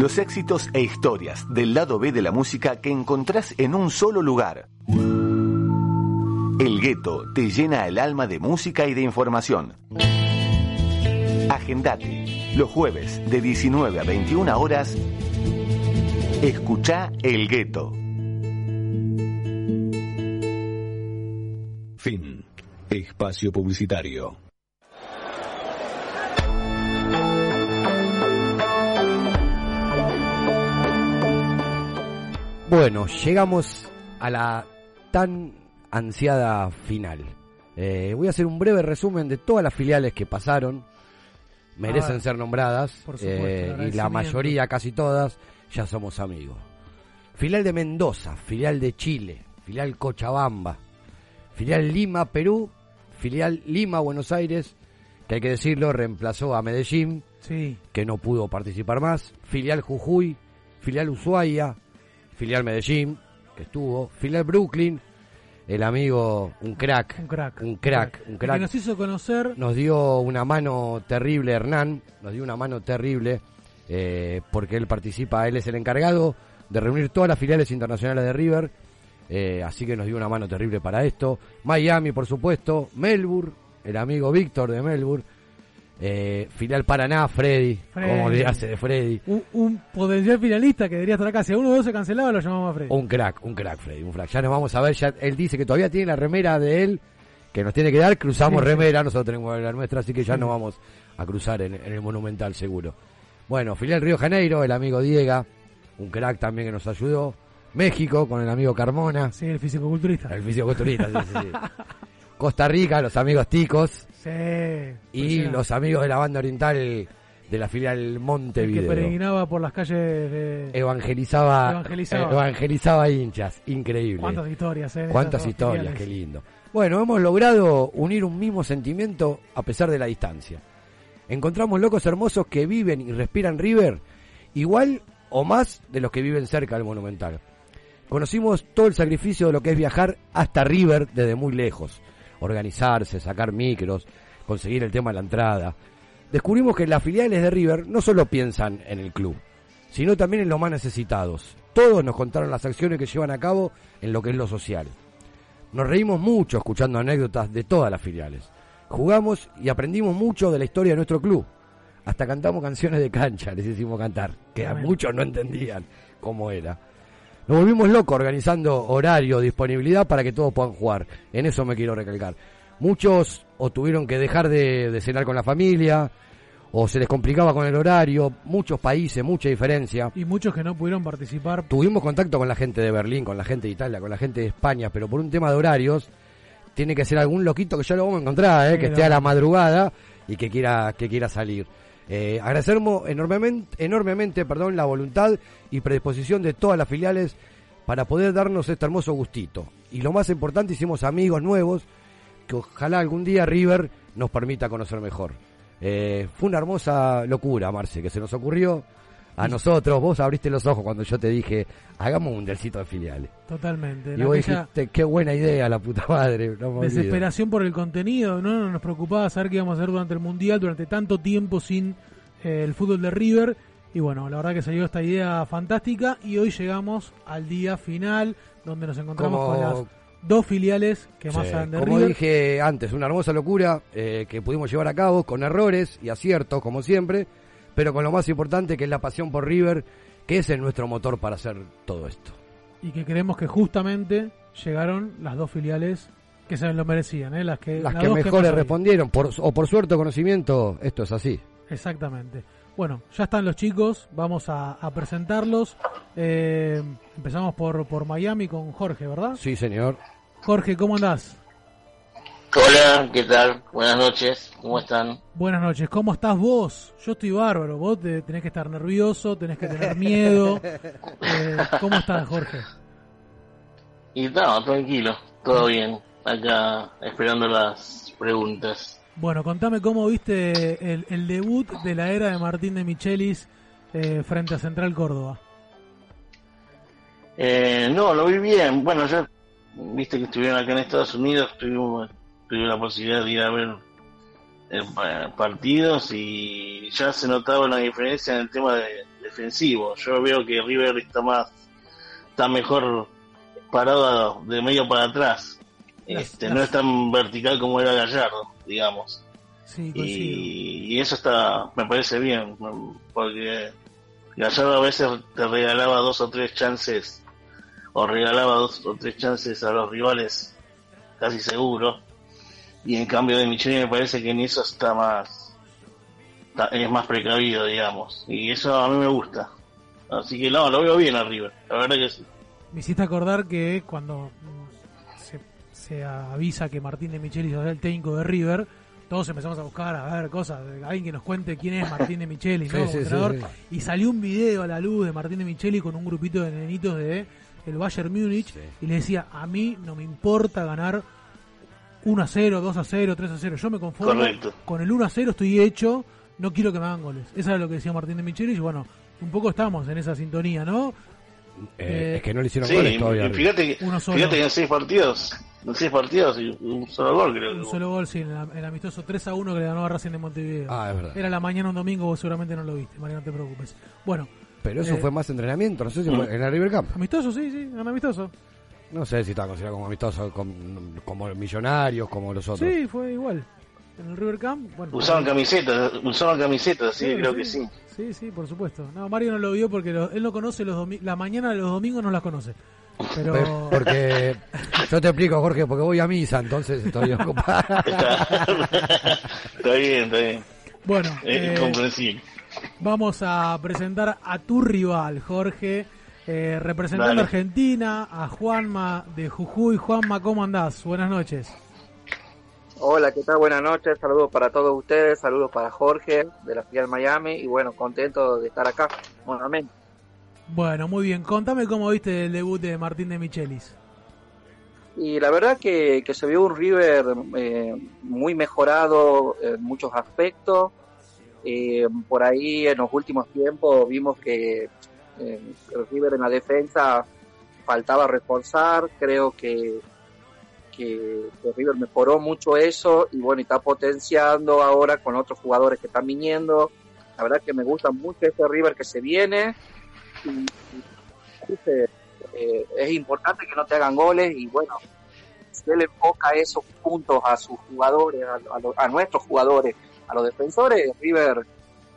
Los éxitos e historias del lado B de la música que encontrás en un solo lugar. El gueto te llena el alma de música y de información. Agendate. Los jueves de 19 a 21 horas. Escucha El Gueto. Fin. Espacio publicitario. Bueno, llegamos a la tan ansiada final. Eh, voy a hacer un breve resumen de todas las filiales que pasaron. Merecen ver, ser nombradas. por supuesto, eh, y la mayoría, casi todas, ya somos amigos. Filial de Mendoza, filial de Chile, filial Cochabamba, filial Lima, Perú, filial Lima, Buenos Aires, que hay que decirlo, reemplazó a Medellín, Sí. que no pudo participar más, filial Jujuy, filial Ushuaia, filial Medellín, que estuvo, filial Brooklyn, el amigo, un crack, Un crack. un crack, un crack. Que nos hizo conocer. Nos dio una mano terrible Hernán, nos dio una mano terrible eh, porque él participa, él es el encargado de reunir todas las filiales internacionales de River, eh, así que nos dio una mano terrible para esto. Miami, por supuesto, Melbourne, el amigo Víctor de Melbourne, eh, filial Paraná, Freddy, Freddy. como le hace de Freddy. Un, un potencial finalista que debería estar acá. Si a uno de dos se cancelaba, lo llamamos a Freddy. Un crack, un crack, Freddy, un crack. Ya nos vamos a ver, ya él dice que todavía tiene la remera de él, que nos tiene que dar, cruzamos Sí, sí. remera, nosotros tenemos la nuestra, así que ya Sí. nos vamos a cruzar en, en el Monumental seguro. Bueno, filial Río Janeiro, el amigo Diego, un crack también que nos ayudó. México, con el amigo Carmona. Sí, el fisicoculturista. El fisicoculturista, sí, sí, sí. Costa Rica, los amigos Ticos. Sí. Y los amigos de la banda oriental de la filial El que Montevideo. peregrinaba por las calles de. Evangelizaba, Evangelizaba. evangelizaba hinchas, increíble. Cuántas historias, ¿eh? Cuántas historias, filiales. qué lindo. Bueno, hemos logrado unir un mismo sentimiento a pesar de la distancia. Encontramos locos hermosos que viven y respiran River igual o más de los que viven cerca del Monumental. Conocimos todo el sacrificio de lo que es viajar hasta River desde muy lejos. Organizarse, sacar micros, conseguir el tema de la entrada. Descubrimos que las filiales de River no solo piensan en el club, sino también en los más necesitados. Todos nos contaron las acciones que llevan a cabo en lo que es lo social. Nos reímos mucho escuchando anécdotas de todas las filiales. Jugamos y aprendimos mucho de la historia de nuestro club. Hasta cantamos canciones de cancha, les hicimos cantar, que a muchos no entendían cómo era. Nos volvimos locos organizando horario, disponibilidad para que todos puedan jugar. En eso me quiero recalcar. Muchos o tuvieron que dejar de, de cenar con la familia, o se les complicaba con el horario, muchos países, mucha diferencia. Y muchos que no pudieron participar. Tuvimos contacto con la gente de Berlín, con la gente de Italia, con la gente de España, pero por un tema de horarios, tiene que ser algún loquito que ya lo vamos a encontrar, ¿eh? que esté a la madrugada y que quiera, que quiera salir. Eh, agradecemos enormemente, enormemente perdón, la voluntad y predisposición de todas las filiales para poder darnos este hermoso gustito. Y lo más importante, hicimos amigos nuevos que ojalá algún día River nos permita conocer mejor. Eh, fue una hermosa locura, Marce, que se nos ocurrió a nosotros. Vos abriste los ojos cuando yo te dije, hagamos un mundialcito de filiales. Totalmente. Y vos dijiste, qué buena idea, la puta madre. no me olvido". desesperación por el contenido, ¿no? Nos preocupaba saber qué íbamos a hacer durante el Mundial, durante tanto tiempo sin eh, el fútbol de River. Y bueno, la verdad que salió esta idea fantástica y hoy llegamos al día final donde nos encontramos Como- con las dos filiales que más saben de como River. dije antes, una hermosa locura eh, que pudimos llevar a cabo con errores y aciertos, como siempre, pero con lo más importante que es la pasión por River, que es el nuestro motor para hacer todo esto. Y que creemos que justamente llegaron las dos filiales que se lo merecían, ¿eh? Las que, Las las que mejor le respondieron, por, o por suerte o conocimiento, esto es así. Exactamente. Bueno, ya están los chicos, vamos a, a presentarlos. Eh, empezamos por, por Miami con Jorge, ¿verdad? Sí, señor. Jorge, ¿cómo andás? Hola, ¿qué tal? Buenas noches, ¿cómo están? Buenas noches, ¿cómo estás vos? Yo estoy bárbaro, vos te- tenés que estar nervioso, tenés que tener miedo. Eh, ¿Cómo estás, Jorge? Y no, tranquilo, todo bien. Acá esperando las preguntas. Bueno, contame cómo viste el, el debut de la era de Martín de Michelis eh, frente a Central Córdoba. Eh, no, lo vi bien. Bueno, ya viste que estuvieron acá en Estados Unidos, tuvimos, tuve la posibilidad de ir a ver eh, pa- partidos y ya se notaba una diferencia en el tema de- defensivo. Yo veo que River está más, está mejor parado de medio para atrás. Este, no es tan vertical como era Gallardo, digamos. Sí. Y, y eso está, me parece bien, porque Gallardo a veces te regalaba dos o tres chances, o regalaba dos o tres chances a los rivales, casi seguro. Y en cambio de Micheli me parece que en eso está más, está- es más precavido, digamos. Y eso a mí me gusta. Así que no, lo veo bien a River, la verdad que sí. Me hiciste acordar que cuando se, se avisa que Martín de Michelis es el técnico de River, todos empezamos a buscar a ver cosas, alguien que nos cuente quién es Martín de Michelis, ¿no? Sí, sí, entrenador. sí, Y salió un video a la luz de Martín de Micheli con un grupito de nenitos de el Bayern Múnich y le decía, a mí no me importa ganar 1 a 0, 2 a 0, 3 a 0, yo me conformo Correcto. con el 1 a 0 estoy hecho, no quiero que me hagan goles. Eso era lo que decía Martín de Michelis y bueno, un poco estamos en esa sintonía, ¿no? Eh, es que no le hicieron Sí, goles todavía. fíjate que, Uno solo. fíjate que en seis partidos, en seis partidos y un solo gol creo. Un solo gol, sí, en el, el amistoso 3 a 1 que le ganó a Racing de Montevideo. Ah, es verdad. Era la mañana un domingo, vos seguramente no lo viste, María, no te preocupes. Bueno. Pero eso eh, fue más entrenamiento, no sé si fue en el River Camp. Amistoso, sí, sí, un amistoso. No sé si estaba considerado como amistoso, como, como millonarios, como los otros. Sí, fue igual. En el River Camp, bueno. Usaban camisetas, usaban camisetas, que creo que sí. Sí, sí, por supuesto. No, Mario no lo vio porque lo- él no conoce los la mañana de los domingos no las conoce. Pero Pe- Porque yo te explico, Jorge, porque voy a misa, entonces estoy ocupado. Está bien, está bien. Bueno, eh, comprensible. vamos a presentar a tu rival, Jorge, eh, representando Dale. a Argentina, a Juanma de Jujuy. Juanma, ¿cómo andás? Buenas noches. Hola, ¿qué tal? Buenas noches, saludos para todos ustedes, saludos para Jorge de la filial Miami y bueno, contento de estar acá nuevamente. Bueno, muy bien. Contame cómo viste el debut de Martín de Michelis. Y la verdad que, que se vio un River eh, muy mejorado en muchos aspectos. Eh, por ahí en los últimos tiempos vimos que eh, River en la defensa faltaba reforzar, creo que, que, River mejoró mucho eso y bueno, está potenciando ahora con otros jugadores que están viniendo. La verdad que me gusta mucho este River que se viene y, y, dice, eh, es importante que no te hagan goles y bueno, si él enfoca esos puntos a sus jugadores, a, a a nuestros jugadores, a los defensores, River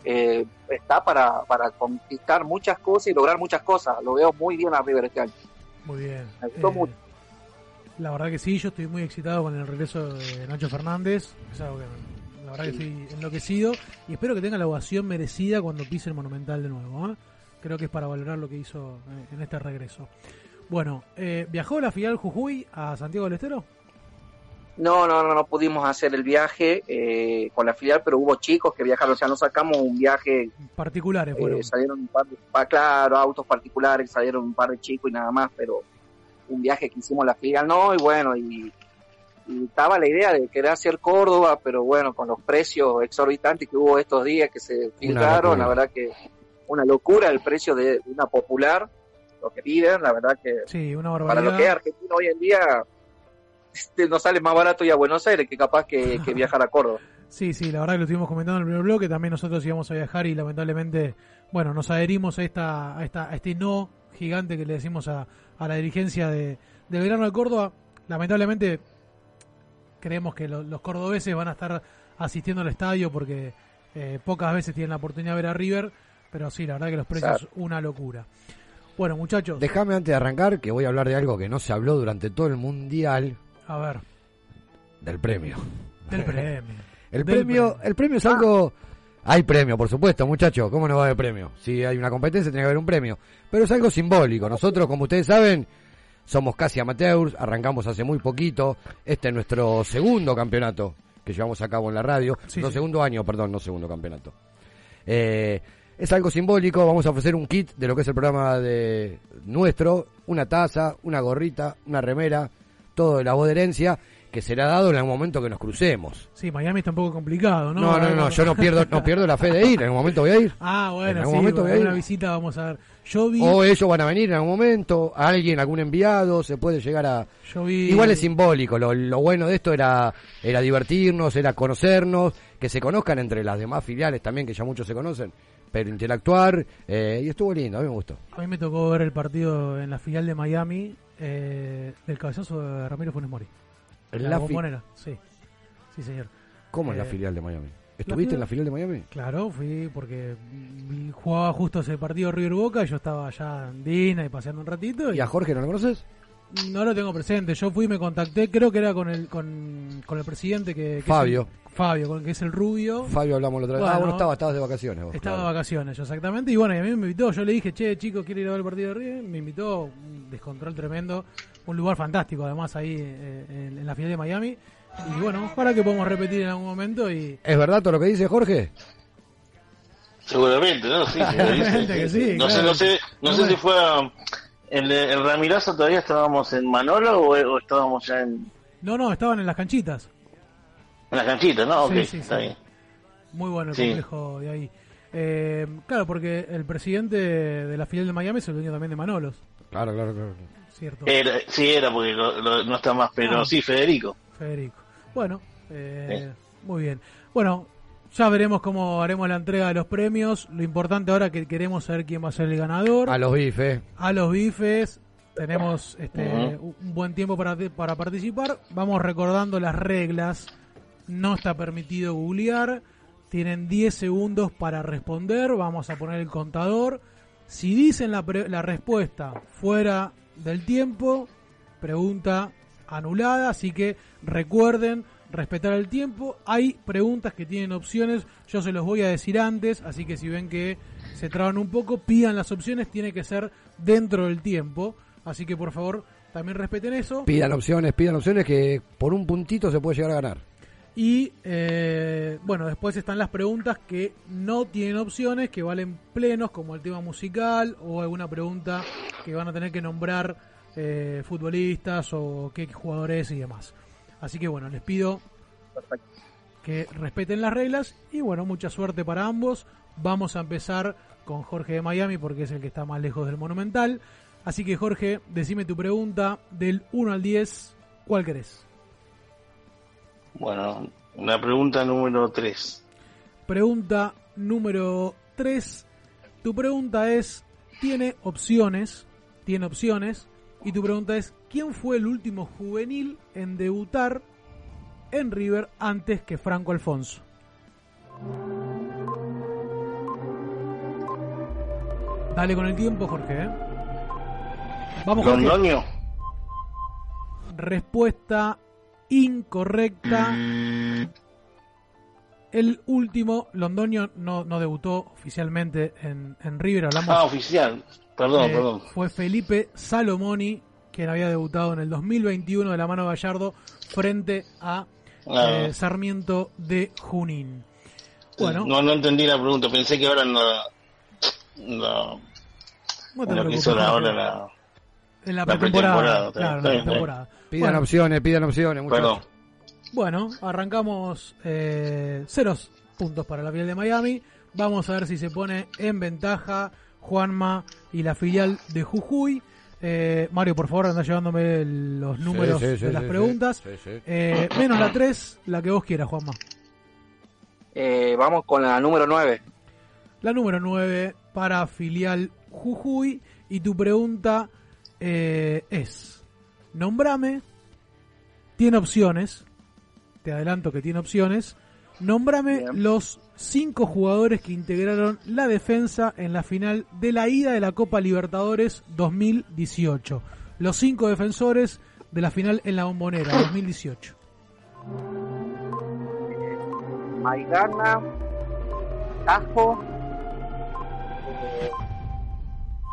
eh, está para, para conquistar muchas cosas y lograr muchas cosas. Lo veo muy bien a River este año. Muy bien. Me gustó Eh, mucho. La verdad que sí, yo estoy muy excitado con el regreso de Nacho Fernández. Es algo que la verdad que estoy enloquecido y espero que tenga la ovación merecida cuando pise el Monumental de nuevo. ¿eh? Creo que es para valorar lo que hizo eh, en este regreso. Bueno, ¿viajó la filial Jujuy a Santiago del Estero? No, no, no, no pudimos hacer el viaje eh, con la filial, pero hubo chicos que viajaron, o sea, no sacamos un viaje, Particulares eh, fueron. salieron un par de, claro, autos particulares, salieron un par de chicos y nada más, pero un viaje que hicimos la filial no, y bueno, y, y estaba la idea de querer hacer Córdoba, pero bueno, con los precios exorbitantes que hubo estos días que se filtraron, la verdad que una locura el precio de una popular, lo que piden, la verdad que Sí, una para lo que es Argentina hoy en día nos sale más barato ir a Buenos Aires que capaz que, que viajar a Córdoba. Sí, sí, la verdad que lo estuvimos comentando en el primer bloque. También nosotros íbamos a viajar y lamentablemente, bueno, nos adherimos a esta, a esta, a este no gigante que le decimos a, a la dirigencia de, de Belgrano de Córdoba. Lamentablemente creemos que lo- los cordobeses van a estar asistiendo al estadio porque eh, pocas veces tienen la oportunidad de ver a River, pero sí, la verdad que los precios Claro. una locura. Bueno, muchachos, Déjame antes de arrancar que voy a hablar de algo que no se habló durante todo el mundial a ver, del premio. del premio. El Del premio, el premio es algo. Hay premio, por supuesto, muchachos. ¿Cómo no va a haber premio? Si hay una competencia, tiene que haber un premio. Pero es algo simbólico. Nosotros, como ustedes saben, somos casi amateurs. Arrancamos hace muy poquito. Este es nuestro segundo campeonato que llevamos a cabo en la radio. Sí, no, sí. segundo año, perdón, no segundo campeonato. Eh, es algo simbólico. Vamos a ofrecer un kit de lo que es el programa de nuestro: una taza, una gorrita, una remera, todo de la voz de herencia, que será dado en algún momento que nos crucemos. Sí, Miami está un poco complicado, ¿no? No, no, no, yo no pierdo, no pierdo la fe de ir, en algún momento voy a ir. Ah, En bueno, algún sí, momento voy a una ir. visita vamos a ver. Yo vi, O ellos van a venir en algún momento, alguien, algún enviado, se puede llegar a... yo vi Igual es simbólico, lo, lo bueno de esto era, era divertirnos, era conocernos, que se conozcan entre las demás filiales también, que ya muchos se conocen, pero interactuar, eh, y estuvo lindo, a mí me gustó. A mí me tocó ver el partido en la filial de Miami eh, del cabezazo de Ramiro Funes Mori. En la la bombonera, sí. Sí, señor. ¿Cómo en la Eh, filial de Miami? ¿Estuviste en la filial de Miami? Claro, fui porque jugaba justo ese partido River Boca y yo estaba allá en Dina y paseando un ratito. ¿Y a Jorge no lo conoces? No lo tengo presente. Yo fui y me contacté, creo que era con el con, con el presidente que, Fabio. Fabio, con el que es el rubio. Fabio hablamos la otra vez. Bueno, ah, bueno, estaba, estabas de vacaciones vos. Estaba claro. de vacaciones, yo, exactamente. Y bueno, y a mí me invitó. Yo le dije, che, chicos, ¿quiere ir a ver el partido de River? Me invitó, un descontrol tremendo. Un lugar fantástico, además, ahí eh, en, en la final de Miami. Y bueno, ojalá que podamos repetir en algún momento. y ¿Es verdad todo lo que dice Jorge? Seguramente, ¿no? Sí. Seguramente que sí, No sé, no sé, no sé si fue a- en el Ramirazo todavía estábamos en Manolo o, o estábamos ya en, No, no, estaban en las canchitas. En la canchita, ¿no? Ok, Sí, sí, está sí. bien. Muy bueno el Sí. complejo de ahí. Eh, claro, porque el presidente de la filial de Miami es el dueño también de Manolos. Claro, claro, claro. Cierto. Era, sí, era porque lo- lo- no está más, pero Ah. sí, Federico. Federico. Bueno, eh, muy bien. Bueno, ya veremos cómo haremos la entrega de los premios. Lo importante ahora que queremos saber quién va a ser el ganador. A los bifes. A los bifes. Tenemos este, un buen tiempo para, para participar. Vamos recordando las reglas. No está permitido googlear. Tienen 10 segundos para responder. Vamos a poner el contador. Si dicen la, pre- la respuesta fuera del tiempo, pregunta anulada. Así que recuerden respetar el tiempo. Hay preguntas que tienen opciones. Yo se los voy a decir antes. Así que si ven que se traban un poco, pidan las opciones. Tiene que ser dentro del tiempo. Así que por favor, también respeten eso. Pidan opciones, pidan opciones que por un puntito se puede llegar a ganar. Y eh, bueno, después están las preguntas que no tienen opciones, que valen plenos, como el tema musical o alguna pregunta que van a tener que nombrar eh, futbolistas o qué jugadores y demás. Así que bueno, les pido que respeten las reglas y bueno, mucha suerte para ambos. Vamos a empezar con Jorge de Miami porque es el que está más lejos del Monumental. Así que Jorge, decime tu pregunta del 1 al 10, ¿cuál querés? Bueno, la pregunta número 3. Pregunta número 3. Tu pregunta es, tiene opciones, tiene opciones, y tu pregunta es, ¿quién fue el último juvenil en debutar en River antes que Franco Alfonso? Dale con el tiempo, Jorge. ¿eh? Vamos, Jorge. Londoño. Respuesta incorrecta. El último, Londoño no, no debutó oficialmente en, en River. Hablamos, Ah, oficial. Perdón, eh, perdón. Fue Felipe Salomoni, quien había debutado en el 2021 de la mano de Gallardo frente a Ah. eh, Sarmiento de Junín. Bueno, No, no entendí la pregunta. Pensé que ahora no. No. No te en preocupes, ahora la. en la pretemporada. pretemporada, Claro, está la pretemporada. Pidan Bueno, opciones, pidan opciones. Perdón. Bueno, arrancamos eh, ceros puntos para la filial de Miami. Vamos a ver si se pone en ventaja Juanma y la filial de Jujuy. Eh, Mario, por favor, anda llevándome el- los números sí, sí, de las sí, preguntas. sí, sí, sí. Eh, menos la 3, la que vos quieras, Juanma. Eh, vamos con la número 9. La número 9 para filial Jujuy. Y tu pregunta eh, es, nombrame, tiene opciones, te adelanto que tiene opciones, nombrame los cinco jugadores que integraron la defensa en la final de la ida de la Copa Libertadores 2018. Los cinco defensores de la final en la Bombonera 2018. Maidana, Tajo.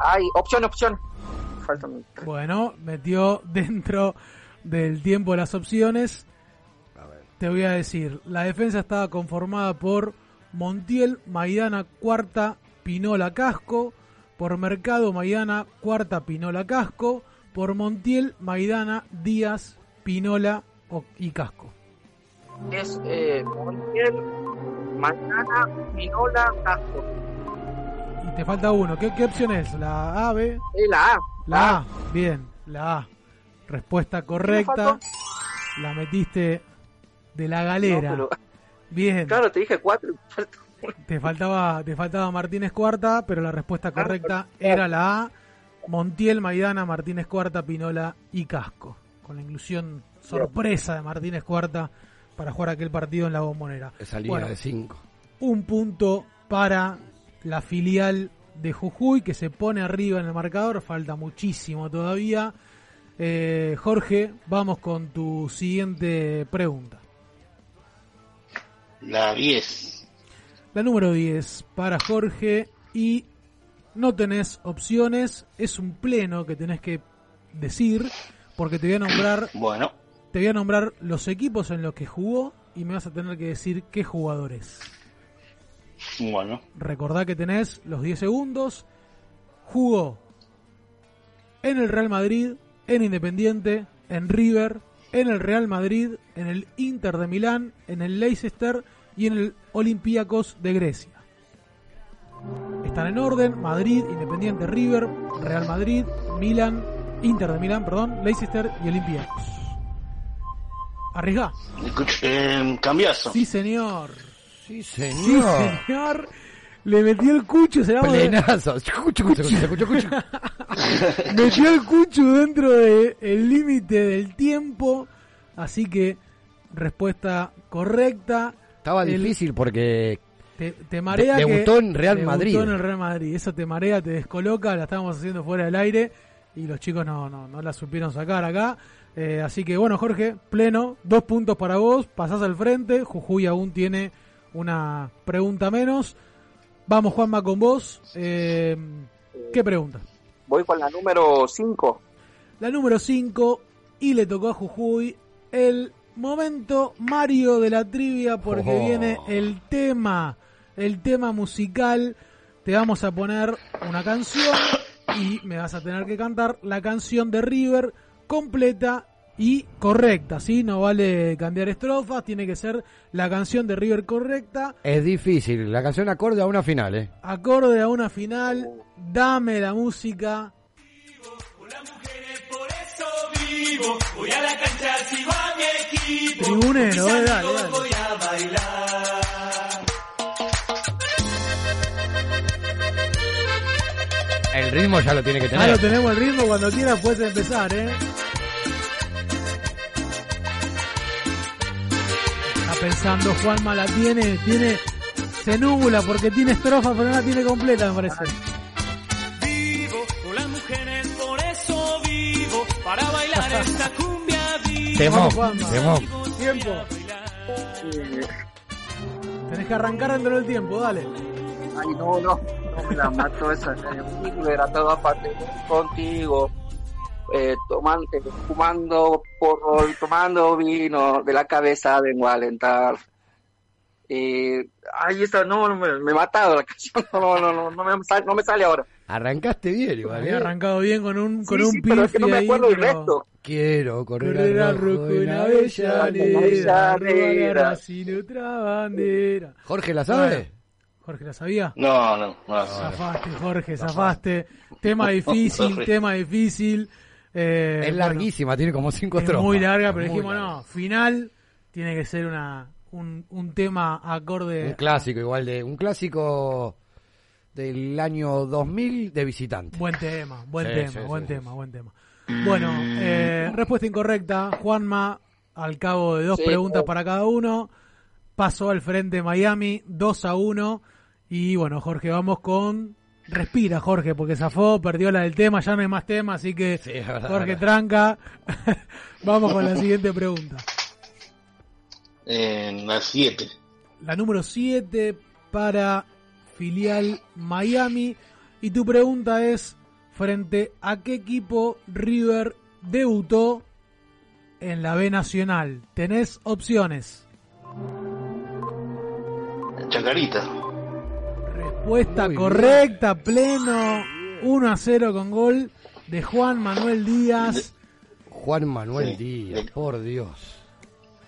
Ay, opción, opción. Faltan tres. Bueno, metió dentro del tiempo las opciones. Te voy a decir, la defensa estaba conformada por Montiel, Maidana, Cuarta, Pinola, Casco. Por Mercado, Maidana, Cuarta, Pinola, Casco. Por Montiel, Maidana, Díaz, Pinola o- y Casco. Es eh, Montiel, Maidana, Pinola, Castro. Y te falta uno. ¿Qué, qué opción es? ¿La A, B? Eh, la A. La A. Bien, la A. Respuesta correcta. La metiste de la galera. No, pero- Bien. Claro, te dije cuatro. Te faltaba, te faltaba Martínez Cuarta, pero la respuesta correcta era la A. Montiel, Maidana, Martínez Cuarta, Pinola y Casco. Con la inclusión sorpresa de Martínez Cuarta para jugar aquel partido en la bombonera. Esa línea Bueno, de 5. un punto para la filial de Jujuy que se pone arriba en el marcador, falta muchísimo todavía. Eh, Jorge, vamos con tu siguiente pregunta. La 10. La número 10 para Jorge y no tenés opciones, es un pleno que tenés que decir porque te voy a nombrar Bueno, te voy a nombrar los equipos en los que jugó y me vas a tener que decir qué jugadores. Bueno. Recordá que tenés los 10 segundos. Jugó en el Real Madrid, en Independiente, en River, en el Real Madrid, en el Inter de Milán, en el Leicester y en el Olympiacos de Grecia. Están en orden Madrid, Independiente, River, Real Madrid, Milán, Inter de Milán, perdón, Leicester y Olympiacos. Arriesgá. Escuche, cambiazo. Sí, señor. Sí, Sí, señor. Le metió el cucho, se llama. Plenazo. Cuchu, cuchu, cuchu, cuchu. Metió el cucho dentro del límite del tiempo. Así que, respuesta correcta. Estaba El- difícil porque Te, te marea De- que- debutó en Real debutó Madrid. en el Real Madrid. Eso te marea, te descoloca. La estábamos haciendo fuera del aire. Y los chicos no, no, no la supieron sacar acá. Eh, así que bueno, Jorge, pleno. Dos puntos para vos. Pasás al frente. Jujuy aún tiene una pregunta menos. Vamos, Juanma, con vos. Eh, ¿Qué pregunta? Voy con la número 5. La número 5 y le tocó a Jujuy el momento Mario de la trivia porque Oh. viene el tema, el tema musical. Te vamos a poner una canción y me vas a tener que cantar la canción de River completa y correcta, ¿sí? No vale cambiar estrofas, tiene que ser la canción de River correcta, es difícil. La canción acorde a una final, ¿eh? acorde a una final, dame la música. vivo, voy a la cancha, sigo a mi equipo. Tribunero, Con mis eh, dale, amigos dale. Voy a bailar. El ritmo ya lo tiene que Ya lo tener. tenemos el ritmo, cuando quieras puedes empezar, ¿eh? Pensando, Juanma la tiene, tiene, se nubla porque tiene estrofa pero no la tiene completa, me parece. Vivo con las mujeres, por eso vivo. Para bailar esta cumbia vivo. Juanma. temón. Tiempo. Tenés que arrancar dentro del tiempo, dale. Ay, no, no, no me la mato esa. Era todo aparte contigo. Eh, tomando, eh, fumando porro y tomando vino de la cabeza vengo a alentar. Eh, ay, esta no, no me, me he matado la canción. No, no, no, no, me, sale, no me sale ahora. Arrancaste bien, igual, Había ¿eh? arrancado bien con un, con Sí, un sí, pero es que no me ahí, acuerdo pero- resto. Quiero correr, Correr al rojo rojo en en Avellaneda. Avellaneda, Avellaneda. robar a sin otra bandera. Jorge, ¿la sabe? Jorge, ¿la sabía? No, no, no. Zafaste, Jorge, zafaste. Tema difícil, tema difícil. Eh, Es bueno, larguísima, tiene como cinco es muy larga, pero Muy dijimos, larga. no, final tiene que ser una un, un tema acorde. Un clásico, igual de. Un clásico del año 2000 de visitante. Buen tema, buen Sí, tema, sí, buen sí, tema, buen tema. Bueno, eh, respuesta incorrecta. Juanma, al cabo de dos Sí, preguntas oh. para cada uno, pasó al frente Miami 2 a 1. Y bueno, Jorge, vamos con. Respira, Jorge, porque zafó, perdió la del tema, ya no hay más tema, así que Sí, es verdad, Jorge verdad. tranca. vamos con la siguiente pregunta. En la 7. La número 7 para filial Miami. Y tu pregunta es, ¿frente a qué equipo River debutó en la B Nacional? Tenés opciones. Chacarita. Respuesta Muy correcta, pleno. 1 a 0 con gol de Juan Manuel Díaz. Juan Manuel Sí. Díaz, por Dios.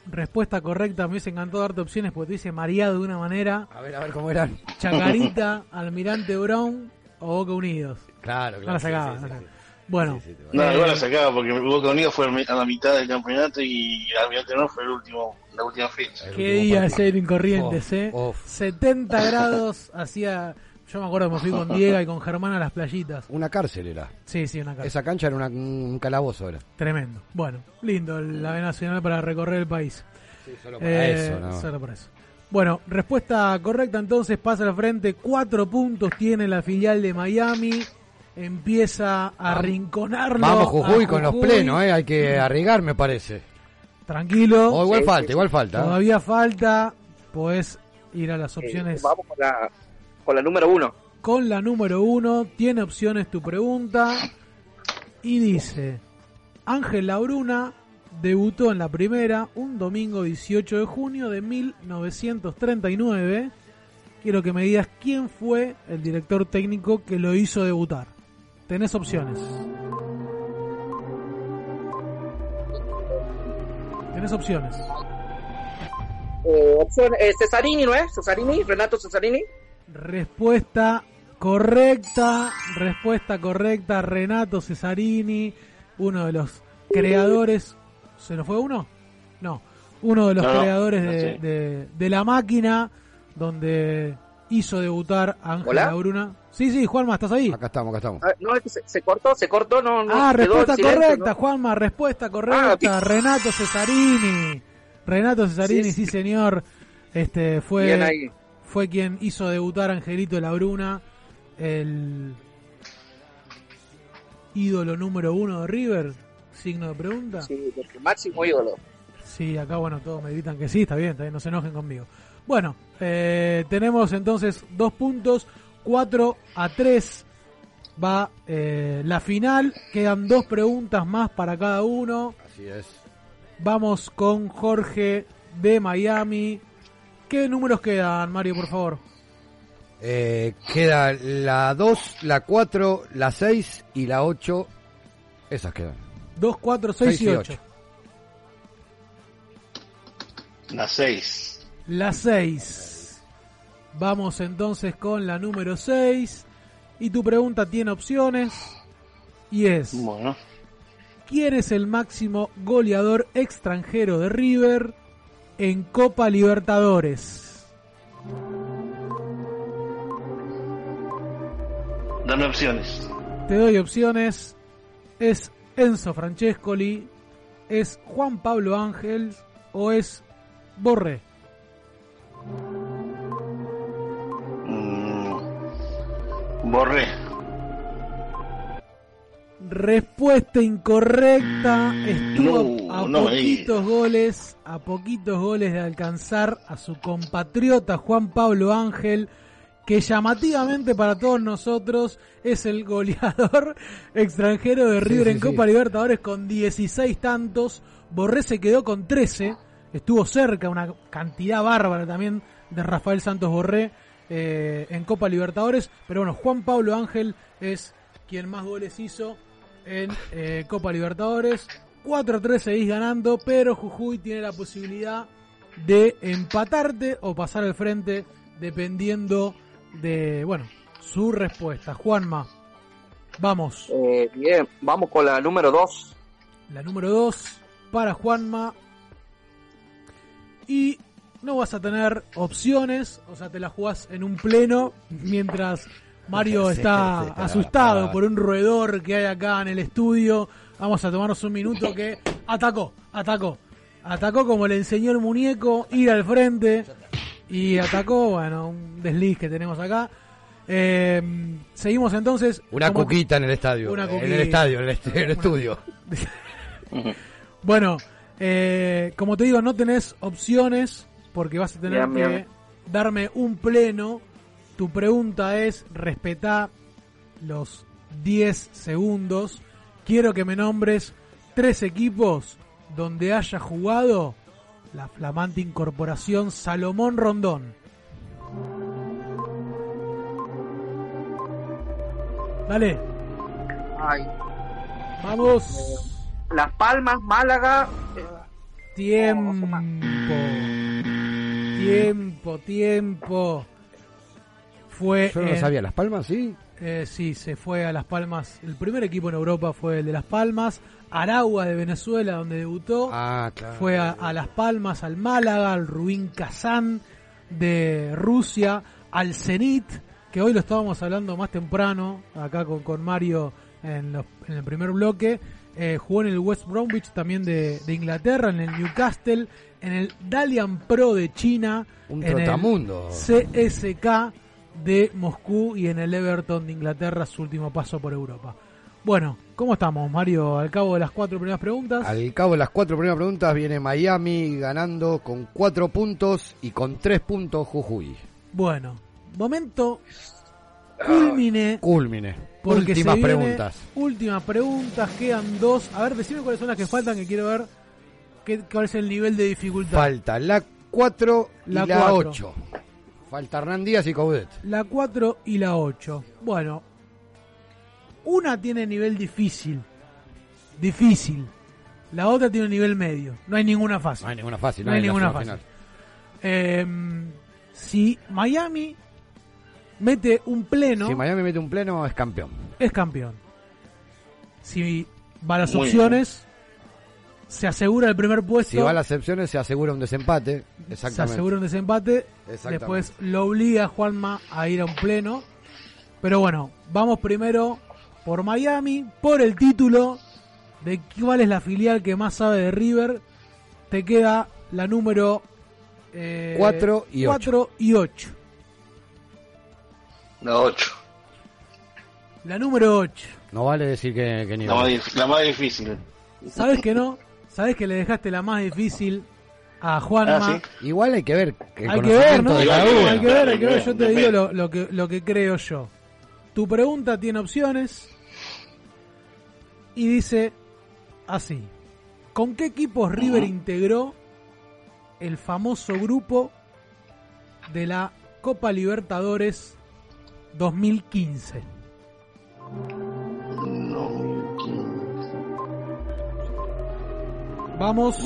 Respuesta correcta, me hubiese encantado darte opciones porque te dice mareado de una manera. A ver, a ver cómo eran. Chacarita, Almirante Brown o Boca Unidos. Claro, No claro. la sí, sacaba. sí, no sí, la sí. sacaba. Bueno, Sí, va. No, igual la sacaba porque Boca Unidos fue a la mitad del campeonato y Almirante no fue el último, la última fecha. Qué día ese en Corrientes, ¿eh? uf. 70 grados hacía. Yo me acuerdo que me fui con Diego y con Germán a las playitas. Una cárcel era. Sí, sí, una casa. Esa cancha era una- un calabozo era. Tremendo. Bueno, lindo la B Nacional para recorrer el país. solo Eh, eso, ¿no? solo por eso. Bueno, respuesta correcta entonces, pasa al frente. Cuatro puntos tiene la filial de Miami. empieza a arrinconarlo. Vamos Jujuy a con los Jujuy. plenos, ¿eh? hay que arriesgar me parece. Tranquilo. O igual falta, igual falta. Todavía falta, puedes ir a las opciones. Eh, vamos con la, con la número uno. Con la número uno, tiene opciones tu pregunta. Y dice: Ángel Labruna debutó en la primera un domingo 18 de junio de 1939. Quiero que me digas quién fue el director técnico que lo hizo debutar. Tenés opciones. Tenés opciones. Eh, opción, eh, Cesarini, ¿no es? Cesarini, Renato Cesarini. Respuesta correcta, respuesta correcta, Renato Cesarini, uno de los creadores. ¿Se nos fue uno? No, uno de los No, creadores no de, sé. de- de la máquina, donde hizo debutar a Ángel ¿Hola? Sí, sí, Juanma, ¿estás ahí? Acá estamos, acá estamos. Ah, no, es que se, se cortó, se cortó, no, no. Ah, respuesta silencio, correcta, ¿no? Juanma, respuesta correcta. Ah, Renato Cesarini. Renato Cesarini, sí, Sí, sí. señor. Este fue fue quien hizo debutar a Angelito Labruna, el ídolo número uno de River. Signo de pregunta. Sí, porque máximo ídolo. Sí, acá bueno, todos me gritan que sí, está bien, está bien, no se enojen conmigo. Bueno, eh, tenemos entonces dos puntos, 4 a 3 va eh, la final, quedan dos preguntas más para cada uno. Así es. Vamos con Jorge de Miami. ¿Qué números quedan, Mario, por favor? Eh, queda la 2, la 4, la 6 y la 8. Esas quedan. 2, 4, 6 y 8. La 6. La 6. Vamos entonces con la número 6. Y tu pregunta tiene opciones. Y es: Bueno. ¿Quién es el máximo goleador extranjero de River en Copa Libertadores? Dame opciones. Te doy opciones. ¿Es Enzo Francescoli? ¿Es Juan Pablo Ángel? ¿O es Borré? Borré. Respuesta incorrecta. Estuvo No, a no poquitos goles, a poquitos goles de alcanzar a su compatriota Juan Pablo Ángel, que llamativamente para todos nosotros es el goleador extranjero de River sí, en sí. Copa Libertadores con 16 tantos. Borré se quedó con 13. Estuvo cerca, una cantidad bárbara también de Rafael Santos Borré eh, en Copa Libertadores. Pero bueno, Juan Pablo Ángel es quien más goles hizo en eh, Copa Libertadores. 4-3 seguís ganando, pero Jujuy tiene la posibilidad de empatarte o pasar al frente dependiendo de, bueno, su respuesta. Juanma, vamos. Eh, bien, vamos con la número dos. La número 2 para Juanma. Y no vas a tener opciones, o sea, te la jugás en un pleno mientras Mario Sí, está sí, está asustado por un roedor que hay acá en el estudio. Vamos a tomarnos un minuto que atacó, atacó. Atacó como le enseñó el muñeco, ir al frente. Y atacó, bueno, un desliz que tenemos acá. Eh, seguimos entonces. Una cuquita en el estadio. Una En el estadio, en el, est- en el estudio. Bueno, eh, como te digo, no tenés opciones porque vas a tener Bien, que bien. darme un pleno. Tu pregunta es respetar los 10 segundos. Quiero que me nombres tres equipos donde haya jugado la flamante incorporación Salomón Rondón. Dale, Ay, vamos. Las Palmas, Málaga. eh, Tiempo. Tiempo, tiempo. Fue Yo no lo sabía. ¿Las Palmas, sí? eh, sí, se fue a Las Palmas. El primer equipo en Europa fue el de Las Palmas. Aragua de Venezuela, donde debutó. Ah, claro. Fue a, a Las Palmas, al Málaga, al Rubín Kazán de Rusia, al Zenit, que hoy lo estábamos hablando más temprano, acá con, con Mario en, los- en el primer bloque. Eh, jugó en el West Bromwich también de, de Inglaterra, en el Newcastle, en el Dalian Pro de China, Un en el trotamundo. CSK de Moscú y en el Everton de Inglaterra su último paso por Europa. Bueno, ¿cómo estamos, Mario? Al cabo de las cuatro primeras preguntas. Al cabo de las cuatro primeras preguntas viene Miami ganando con cuatro puntos y con tres puntos Jujuy. Bueno, momento culmine. Culmine. Porque Últimas se viene- preguntas. Últimas preguntas, quedan dos. A ver, decime cuáles son las que faltan, que quiero ver qué, cuál es el nivel de dificultad. Falta la 4 y La la, cuatro. 8. Falta Hernán Díaz y Coudet. La 4 y la 8. Bueno, una tiene nivel difícil. Difícil. La otra tiene un nivel medio. No hay ninguna fácil. No hay ninguna fácil, No no hay ninguna fácil. Eh, si Miami mete un pleno, Si Miami mete un pleno, es campeón. es campeón. Si va a las Muy opciones, se asegura el primer puesto. Si va a las excepciones, se asegura un desempate. se Exactamente. asegura un desempate. Exactamente. Después lo obliga a Juanma a ir a un pleno. Pero bueno, vamos primero por Miami, por el título de cuál es la filial que más sabe de River. Te queda la número eh, Cuatro y ocho. cuatro y ocho. La 8. La número 8. No vale decir que, que ni La más, la más difícil. ¿Sabes que no? ¿Sabes que le dejaste la más difícil a Juanma? Ah, Igual hay que ver el hay que ver, ¿no? Hay que ver, hay que ver, hay que ver. Yo te digo lo, lo que, lo que creo yo. Tu pregunta tiene opciones y dice así. ¿Con qué equipos River integró el famoso grupo de la Copa Libertadores 2015? Vamos.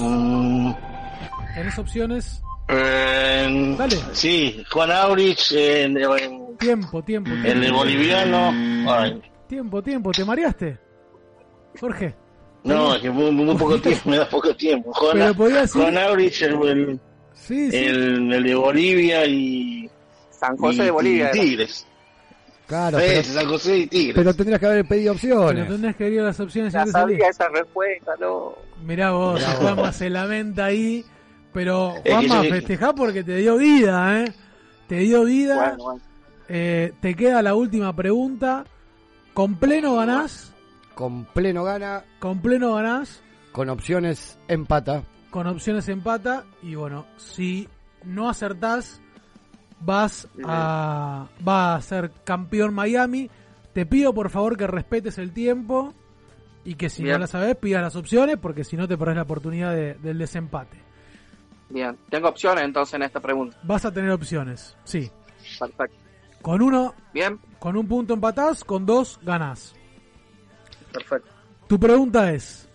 ¿Tenés opciones? Eh, Dale. Sí, Juan Aurich, eh, en- en- Tiempo, tiempo, tiempo. el de boliviano. Ay, Tiempo, tiempo. ¿Te mareaste? Jorge. no, es que muy, muy poco tiempo, me da poco tiempo. Juan, Pero podía decir- Juan Aurich, el, el, Sí, sí. el- el de Bolivia y. San José y- de Bolivia. y era. Tigres. Claro, Sí, pero, San José y Tigres. pero tendrías que haber pedido Pero opciones. tendrías que a las opciones Ya antes de salir. sabía esa respuesta, no. Mirá vos, Mirá vos. Juanma se lamenta ahí. Pero Juanma, festejá porque te dio vida, ¿eh? Te dio vida. Bueno, bueno. Eh, te queda la última pregunta. ¿Con pleno ganás? Con pleno gana, ¿Con pleno ganás? con opciones empata. Con opciones empata. Y bueno, si no acertás, vas a, va a ser campeón Miami. Te pido por favor que respetes el tiempo y que si no la sabes pidas las opciones porque si no te perdés la oportunidad de- del desempate. Bien, tengo opciones entonces en esta pregunta. Vas a tener opciones, sí. Perfecto. Con uno, Bien, con un punto empatás, con dos ganás. perfecto. Tu pregunta es,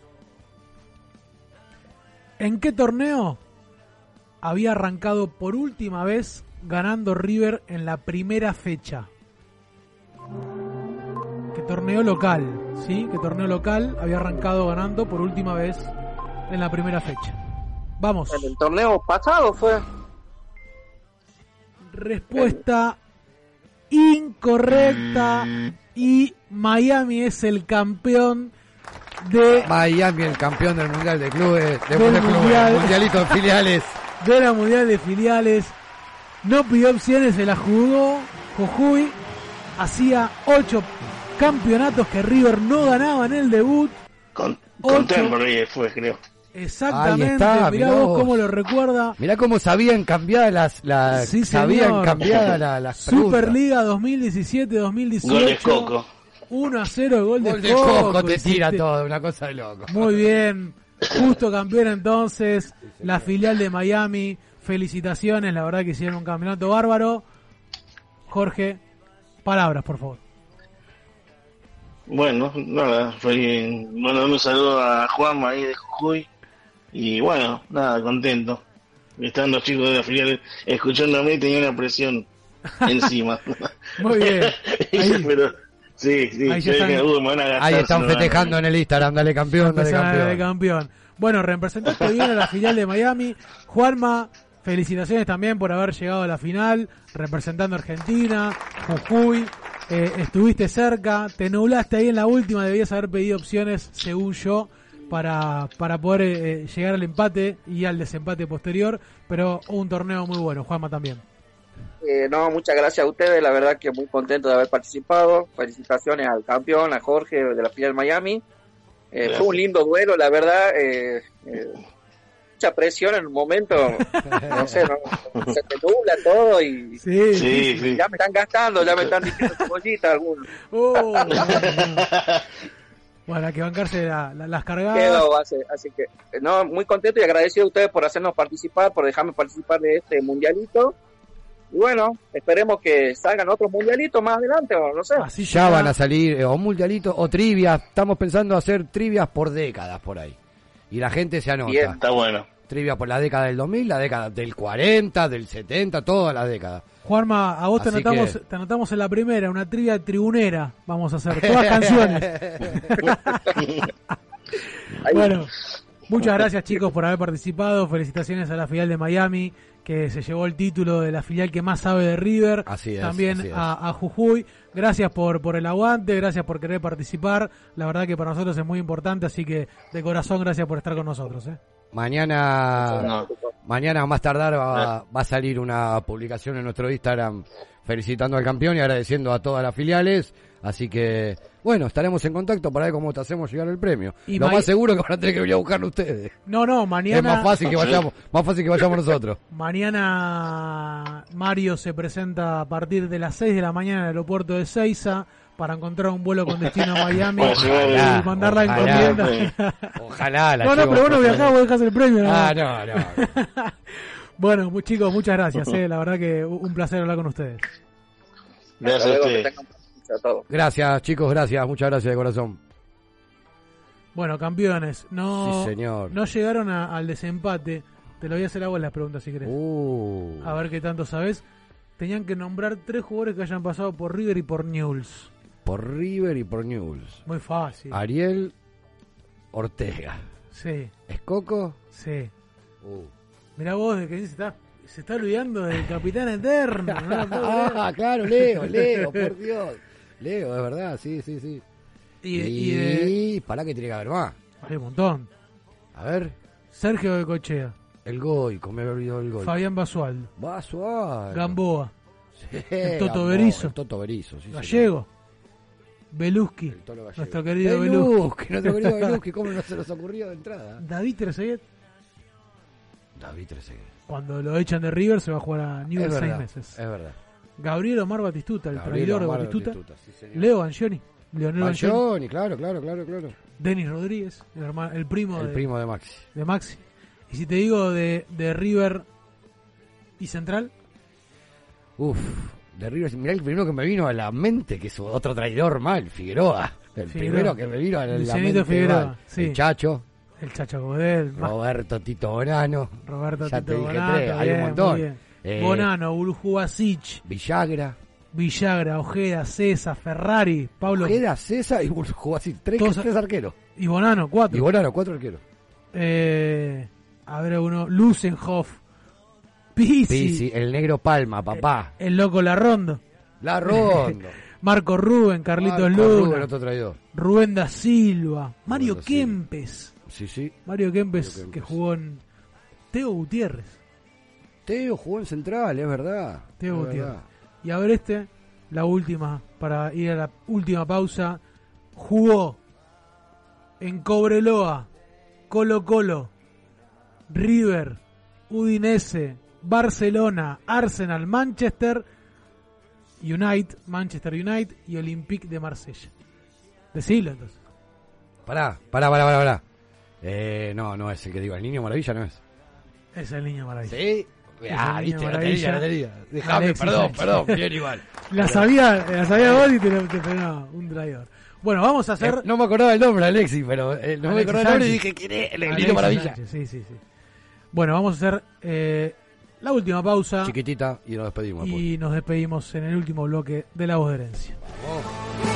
¿en qué torneo había arrancado por última vez ganando River en la primera fecha? ¿Qué torneo local? ¿Sí? ¿Qué torneo local había arrancado ganando por última vez en la primera fecha? Vamos. En el torneo pasado fue. Respuesta incorrecta y Miami es el campeón de, Miami, el campeón del Mundial de Clubes, de, Del Mundial. Mundialito de filiales. de la Mundial de Filiales. No pidió opciones, se la jugó. Jujuy hacía ocho campeonatos que River no ganaba en el debut. Con, Ocho. Contemporary fue, creo. Exactamente, está, mirá mirá vos vos. cómo lo recuerda. Mirá cómo sabían cambiar las, las Sí, sabían cambiar la- las preguntas. Superliga 2017-2018. Gol de Coco. 1 a 0 el gol de, Gol de Coco te hiciste. tira todo, una cosa de loco. Muy bien. Justo campeón entonces. La filial de Miami. Felicitaciones. La verdad que hicieron un campeonato bárbaro. Jorge, palabras, por favor. Bueno, nada, fue, bueno, un saludo a Juanma ahí de Jujuy. Y bueno, nada, contento. Están los chicos de la filial escuchándome y tenía una presión encima. Muy bien. Ahí, Pero, sí, sí, Ahí están- "Uh, me van a gastar, Ahí están festejando en el Instagram, dale campeón, dale campeón. Bueno, representaste bien a la filial de Miami. Juanma, felicitaciones también por haber llegado a la final, representando a Argentina, Jujuy. eh, estuviste cerca, te nublaste ahí en la última, debías haber pedido opciones, según yo, para, para poder eh, llegar al empate y al desempate posterior, pero un torneo muy bueno, Juanma también. Eh, no, muchas gracias a ustedes, la verdad que muy contento de haber participado. Felicitaciones al campeón, a Jorge de la final Miami. Eh, fue un lindo duelo, la verdad. Eh, eh, mucha presión en un momento, no sé, no, se te nubla todo y, Sí, Sí, sí. ya me están gastando, ya me están diciendo cebollita algunos. Oh. bueno, hay que bancarse la- la- las cargadas. Quedo, así, así que, no, muy contento y agradecido a ustedes por hacernos participar, por dejarme participar de este mundialito. Y bueno, esperemos que salgan otros mundialitos más adelante, o no sé. Ya van a salir eh, o mundialitos o trivias. Estamos pensando hacer trivias por décadas por ahí. Y la gente se anota. Bien, está bueno. Trivia por la década del 2000, la década del 40, del 70, todas las décadas. Juanma, a vos te Así anotamos, que- te anotamos en la primera, una trivia tribunera. Vamos a hacer todas canciones. bueno, muchas gracias chicos por haber participado. Felicitaciones a la filial de Miami que se llevó el título de la filial que más sabe de River. Así es, También así es. A, a Jujuy. Gracias por, por el aguante, gracias por querer participar. La verdad que para nosotros es muy importante, así que de corazón gracias por estar con nosotros. ¿eh? Mañana, No. mañana a más tardar va, va a salir una publicación en nuestro Instagram felicitando al campeón y agradeciendo a todas las filiales. Así que, bueno, estaremos en contacto para ver cómo te hacemos llegar el premio. Y Lo más seguro que van a tener que venir a buscarlo ustedes. No, no, mañana. Es más fácil que vayamos, más fácil que vayamos nosotros. Mañana Mario se presenta a partir de las 6 de la mañana en el aeropuerto de Seiza para encontrar un vuelo con destino a Miami Ojalá, y mandar la ojalá, encomienda. Ojalá la No, no, pero bueno, viajás, vos dejás el premio. ¿no? Ah, no, no. Bueno, chicos, muchas gracias. eh, La verdad que un placer hablar con ustedes. Gracias a ustedes. A todos. Gracias, chicos, gracias. Muchas gracias de corazón. Bueno, campeones, no, Sí, señor. no llegaron a- al desempate. Te lo voy a hacer a vos las preguntas si querés. Uh, A ver qué tanto sabes. Tenían que nombrar tres jugadores que hayan pasado por River y por Newell's. por River y por News. Muy fácil. Ariel Ortega. Sí, ¿Escoco? sí. Uh. Mirá vos, de que se está, se está olvidando del Capitán Eterno. no. Ah, claro, Leo, Leo, por Dios. Leo, es verdad, sí, sí, sí. Y, y de- para que tiene que haber más. Hay un montón. A ver, Sergio de Cochea, el Goico, me había olvidado el gol. Fabián Basual, Basual. Gamboa, Sí, el Toto Berizo. El Toto Berizo, sí. Gallego, Gallego. nuestro querido. Beluski, nuestro querido Beluski, ¿cómo no se nos ocurrió de entrada? David Trezeguet, David Trezeguet. cuando lo echan de River se va a jugar a Newell's seis meses. es verdad. Gabriel Omar Batistuta, el Gabriel traidor de Batistuta. Batistuta, sí, señor. Leo Banchioni, Leonel Banchoni, claro, claro, claro, claro. Denis Rodríguez, el, hermano, el primo, El de, primo de Maxi. de Maxi. Y si te digo de, de River y Central, Uf, de River, mirá el primero que me vino a la mente, que es otro traidor mal, Figueroa. El Figueroa. primero que me vino a la mente Figueroa, mal. sí. El Chacho, el Chacho Godel, Roberto Tito Bonano, Roberto ya Tito te dije Bonato, tres, hay un montón. Eh, Bonano, Urjubasic, Villagra, Villagra, Ojeda, César, Ferrari, Pablo Ojeda, César y así, tres, Todos- tres arqueros. y Bonano, cuatro. Y Bonano, cuatro arqueros. Eh, a ver uno, Lusenhoff, Pizzi, el negro Palma, papá. el loco Larrondo, La Rondo. Marco Rubén, Carlitos Marco Luna, Rubén. Rubén da Silva, Mario. Kempes, Sí, sí. Mario Kempes, Mario Kempes. que jugó en Teo Gutiérrez, Teo jugó en Central, es verdad. Teo es Gutiérrez. verdad. Y a ver este, la última, para ir a la última pausa, jugó en Cobreloa, Colo Colo, River, Udinese, Barcelona, Arsenal, Manchester United, Manchester United y Olympique de Marsella. Decilo entonces. Pará, pará, pará, pará. pará. Eh, no, no es el que digo, el niño maravilla no es. Es el niño maravilla. ¿Sí? Ah, viste, tenía. Dejame, Alexis perdón, perdón, bien igual. La sabía, la sabía vos y te, te frenó, un traidor. Bueno, vamos a hacer... Eh, no me acordaba el nombre, Alexis, pero eh, no me acordaba el nombre y dije, ¿quién es? El maravilla. Sánchez, sí, sí, sí. Bueno, vamos a hacer eh, la última pausa Chiquitita y nos despedimos. y nos despedimos en el último bloque de La Voz de Herencia. Abaco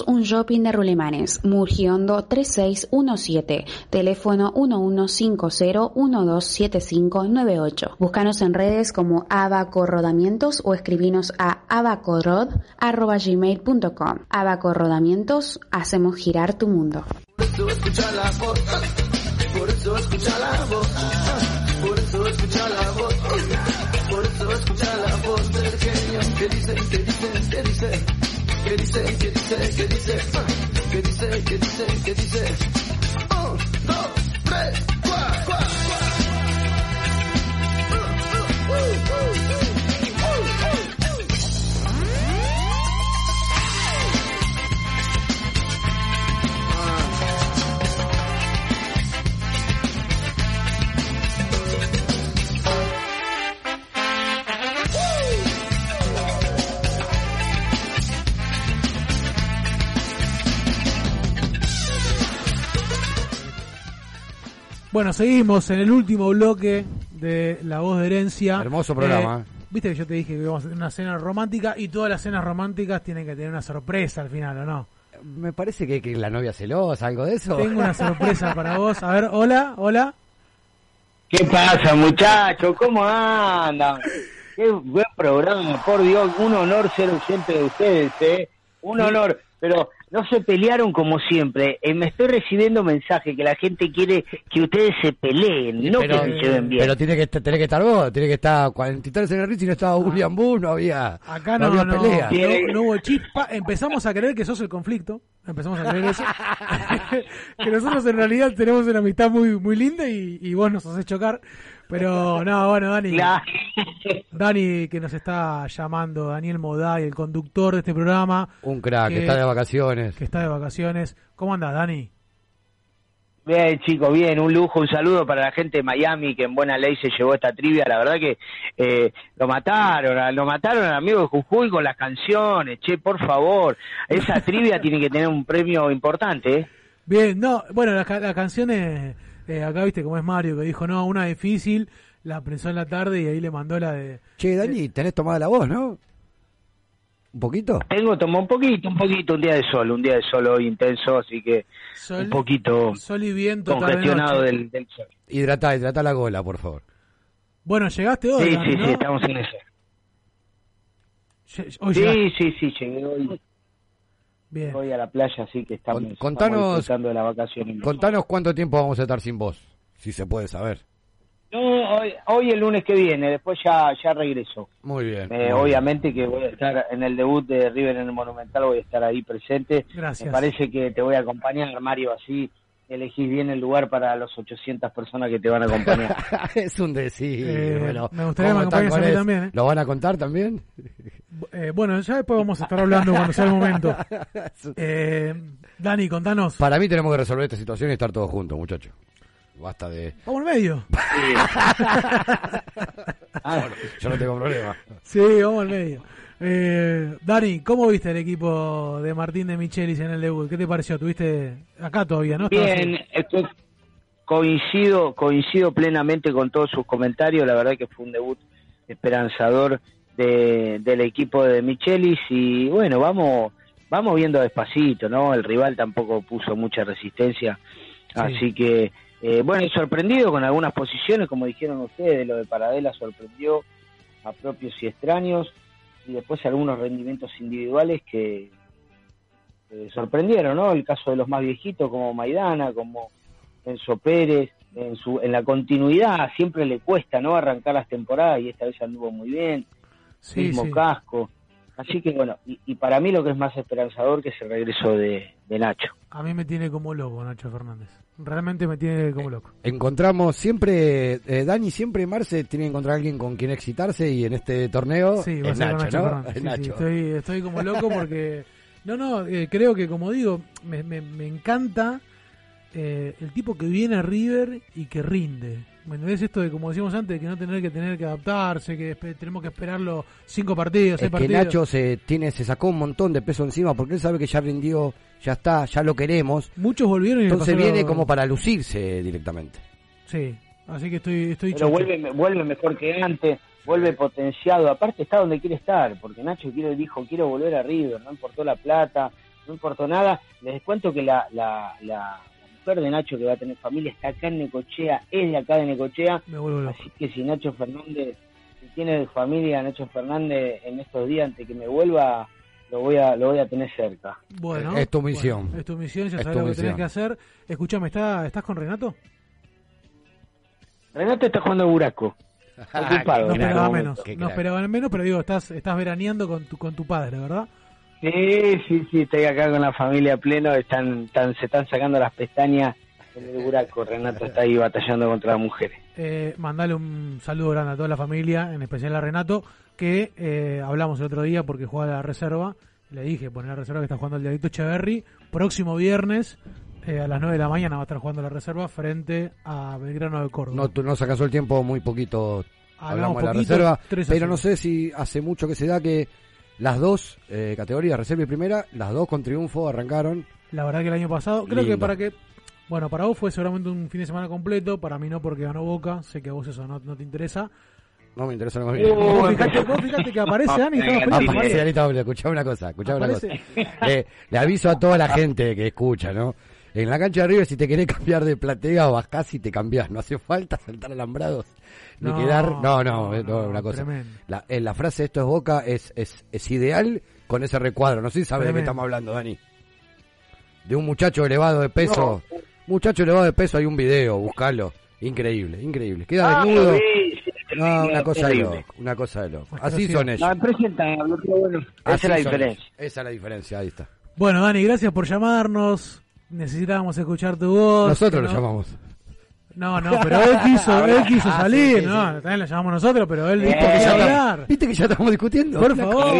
Un shopping de Rulemanes, Murgiondo 3617, teléfono 1150-127598. Búscanos en redes como Abaco Rodamientos o escribinos a abacorod.gmail.com. Abaco Rodamientos, hacemos girar tu mundo. Por eso escucha la voz, por eso escucha la voz, por eso escucha la voz, por eso escucha la voz del genio que que dice, que dice, que dice, que dice, que dice, que dice, un, dos, tres, cuatro, Bueno, seguimos en el último bloque de La Voz de Herencia. Hermoso programa. Eh, Viste que yo te dije que íbamos a hacer una cena romántica y todas las cenas románticas tienen que tener una sorpresa al final, ¿o no? Me parece que, que la novia celosa, algo de eso. Tengo una sorpresa para vos. A ver, hola, hola. ¿Qué pasa, muchachos? ¿Cómo andan? Qué buen programa, por Dios. Un honor ser oyente de ustedes, ¿eh? Un honor. Pero no se pelearon como siempre. Eh, me estoy recibiendo mensajes que la gente quiere que ustedes se peleen, no pero, que se lleven bien. Pero tiene que, tener que estar vos, tiene que estar 43 en el Ritz y no estaba William Bush, no había, Acá no, había no, pelea. no, no hubo chispa. Empezamos a creer que sos el conflicto. Empezamos a creer eso. que nosotros en realidad tenemos una amistad muy, muy linda y, y vos nos haces chocar. Pero no, bueno, Dani. Dani, que nos está llamando, Daniel Moday, el conductor de este programa. Un crack, que está de vacaciones. Que está de vacaciones. ¿Cómo andas, Dani? Bien, chicos, bien, un lujo, un saludo para la gente de Miami que en buena ley se llevó esta trivia. La verdad que eh, lo mataron, lo mataron al amigo de Jujuy con las canciones. Che, por favor, esa trivia tiene que tener un premio importante. ¿eh? Bien, no, bueno, las la canciones, eh, acá viste como es Mario que dijo, no, una difícil, la pensó en la tarde y ahí le mandó la de... Che, Dani, tenés tomada la voz, ¿no? ¿Un poquito? Tengo tomado un poquito, un poquito, un día de sol, un día de sol hoy intenso, así que sol, un poquito sol y viento, congestionado del, del, sol. Hidratá, hidratá la gola, por favor. Bueno, llegaste hoy. Sí, Dani, sí, ¿no? sí, estamos en eso. Hoy sí, sí, sí, llegué hoy. Bien. Voy a la playa, así que estamos, Con, contanos, estamos disfrutando de la vacación. Contanos cuánto tiempo vamos a estar sin vos, si se puede saber. No, hoy, hoy el lunes que viene, después ya ya regreso. Muy bien. Eh, muy obviamente bien. que voy a estar en el debut de River en el Monumental, voy a estar ahí presente. Gracias. Me parece que te voy a acompañar, Mario, así elegís bien el lugar para los 800 personas que te van a acompañar. es un decir. Eh, bueno, me gustaría que me ¿cómo están acompañes a mí también, ¿eh? ¿Lo van a contar también? Eh, bueno, ya después vamos a estar hablando cuando sea el momento. Eh, Dani, contanos. Para mí tenemos que resolver esta situación y estar todos juntos, muchachos. Basta de... Vamos al medio. Ah, yo no tengo problema. Sí, vamos al medio. Eh, Dani, ¿cómo viste el equipo de Martín de Michelis en el debut? ¿Qué te pareció? ¿Tuviste acá todavía, no? Bien, estoy- coincido, coincido plenamente con todos sus comentarios. La verdad que fue un debut esperanzador de, del equipo de Michelis y bueno, vamos, vamos viendo despacito, ¿no? El rival tampoco puso mucha resistencia, así que eh, bueno, sorprendido con algunas posiciones, como dijeron ustedes, lo de Paradela sorprendió a propios y extraños y después algunos rendimientos individuales que eh, sorprendieron, ¿no? El caso de los más viejitos como Maidana, como Enzo Pérez, en, su, en la continuidad siempre le cuesta, ¿no? Arrancar las temporadas y esta vez anduvo muy bien, Sí, mismo sí. casco. Así que bueno, y, y para mí lo que es más esperanzador que es el regreso de, de Nacho. A mí me tiene como loco Nacho Fernández. Realmente me tiene como loco. Encontramos siempre, eh, Dani, siempre Marce tiene que encontrar a alguien con quien excitarse y en este torneo Sí, es Nacho, Nacho ¿no? Fernández. Es Sí, sí, Nacho. estoy, estoy como loco porque... No, no, eh, creo que como digo, me, me, me encanta eh, el tipo que viene a River y que rinde. ¿Me entendés esto de, como decíamos antes, que no tener que tener que adaptarse, que tenemos que esperarlo cinco partidos, seis Es que partidos? Nacho se tiene se sacó un montón de peso encima porque él sabe que ya rindió, ya está, ya lo queremos. Muchos volvieron y Entonces lo- viene como para lucirse directamente. Sí, así que estoy, estoy Pero vuelve, vuelve mejor que antes. vuelve potenciado, aparte está donde quiere estar, porque Nacho quiere, dijo, quiero volver a River, no importó la plata, no importó nada, les cuento que la, la, la, de Nacho que va a tener familia está acá en Necochea, es de acá de Necochea, así que si Nacho Fernández, si tiene familia Nacho Fernández en estos días antes que me vuelva, lo voy a lo voy a tener cerca. Bueno, es tu misión. es tu misión, ya sabes lo que tenés que hacer. Escúchame, ¿está, ¿estás con Renato? Renato está jugando a Buraco. Ocupado, no esperaba menos, no esperaba menos, pero digo, estás estás veraneando con tu con tu padre, ¿verdad? Sí, sí, sí, estoy acá con la familia pleno, están, están se están sacando las pestañas en el buraco, Renato está ahí batallando contra las mujeres. Eh, mandale un saludo grande a toda la familia, en especial a Renato, que eh, hablamos el otro día porque juega la reserva. Le dije, poner la reserva que está jugando el Diablito Echeverry. Próximo viernes, eh, a las 9 de la mañana, va a estar jugando la reserva frente a Belgrano de Córdoba. No, tú, no se el tiempo muy poquito. Hablamos, de la reserva, pero no sé si hace mucho que se da que las dos eh, categorías, reserva y primera, las dos con triunfo arrancaron. La verdad que el año pasado, creo que para que bueno, para vos fue seguramente un fin de semana completo, para mí no porque ganó Boca, sé que a vos eso no, te interesa. No me interesa, no me interesa. vos, fíjate, que aparece Dani, aparece Dani escuchame una cosa, escuchame una cosa. Eh, le aviso a toda la gente que escucha, ¿no? En la cancha de River, si te querés cambiar de platea o bajás y te cambiás. No hace falta saltar alambrados no, quedar. No, no, no, una cosa. La, en la frase esto es boca es, es, es ideal con ese recuadro. No sé si sabes de qué estamos hablando, Dani. De un muchacho elevado de peso. Muchacho elevado de peso, hay un video, buscalo. Increíble, increíble. Queda ah, desnudo. no, una cosa de loco, una cosa de loco. Así son ellos. No, presentan, bueno. Esa es la diferencia. Esa es la diferencia, ahí está. Bueno, Dani, gracias por llamarnos. Necesitábamos escuchar tu voz. Nosotros lo llamamos. No, no, pero él quiso, él quiso ah, salir, ¿no? También lo llamamos nosotros, pero él dijo que ya hablar. ¿Viste que ya estamos discutiendo? Por favor,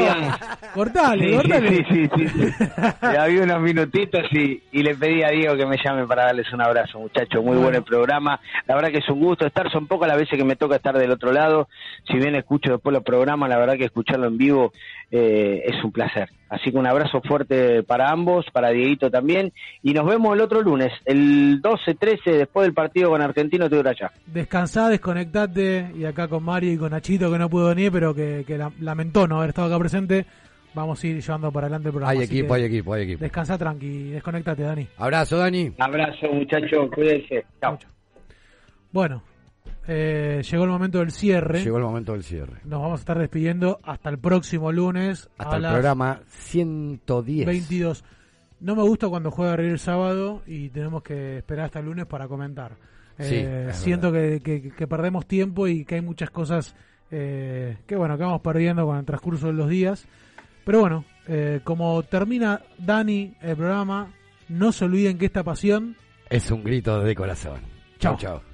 cortale, cortale. Sí, sí, sí. sí. había unos minutitos y, y, le pedí a Diego que me llame para darles un abrazo, muchachos. Muy buen el programa. La verdad que es un gusto estar, son pocas las veces que me toca estar del otro lado. Si bien escucho después los programas, la verdad que escucharlo en vivo eh, es un placer. Así que un abrazo fuerte para ambos, para Dieguito también, y nos vemos el otro lunes, el 12-13, después del partido con Argentino, te allá. Descansá, desconectate, y acá con Mario y con Nachito, que no pudo venir, pero que, lamentó no haber estado acá presente, vamos a ir llevando para adelante el programa. Hay equipo, hay equipo, hay equipo. Descansá tranqui, desconectate, Dani. Abrazo, Dani. Abrazo, muchachos, cuídense. Chao. Bueno, eh, llegó el momento del cierre. Llegó el momento del cierre. Nos vamos a estar despidiendo hasta el próximo lunes. Hasta el programa 110. 22. No me gusta cuando juega River el sábado y tenemos que esperar hasta el lunes para comentar. Eh, siento que, perdemos tiempo y que hay muchas cosas eh, que bueno que vamos perdiendo con el transcurso de los días. Pero bueno, como termina Dani el programa, no se olviden que esta pasión es un grito de corazón. Chao, chao.